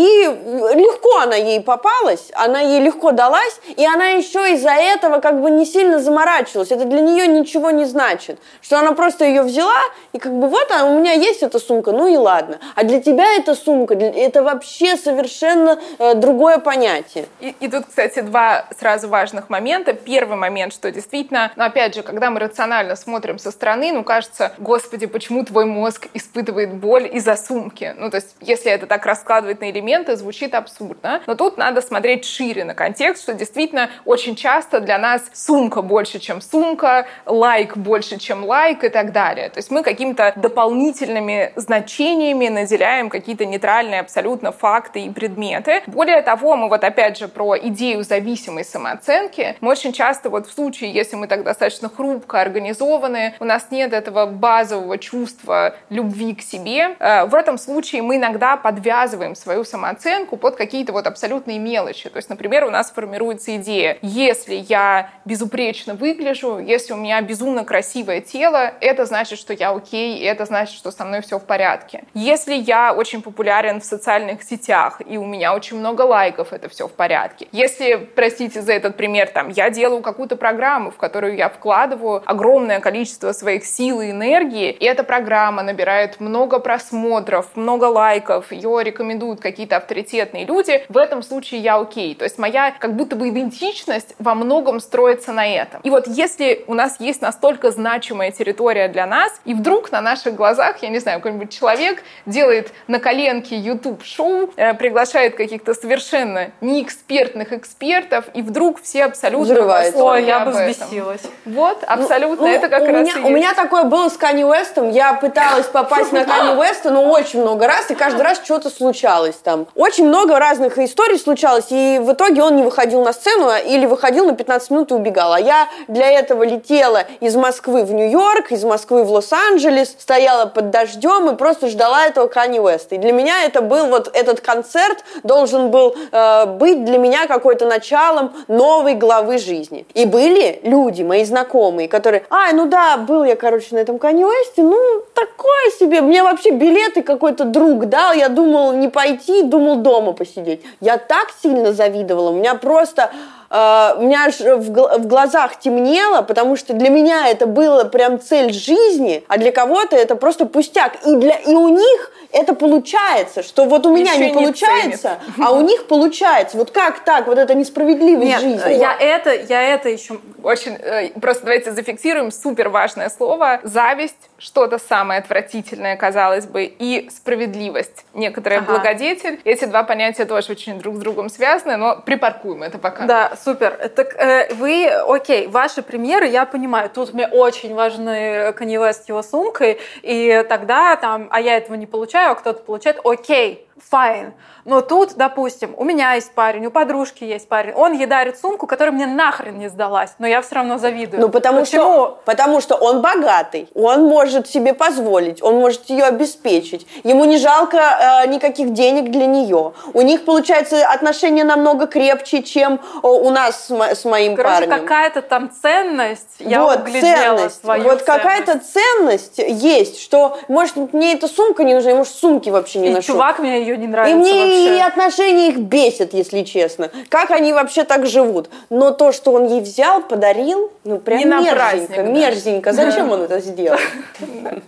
S1: легко она ей попалась, она ей легко далась, и она еще из-за этого как бы не сильно заморачивалась, это для нее ничего не значит, что она просто ее взяла, и как бы вот она, у меня есть эта сумка, ну и ладно, а для тебя эта сумка, это вообще совершенно э, другое понятие.
S3: И, и тут, кстати, два сразу важных момента. Первый момент, что действительно, ну опять же, когда мы рационально смотрим со стороны, ну кажется, господи, почему твой мозг испытывает боль из-за сумки? Ну то есть, если это так так раскладывать на элементы звучит абсурдно. Но тут надо смотреть шире на контекст, что действительно очень часто для нас сумка больше, чем сумка, лайк больше, чем лайк и так далее. То есть мы какими-то дополнительными значениями наделяем какие-то нейтральные абсолютно факты и предметы. Более того, мы вот опять же про идею зависимой самооценки. Мы очень часто вот в случае, если мы так достаточно хрупко организованы, у нас нет этого базового чувства любви к себе, э, в этом случае мы иногда подвязываем подвязываем свою самооценку под какие-то вот абсолютные мелочи. То есть, например, у нас формируется идея, если я безупречно выгляжу, если у меня безумно красивое тело, это значит, что я окей, и это значит, что со мной все в порядке. Если я очень популярен в социальных сетях, и у меня очень много лайков, это все в порядке. Если, простите за этот пример, там, я делаю какую-то программу, в которую я вкладываю огромное количество своих сил и энергии, и эта программа набирает много просмотров, много лайков, ее рекомендуют какие-то авторитетные люди, в этом случае я окей. То есть моя как будто бы идентичность во многом строится на этом. И вот если у нас есть настолько значимая территория для нас, и вдруг на наших глазах, я не знаю, какой-нибудь человек делает на коленке YouTube-шоу, э, приглашает каких-то совершенно неэкспертных экспертов, и вдруг все абсолютно
S2: Ой, я бы взбесилась.
S3: Вот, ну, абсолютно, ну, это как
S1: у
S3: раз
S1: меня, У меня такое было с Канни Уэстом, я пыталась попасть на Канни Уэста, но очень много раз, и каждый раз что-то случалось там. Очень много разных историй случалось, и в итоге он не выходил на сцену или выходил на 15 минут и убегал. А я для этого летела из Москвы в Нью-Йорк, из Москвы в Лос-Анджелес, стояла под дождем и просто ждала этого Кани Уэста. И для меня это был вот этот концерт должен был э, быть для меня какой-то началом новой главы жизни. И были люди, мои знакомые, которые, а, ну да, был я, короче, на этом Кани Уэсте, ну, такое себе, мне вообще билеты какой-то друг дал, я думал не пойти, думал дома посидеть. Я так сильно завидовала, у меня просто у меня аж в, в глазах темнело, потому что для меня это было прям цель жизни, а для кого-то это просто пустяк. И, для, и у них это получается, что вот у меня Еще не получается, не а у них получается. Вот как так? Вот это несправедливость Нет, жизни.
S2: Я это, я это еще
S3: очень... Э, просто давайте зафиксируем супер важное слово. Зависть что-то самое отвратительное, казалось бы, и справедливость, некоторая ага. благодетель. Эти два понятия тоже очень друг с другом связаны, но припаркуем это пока.
S2: Да, супер. Так э, вы, окей, ваши примеры, я понимаю, тут мне очень важны Kanye West его сумкой, и тогда там, а я этого не получаю, а кто-то получает, окей, fine. Но тут, допустим, у меня есть парень, у подружки есть парень, он ей дарит сумку, которая мне нахрен не сдалась, но я все равно завидую.
S1: Ну, потому Почему? что, потому что он богатый, он может себе позволить, он может ее обеспечить, ему не жалко э, никаких денег для нее. У них, получается, отношения намного крепче, чем у нас с, с моим
S2: Короче,
S1: парнем.
S2: какая-то там ценность, я вот, углядела
S1: ценность.
S2: свою
S1: Вот какая-то ценность есть, что, может, мне эта сумка не нужна, я, может, сумки вообще не
S2: И
S1: ношу.
S2: чувак мне ее не нравится
S1: И мне. И отношения их бесят, если честно. Как они вообще так живут? Но то, что он ей взял, подарил, ну прям не мерзенько, праздник, да. мерзенько. Зачем он это сделал?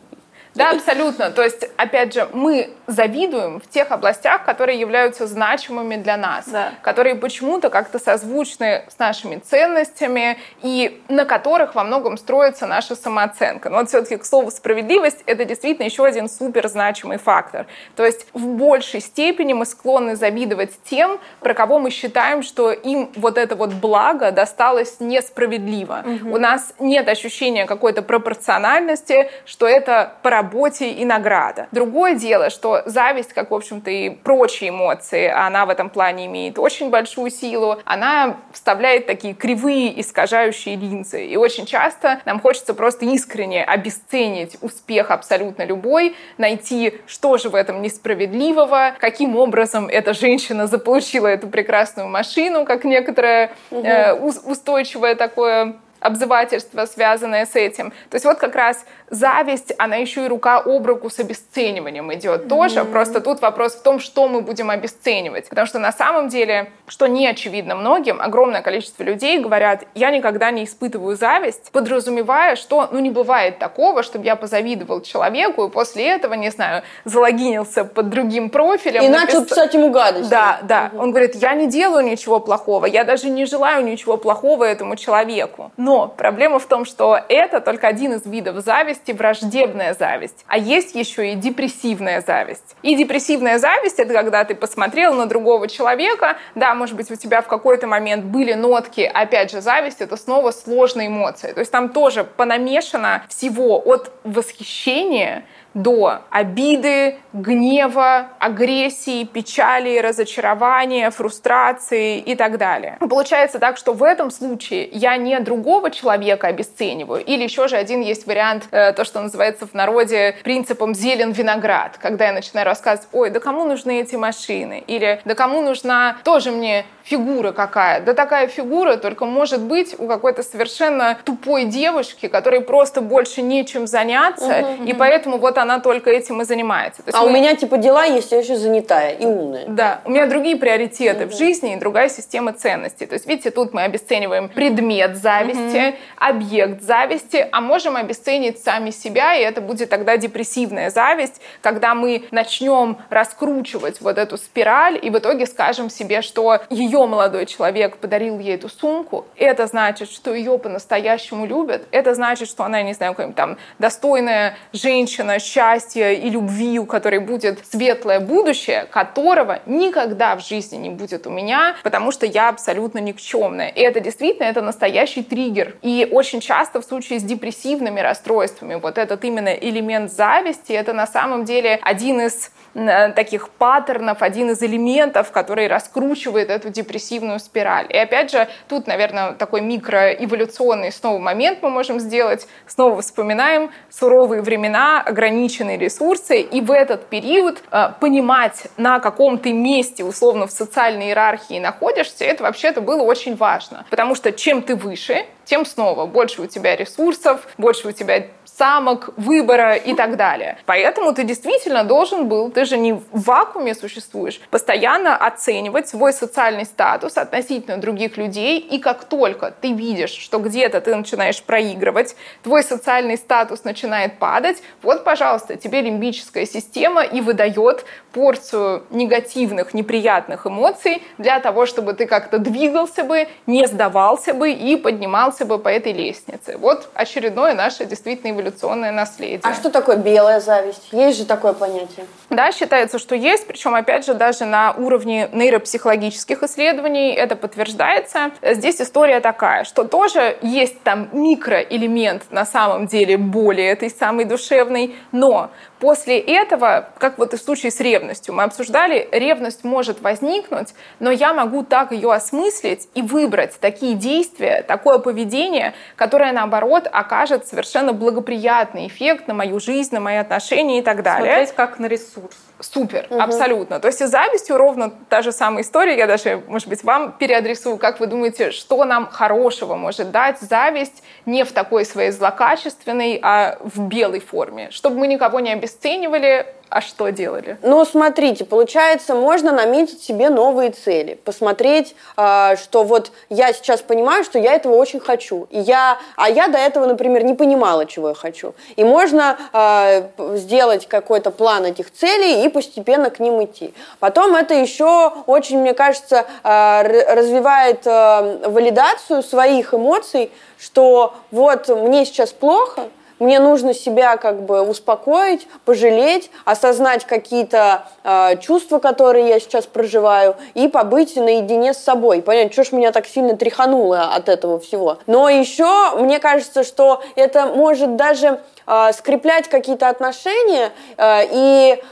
S3: Да, абсолютно. То есть, опять же, мы завидуем в тех областях, которые являются значимыми для нас, да. которые почему-то как-то созвучны с нашими ценностями и на которых во многом строится наша самооценка. Но вот все-таки, к слову, справедливость — это действительно еще один супер значимый фактор. То есть в большей степени мы склонны завидовать тем, про кого мы считаем, что им вот это вот благо досталось несправедливо. Угу. У нас нет ощущения какой-то пропорциональности, что это пора работе и награда. Другое дело, что зависть, как, в общем-то, и прочие эмоции, она в этом плане имеет очень большую силу, она вставляет такие кривые, искажающие линзы. И очень часто нам хочется просто искренне обесценить успех абсолютно любой, найти, что же в этом несправедливого, каким образом эта женщина заполучила эту прекрасную машину, как некоторое угу. э, устойчивое такое обзывательство, связанное с этим. То есть вот как раз зависть, она еще и рука об руку с обесцениванием идет mm-hmm. тоже. Просто тут вопрос в том, что мы будем обесценивать. Потому что на самом деле, что не очевидно многим, огромное количество людей говорят, я никогда не испытываю зависть, подразумевая, что ну не бывает такого, чтобы я позавидовал человеку и после этого, не знаю, залогинился под другим профилем.
S1: И напис... начал писать ему гадость.
S3: Да, да. Mm-hmm. Он говорит, я не делаю ничего плохого, я даже не желаю ничего плохого этому человеку. Но проблема в том, что это только один из видов зависти, враждебная зависть. А есть еще и депрессивная зависть. И депрессивная зависть — это когда ты посмотрел на другого человека, да, может быть, у тебя в какой-то момент были нотки, опять же, зависть — это снова сложная эмоция. То есть там тоже понамешано всего от восхищения до обиды, гнева, агрессии, печали, разочарования, фрустрации и так далее. Получается так, что в этом случае я не другого человека обесцениваю, или еще же один есть вариант, э, то, что называется в народе принципом зелен виноград, когда я начинаю рассказывать, ой, да кому нужны эти машины, или да кому нужна тоже мне фигура какая. Да такая фигура только может быть у какой-то совершенно тупой девушки, которой просто больше нечем заняться, uh-huh, и поэтому вот она только этим и занимается.
S1: а мы... у меня типа дела есть, я еще занятая и умная.
S3: Да, у меня другие приоритеты uh-huh. в жизни и другая система ценностей. То есть, видите, тут мы обесцениваем предмет зависти, uh-huh. объект зависти, а можем обесценить сами себя, и это будет тогда депрессивная зависть, когда мы начнем раскручивать вот эту спираль и в итоге скажем себе, что ее молодой человек подарил ей эту сумку, это значит, что ее по-настоящему любят, это значит, что она, не знаю, какая-нибудь там достойная женщина счастья и любви, у которой будет светлое будущее, которого никогда в жизни не будет у меня, потому что я абсолютно никчемная. И это действительно, это настоящий триггер. И очень часто в случае с депрессивными расстройствами вот этот именно элемент зависти, это на самом деле один из Э, таких паттернов, один из элементов, который раскручивает эту депрессивную спираль. И опять же, тут, наверное, такой микроэволюционный снова момент мы можем сделать. Снова вспоминаем суровые времена, ограниченные ресурсы, и в этот период э, понимать, на каком ты месте, условно, в социальной иерархии находишься, это вообще-то было очень важно. Потому что чем ты выше, тем снова больше у тебя ресурсов, больше у тебя самок, выбора и так далее. Поэтому ты действительно должен был, ты же не в вакууме существуешь, постоянно оценивать свой социальный статус относительно других людей, и как только ты видишь, что где-то ты начинаешь проигрывать, твой социальный статус начинает падать, вот, пожалуйста, тебе лимбическая система и выдает порцию негативных, неприятных эмоций для того, чтобы ты как-то двигался бы, не сдавался бы и поднимался бы по этой лестнице. Вот очередное наше действительно эволюционное наследие.
S1: А что такое белая зависть? Есть же такое понятие?
S3: Да, считается, что есть, причем, опять же, даже на уровне нейропсихологических исследований это подтверждается. Здесь история такая, что тоже есть там микроэлемент на самом деле боли этой самой душевной, но После этого, как вот и в случае с ревностью, мы обсуждали, ревность может возникнуть, но я могу так ее осмыслить и выбрать такие действия, такое поведение, которое, наоборот, окажет совершенно благоприятный эффект на мою жизнь, на мои отношения и так далее.
S2: Смотреть как на ресурс.
S3: Супер, угу. абсолютно. То есть и завистью ровно та же самая история. Я даже, может быть, вам переадресую, как вы думаете, что нам хорошего может дать зависть не в такой своей злокачественной, а в белой форме, чтобы мы никого не обесценивали, а что делали?
S1: Ну, смотрите, получается, можно наметить себе новые цели, посмотреть, э, что вот я сейчас понимаю, что я этого очень хочу, и я, а я до этого, например, не понимала, чего я хочу. И можно э, сделать какой-то план этих целей и постепенно к ним идти. Потом это еще очень, мне кажется, э, развивает валидацию своих эмоций, что вот мне сейчас плохо, мне нужно себя как бы успокоить, пожалеть, осознать какие-то э, чувства, которые я сейчас проживаю, и побыть наедине с собой, понять, что ж меня так сильно тряхануло от этого всего. Но еще мне кажется, что это может даже э, скреплять какие-то отношения э, и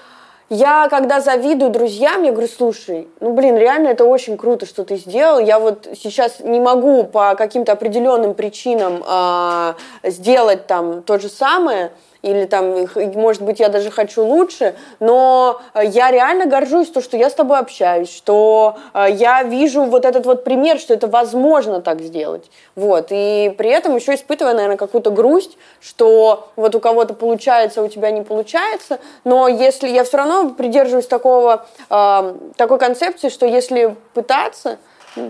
S1: я, когда завидую друзьям, я говорю, слушай, ну, блин, реально это очень круто, что ты сделал. Я вот сейчас не могу по каким-то определенным причинам э, сделать там то же самое, или там, может быть, я даже хочу лучше, но э, я реально горжусь то, что я с тобой общаюсь, что э, я вижу вот этот вот пример, что это возможно так сделать. Вот. И при этом еще испытывая, наверное, какую-то грусть, что вот у кого-то получается, у тебя не получается, но если я все равно придерживаюсь такого, э, такой концепции, что если пытаться,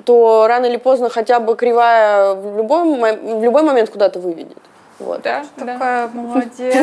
S1: то рано или поздно хотя бы кривая в любой, в любой момент куда-то выведет.
S2: Вот. Да, такая да. молодец.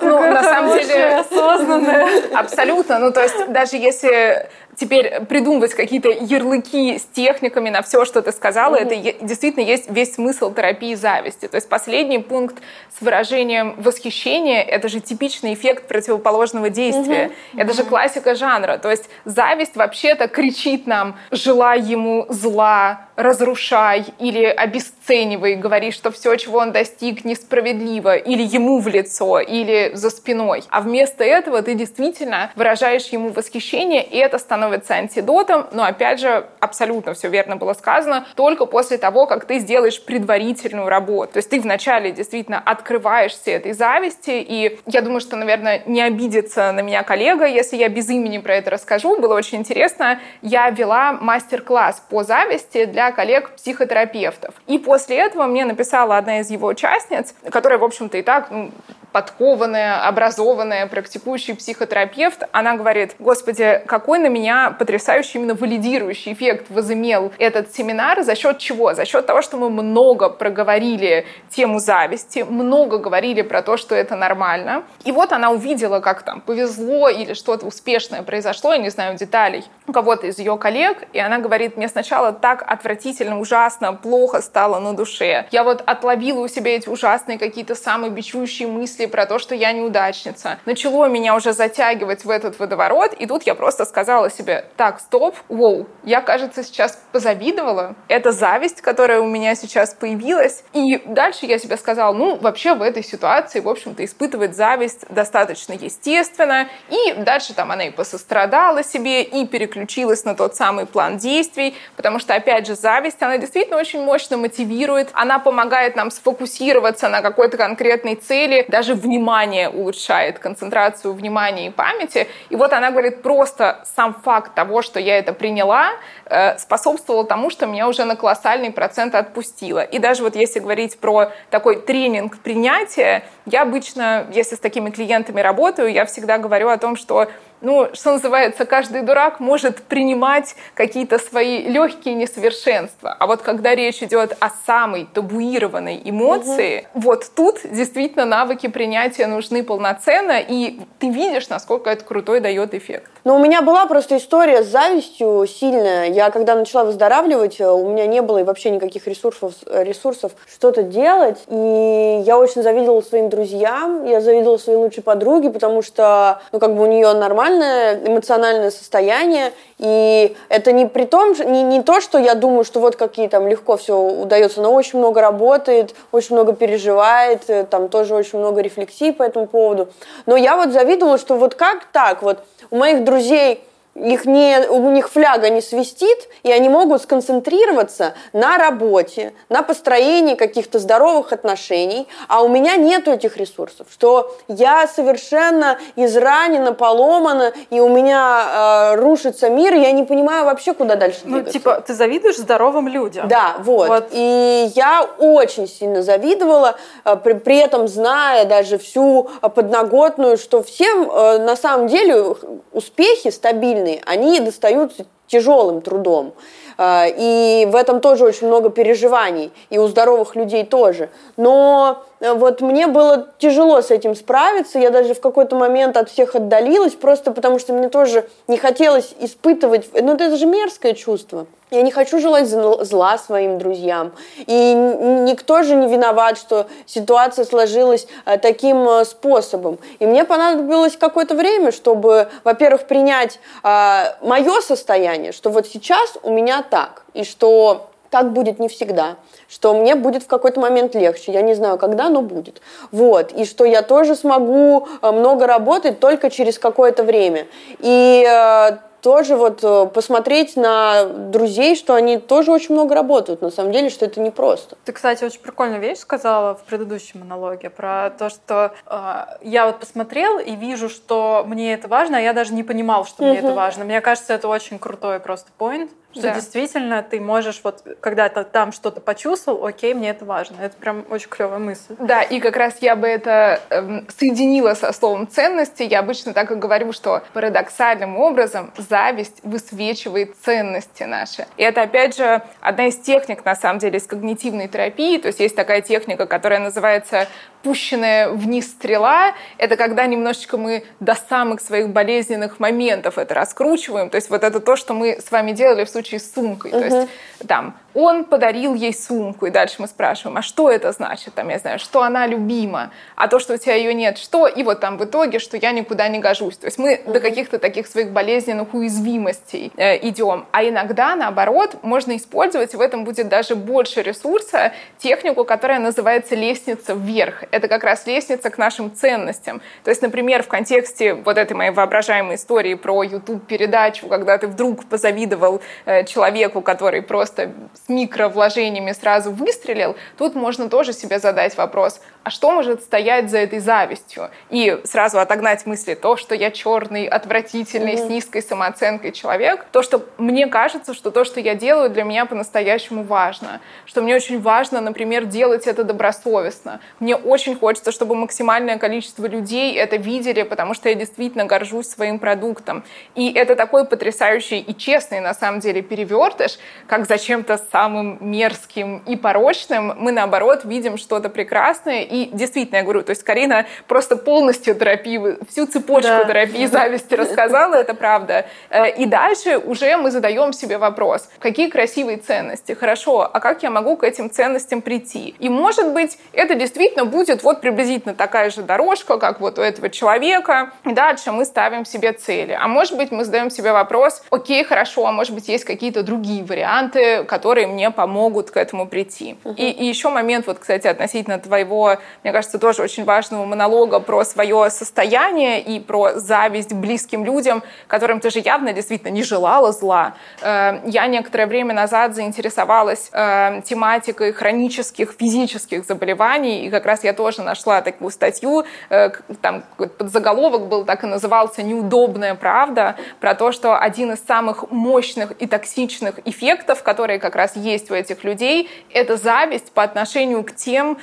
S2: Ну, на самом деле... осознанная.
S3: Абсолютно. Ну, то есть, даже если теперь придумывать какие-то ярлыки с техниками на все, что ты сказала, mm-hmm. это действительно есть весь смысл терапии зависти. То есть последний пункт с выражением восхищения — это же типичный эффект противоположного действия. Mm-hmm. Это mm-hmm. же классика жанра. То есть зависть вообще-то кричит нам «желай ему зла», разрушай или обесценивай, говори, что все, чего он достиг, несправедливо, или ему в лицо, или за спиной. А вместо этого ты действительно выражаешь ему восхищение, и это становится становится антидотом, но опять же, абсолютно все верно было сказано, только после того, как ты сделаешь предварительную работу. То есть ты вначале действительно открываешься этой зависти, и я думаю, что, наверное, не обидится на меня коллега, если я без имени про это расскажу. Было очень интересно. Я вела мастер-класс по зависти для коллег-психотерапевтов. И после этого мне написала одна из его участниц, которая, в общем-то, и так ну, подкованная, образованная, практикующий психотерапевт, она говорит, господи, какой на меня потрясающий именно валидирующий эффект возымел этот семинар, за счет чего? За счет того, что мы много проговорили тему зависти, много говорили про то, что это нормально. И вот она увидела, как там повезло или что-то успешное произошло, я не знаю деталей. у кого-то из ее коллег, и она говорит, мне сначала так отвратительно, ужасно, плохо стало на душе. Я вот отловила у себя эти ужасные какие-то самые бичующие мысли про то, что я неудачница. Начало меня уже затягивать в этот водоворот, и тут я просто сказала себе, так, стоп, воу, я, кажется, сейчас позавидовала. Это зависть, которая у меня сейчас появилась. И дальше я себе сказала, ну, вообще в этой ситуации, в общем-то, испытывать зависть достаточно естественно. И дальше там она и посострадала себе, и переключилась на тот самый план действий, потому что, опять же, зависть, она действительно очень мощно мотивирует, она помогает нам сфокусироваться на какой-то конкретной цели, даже внимание улучшает, концентрацию внимания и памяти. И вот она говорит, просто сам факт того, что я это приняла, э, способствовал тому, что меня уже на колоссальный процент отпустило. И даже вот если говорить про такой тренинг принятия, я обычно, если с такими клиентами работаю, я всегда говорю о том, что ну, что называется, каждый дурак может принимать какие-то свои легкие несовершенства. А вот когда речь идет о самой табуированной эмоции, угу. вот тут действительно навыки принятия нужны полноценно, и ты видишь, насколько это крутой дает эффект.
S1: Но у меня была просто история с завистью сильная. Я когда начала выздоравливать, э, у меня не было и вообще никаких ресурсов, ресурсов что-то делать. И я очень завидовала своим друзьям, я завидовала своей лучшей подруге, потому что, ну, как бы у нее нормальное эмоциональное состояние, и это не при том, не, не то, что я думаю, что вот какие там легко все удается, она очень много работает, очень много переживает, э, там тоже очень много рефлексий по этому поводу. Но я вот завидовала, что вот как так, вот у моих друзей их не, у них фляга не свистит, и они могут сконцентрироваться на работе, на построении каких-то здоровых отношений, а у меня нету этих ресурсов, что я совершенно изранена, поломана, и у меня э, рушится мир, и я не понимаю вообще, куда дальше
S2: ну, двигаться. Ну, типа, ты завидуешь здоровым людям.
S1: Да, вот. вот. И я очень сильно завидовала, э, при, при этом зная даже всю подноготную, что всем э, на самом деле успехи стабильны, сильные, они достаются тяжелым трудом. А, и в этом тоже очень много переживаний, и у здоровых людей тоже. Но вот мне было тяжело с этим справиться, я даже в какой-то момент от всех отдалилась, просто потому что мне тоже не хотелось испытывать, ну это же мерзкое чувство. Я не хочу желать зла своим друзьям. И никто же не виноват, что ситуация сложилась э, таким э, способом. И мне понадобилось какое-то время, чтобы, во-первых, принять мое состояние, что вот сейчас у меня так, и что так будет не всегда, что мне будет в какой-то момент легче, я не знаю когда, но будет. Вот, и что я тоже смогу э, много работать только через какое-то время. И э, тоже вот э, посмотреть на друзей, что они тоже очень много работают, на самом деле, что это непросто.
S2: Ты, кстати, очень прикольную вещь сказала в предыдущем монологе про то, что э, я вот посмотрел и вижу, что мне это важно, а я даже не понимал, что угу. мне это важно. Мне кажется, это очень крутой просто point. Что да. действительно ты можешь вот, когда ты там что-то почувствовал, окей, мне это важно. Это прям очень клевая мысль.
S3: Да, и как раз я бы это эм, соединила со словом ценности. Я обычно так и говорю, что парадоксальным образом зависть высвечивает ценности наши. И это, опять же, одна из техник, на самом деле, из когнитивной терапии. То есть есть такая техника, которая называется пущенная вниз стрела, это когда немножечко мы до самых своих болезненных моментов это раскручиваем. То есть вот это то, что мы с вами делали в случае с сумкой. Угу. То есть там он подарил ей сумку, и дальше мы спрашиваем, а что это значит, там, я знаю, что она любима, а то, что у тебя ее нет, что, и вот там в итоге, что я никуда не гожусь. То есть мы mm-hmm. до каких-то таких своих болезненных уязвимостей э, идем. А иногда, наоборот, можно использовать, в этом будет даже больше ресурса, технику, которая называется лестница вверх. Это как раз лестница к нашим ценностям. То есть, например, в контексте вот этой моей воображаемой истории про YouTube-передачу, когда ты вдруг позавидовал э, человеку, который просто с микровложениями сразу выстрелил, тут можно тоже себе задать вопрос, а что может стоять за этой завистью? И сразу отогнать мысли, то, что я черный, отвратительный, mm-hmm. с низкой самооценкой человек, то, что мне кажется, что то, что я делаю, для меня по-настоящему важно, что мне очень важно, например, делать это добросовестно. Мне очень хочется, чтобы максимальное количество людей это видели, потому что я действительно горжусь своим продуктом. И это такой потрясающий и честный, на самом деле, перевертыш, как зачем-то самым мерзким и порочным, мы, наоборот, видим что-то прекрасное. И действительно, я говорю, то есть Карина просто полностью терапию, всю цепочку да. терапии зависти рассказала, это правда. Э, и дальше уже мы задаем себе вопрос, какие красивые ценности? Хорошо, а как я могу к этим ценностям прийти? И, может быть, это действительно будет вот приблизительно такая же дорожка, как вот у этого человека. И дальше мы ставим себе цели. А может быть, мы задаем себе вопрос, окей, хорошо, а может быть, есть какие-то другие варианты, которые мне помогут к этому прийти. Uh-huh. И, и еще момент, вот, кстати, относительно твоего, мне кажется, тоже очень важного монолога про свое состояние и про зависть близким людям, которым ты же явно действительно не желала зла. Э, я некоторое время назад заинтересовалась э, тематикой хронических физических заболеваний, и как раз я тоже нашла такую статью, э, там подзаголовок был так и назывался «Неудобная правда», про то, что один из самых мощных и токсичных эффектов, которые как раз есть у этих людей, это зависть по отношению к тем,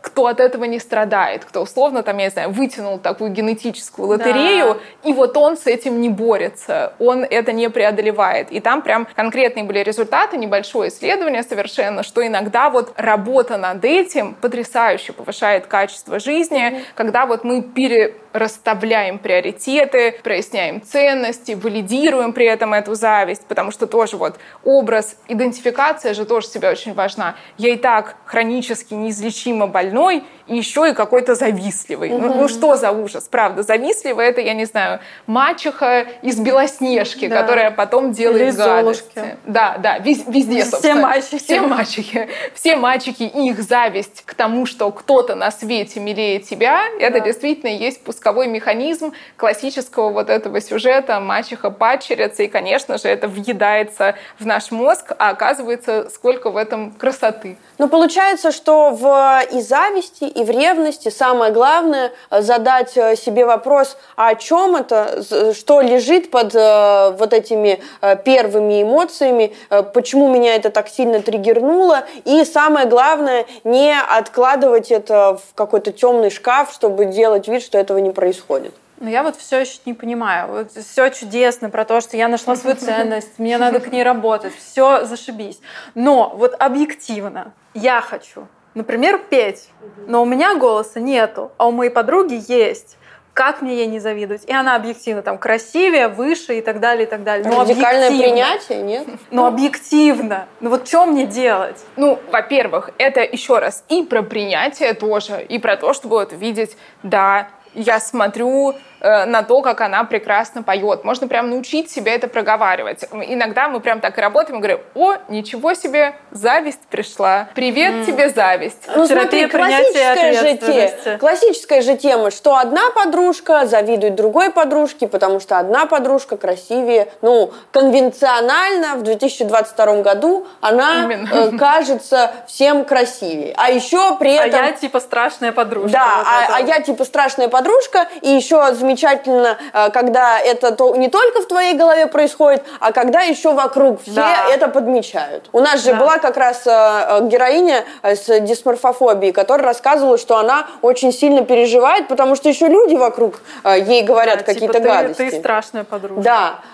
S3: кто от этого не страдает, кто условно там, я не знаю, вытянул такую генетическую лотерею, да. и вот он с этим не борется, он это не преодолевает. И там прям конкретные были результаты, небольшое исследование совершенно, что иногда вот работа над этим потрясающе повышает качество жизни, mm-hmm. когда вот мы пере расставляем приоритеты, проясняем ценности, валидируем при этом эту зависть, потому что тоже вот образ, идентификация же тоже себя очень важна. Я и так хронически неизлечимо больной, и еще и какой-то завистливый. Угу. Ну, ну что за ужас, правда. Завистливый это, я не знаю, мачеха из Белоснежки, да. которая потом делает Или гадости. Золушки. Да, да, везде, собственно.
S2: Все мачехи.
S3: Все мачехи. Все мачехи и их зависть к тому, что кто-то на свете милее тебя, да. это действительно есть пусковой механизм классического вот этого сюжета мачеха-падчерица, и, конечно же, это въедается в наш мозг, а оказывается, сколько в этом красоты.
S1: Ну, получается, что в и зависти, и в ревности самое главное э, задать э, себе вопрос, а о чем это, что лежит под э, вот этими первыми эмоциями, почему меня это так сильно триггернуло, и самое главное, не откладывать это в какой-то темный шкаф, чтобы делать вид, что этого не происходит.
S2: Но я вот все еще не понимаю. Вот все чудесно про то, что я нашла свою ценность, мне надо к ней работать, все зашибись. Но вот объективно я хочу например, петь, но у меня голоса нету, а у моей подруги есть. Как мне ей не завидовать? И она объективно там красивее, выше и так далее, и так далее.
S1: Но Радикальное принятие, нет?
S2: Но объективно. Ну вот что мне делать?
S3: Ну, во-первых, это еще раз и про принятие тоже, и про то, чтобы вот видеть, да, я смотрю на то, как она прекрасно поет. Можно прям научить себя это проговаривать. Иногда мы прям так и работаем и говорим, о, ничего себе, зависть пришла. Привет mm. тебе, зависть.
S1: Ну смотри, классическая же, тема, классическая же тема, что одна подружка завидует другой подружке, потому что одна подружка красивее. Ну, конвенционально в 2022 году она э, кажется всем красивее. А еще при а этом...
S2: А я типа страшная подружка.
S1: Да, вот а, а я типа страшная подружка, и еще замечательная замечательно, э, когда это то, не только в твоей голове происходит, а когда еще вокруг все да. это подмечают. У нас же да. была как раз э, э, героиня с дисморфофобией, которая рассказывала, что она очень сильно переживает, потому что еще люди вокруг ей говорят да, какие-то типа гадости.
S2: Ты, ты страшная подружка.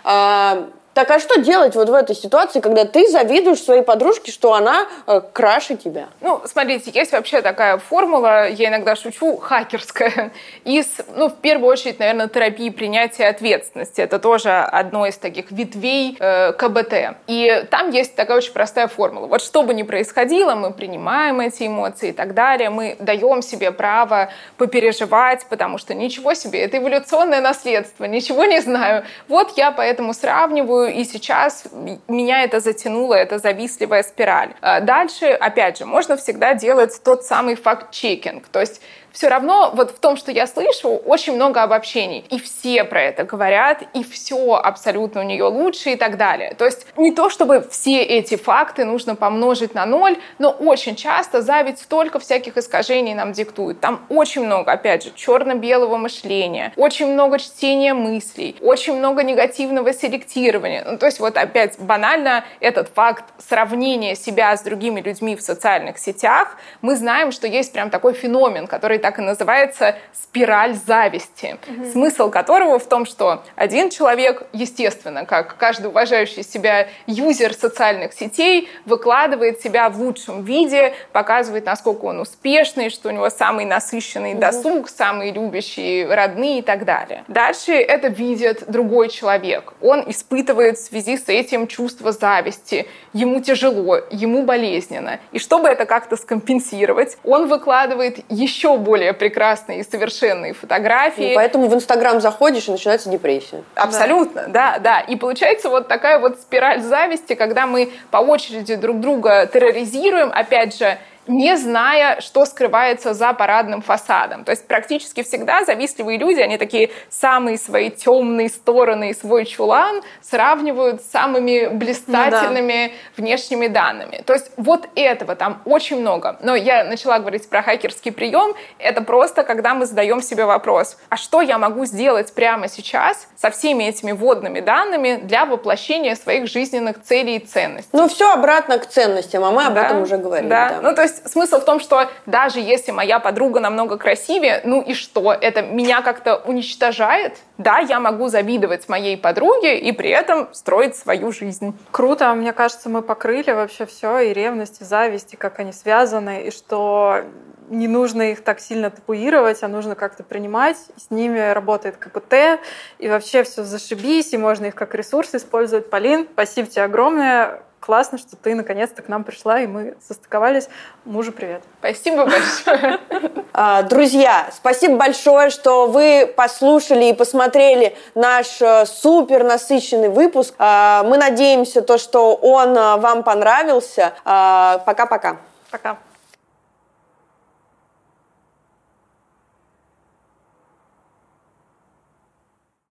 S1: Да. Так а что делать вот в этой ситуации, когда ты завидуешь своей подружке, что она э, краше тебя?
S3: Ну, смотрите, есть вообще такая формула, я иногда шучу, хакерская, из, ну, в первую очередь, наверное, терапии принятия ответственности. Это тоже одно из таких ветвей э, КБТ. И там есть такая очень простая формула. Вот что бы ни происходило, мы принимаем эти эмоции и так далее, мы даем себе право попереживать, потому что ничего себе, это эволюционное наследство, ничего не знаю. Вот я поэтому сравниваю и сейчас меня это затянуло, это завистливая спираль. А дальше, опять же, можно всегда делать тот самый факт-чекинг, то есть все равно вот в том, что я слышу, очень много обобщений. И все про это говорят, и все абсолютно у нее лучше и так далее. То есть не то, чтобы все эти факты нужно помножить на ноль, но очень часто зависть столько всяких искажений нам диктует. Там очень много, опять же, черно-белого мышления, очень много чтения мыслей, очень много негативного селектирования. Ну, то есть вот опять банально этот факт сравнения себя с другими людьми в социальных сетях, мы знаем, что есть прям такой феномен, который так и называется спираль зависти, угу. смысл которого в том, что один человек, естественно, как каждый уважающий себя юзер социальных сетей, выкладывает себя в лучшем виде, показывает, насколько он успешный, что у него самый насыщенный угу. досуг, самые любящие родные и так далее. Дальше это видит другой человек. Он испытывает в связи с этим чувство зависти. Ему тяжело, ему болезненно. И чтобы это как-то скомпенсировать, он выкладывает еще более прекрасные и совершенные фотографии.
S1: И поэтому в Инстаграм заходишь и начинается депрессия.
S3: Абсолютно, да. да, да. И получается вот такая вот спираль зависти, когда мы по очереди друг друга терроризируем, опять же, не зная, что скрывается за парадным фасадом. То есть практически всегда завистливые люди, они такие самые свои темные стороны и свой чулан сравнивают с самыми блистательными ну, да. внешними данными. То есть вот этого там очень много. Но я начала говорить про хакерский прием. Это просто, когда мы задаем себе вопрос, а что я могу сделать прямо сейчас со всеми этими водными данными для воплощения своих жизненных целей и ценностей?
S1: Ну все обратно к ценностям, а мы об да, этом уже говорили.
S3: Да. да. Ну то есть есть смысл в том, что даже если моя подруга намного красивее, ну и что? Это меня как-то уничтожает? Да, я могу завидовать моей подруге и при этом строить свою жизнь.
S2: Круто, мне кажется, мы покрыли вообще все, и ревность, и зависть, и как они связаны, и что не нужно их так сильно табуировать, а нужно как-то принимать. С ними работает КПТ, и вообще все зашибись, и можно их как ресурс использовать. Полин, спасибо тебе огромное классно, что ты наконец-то к нам пришла, и мы состыковались. Мужу привет.
S3: Спасибо большое.
S1: А, друзья, спасибо большое, что вы послушали и посмотрели наш э, супер насыщенный выпуск. А, мы надеемся, то, что он э, вам понравился. А, пока-пока.
S2: Пока. -пока. Пока.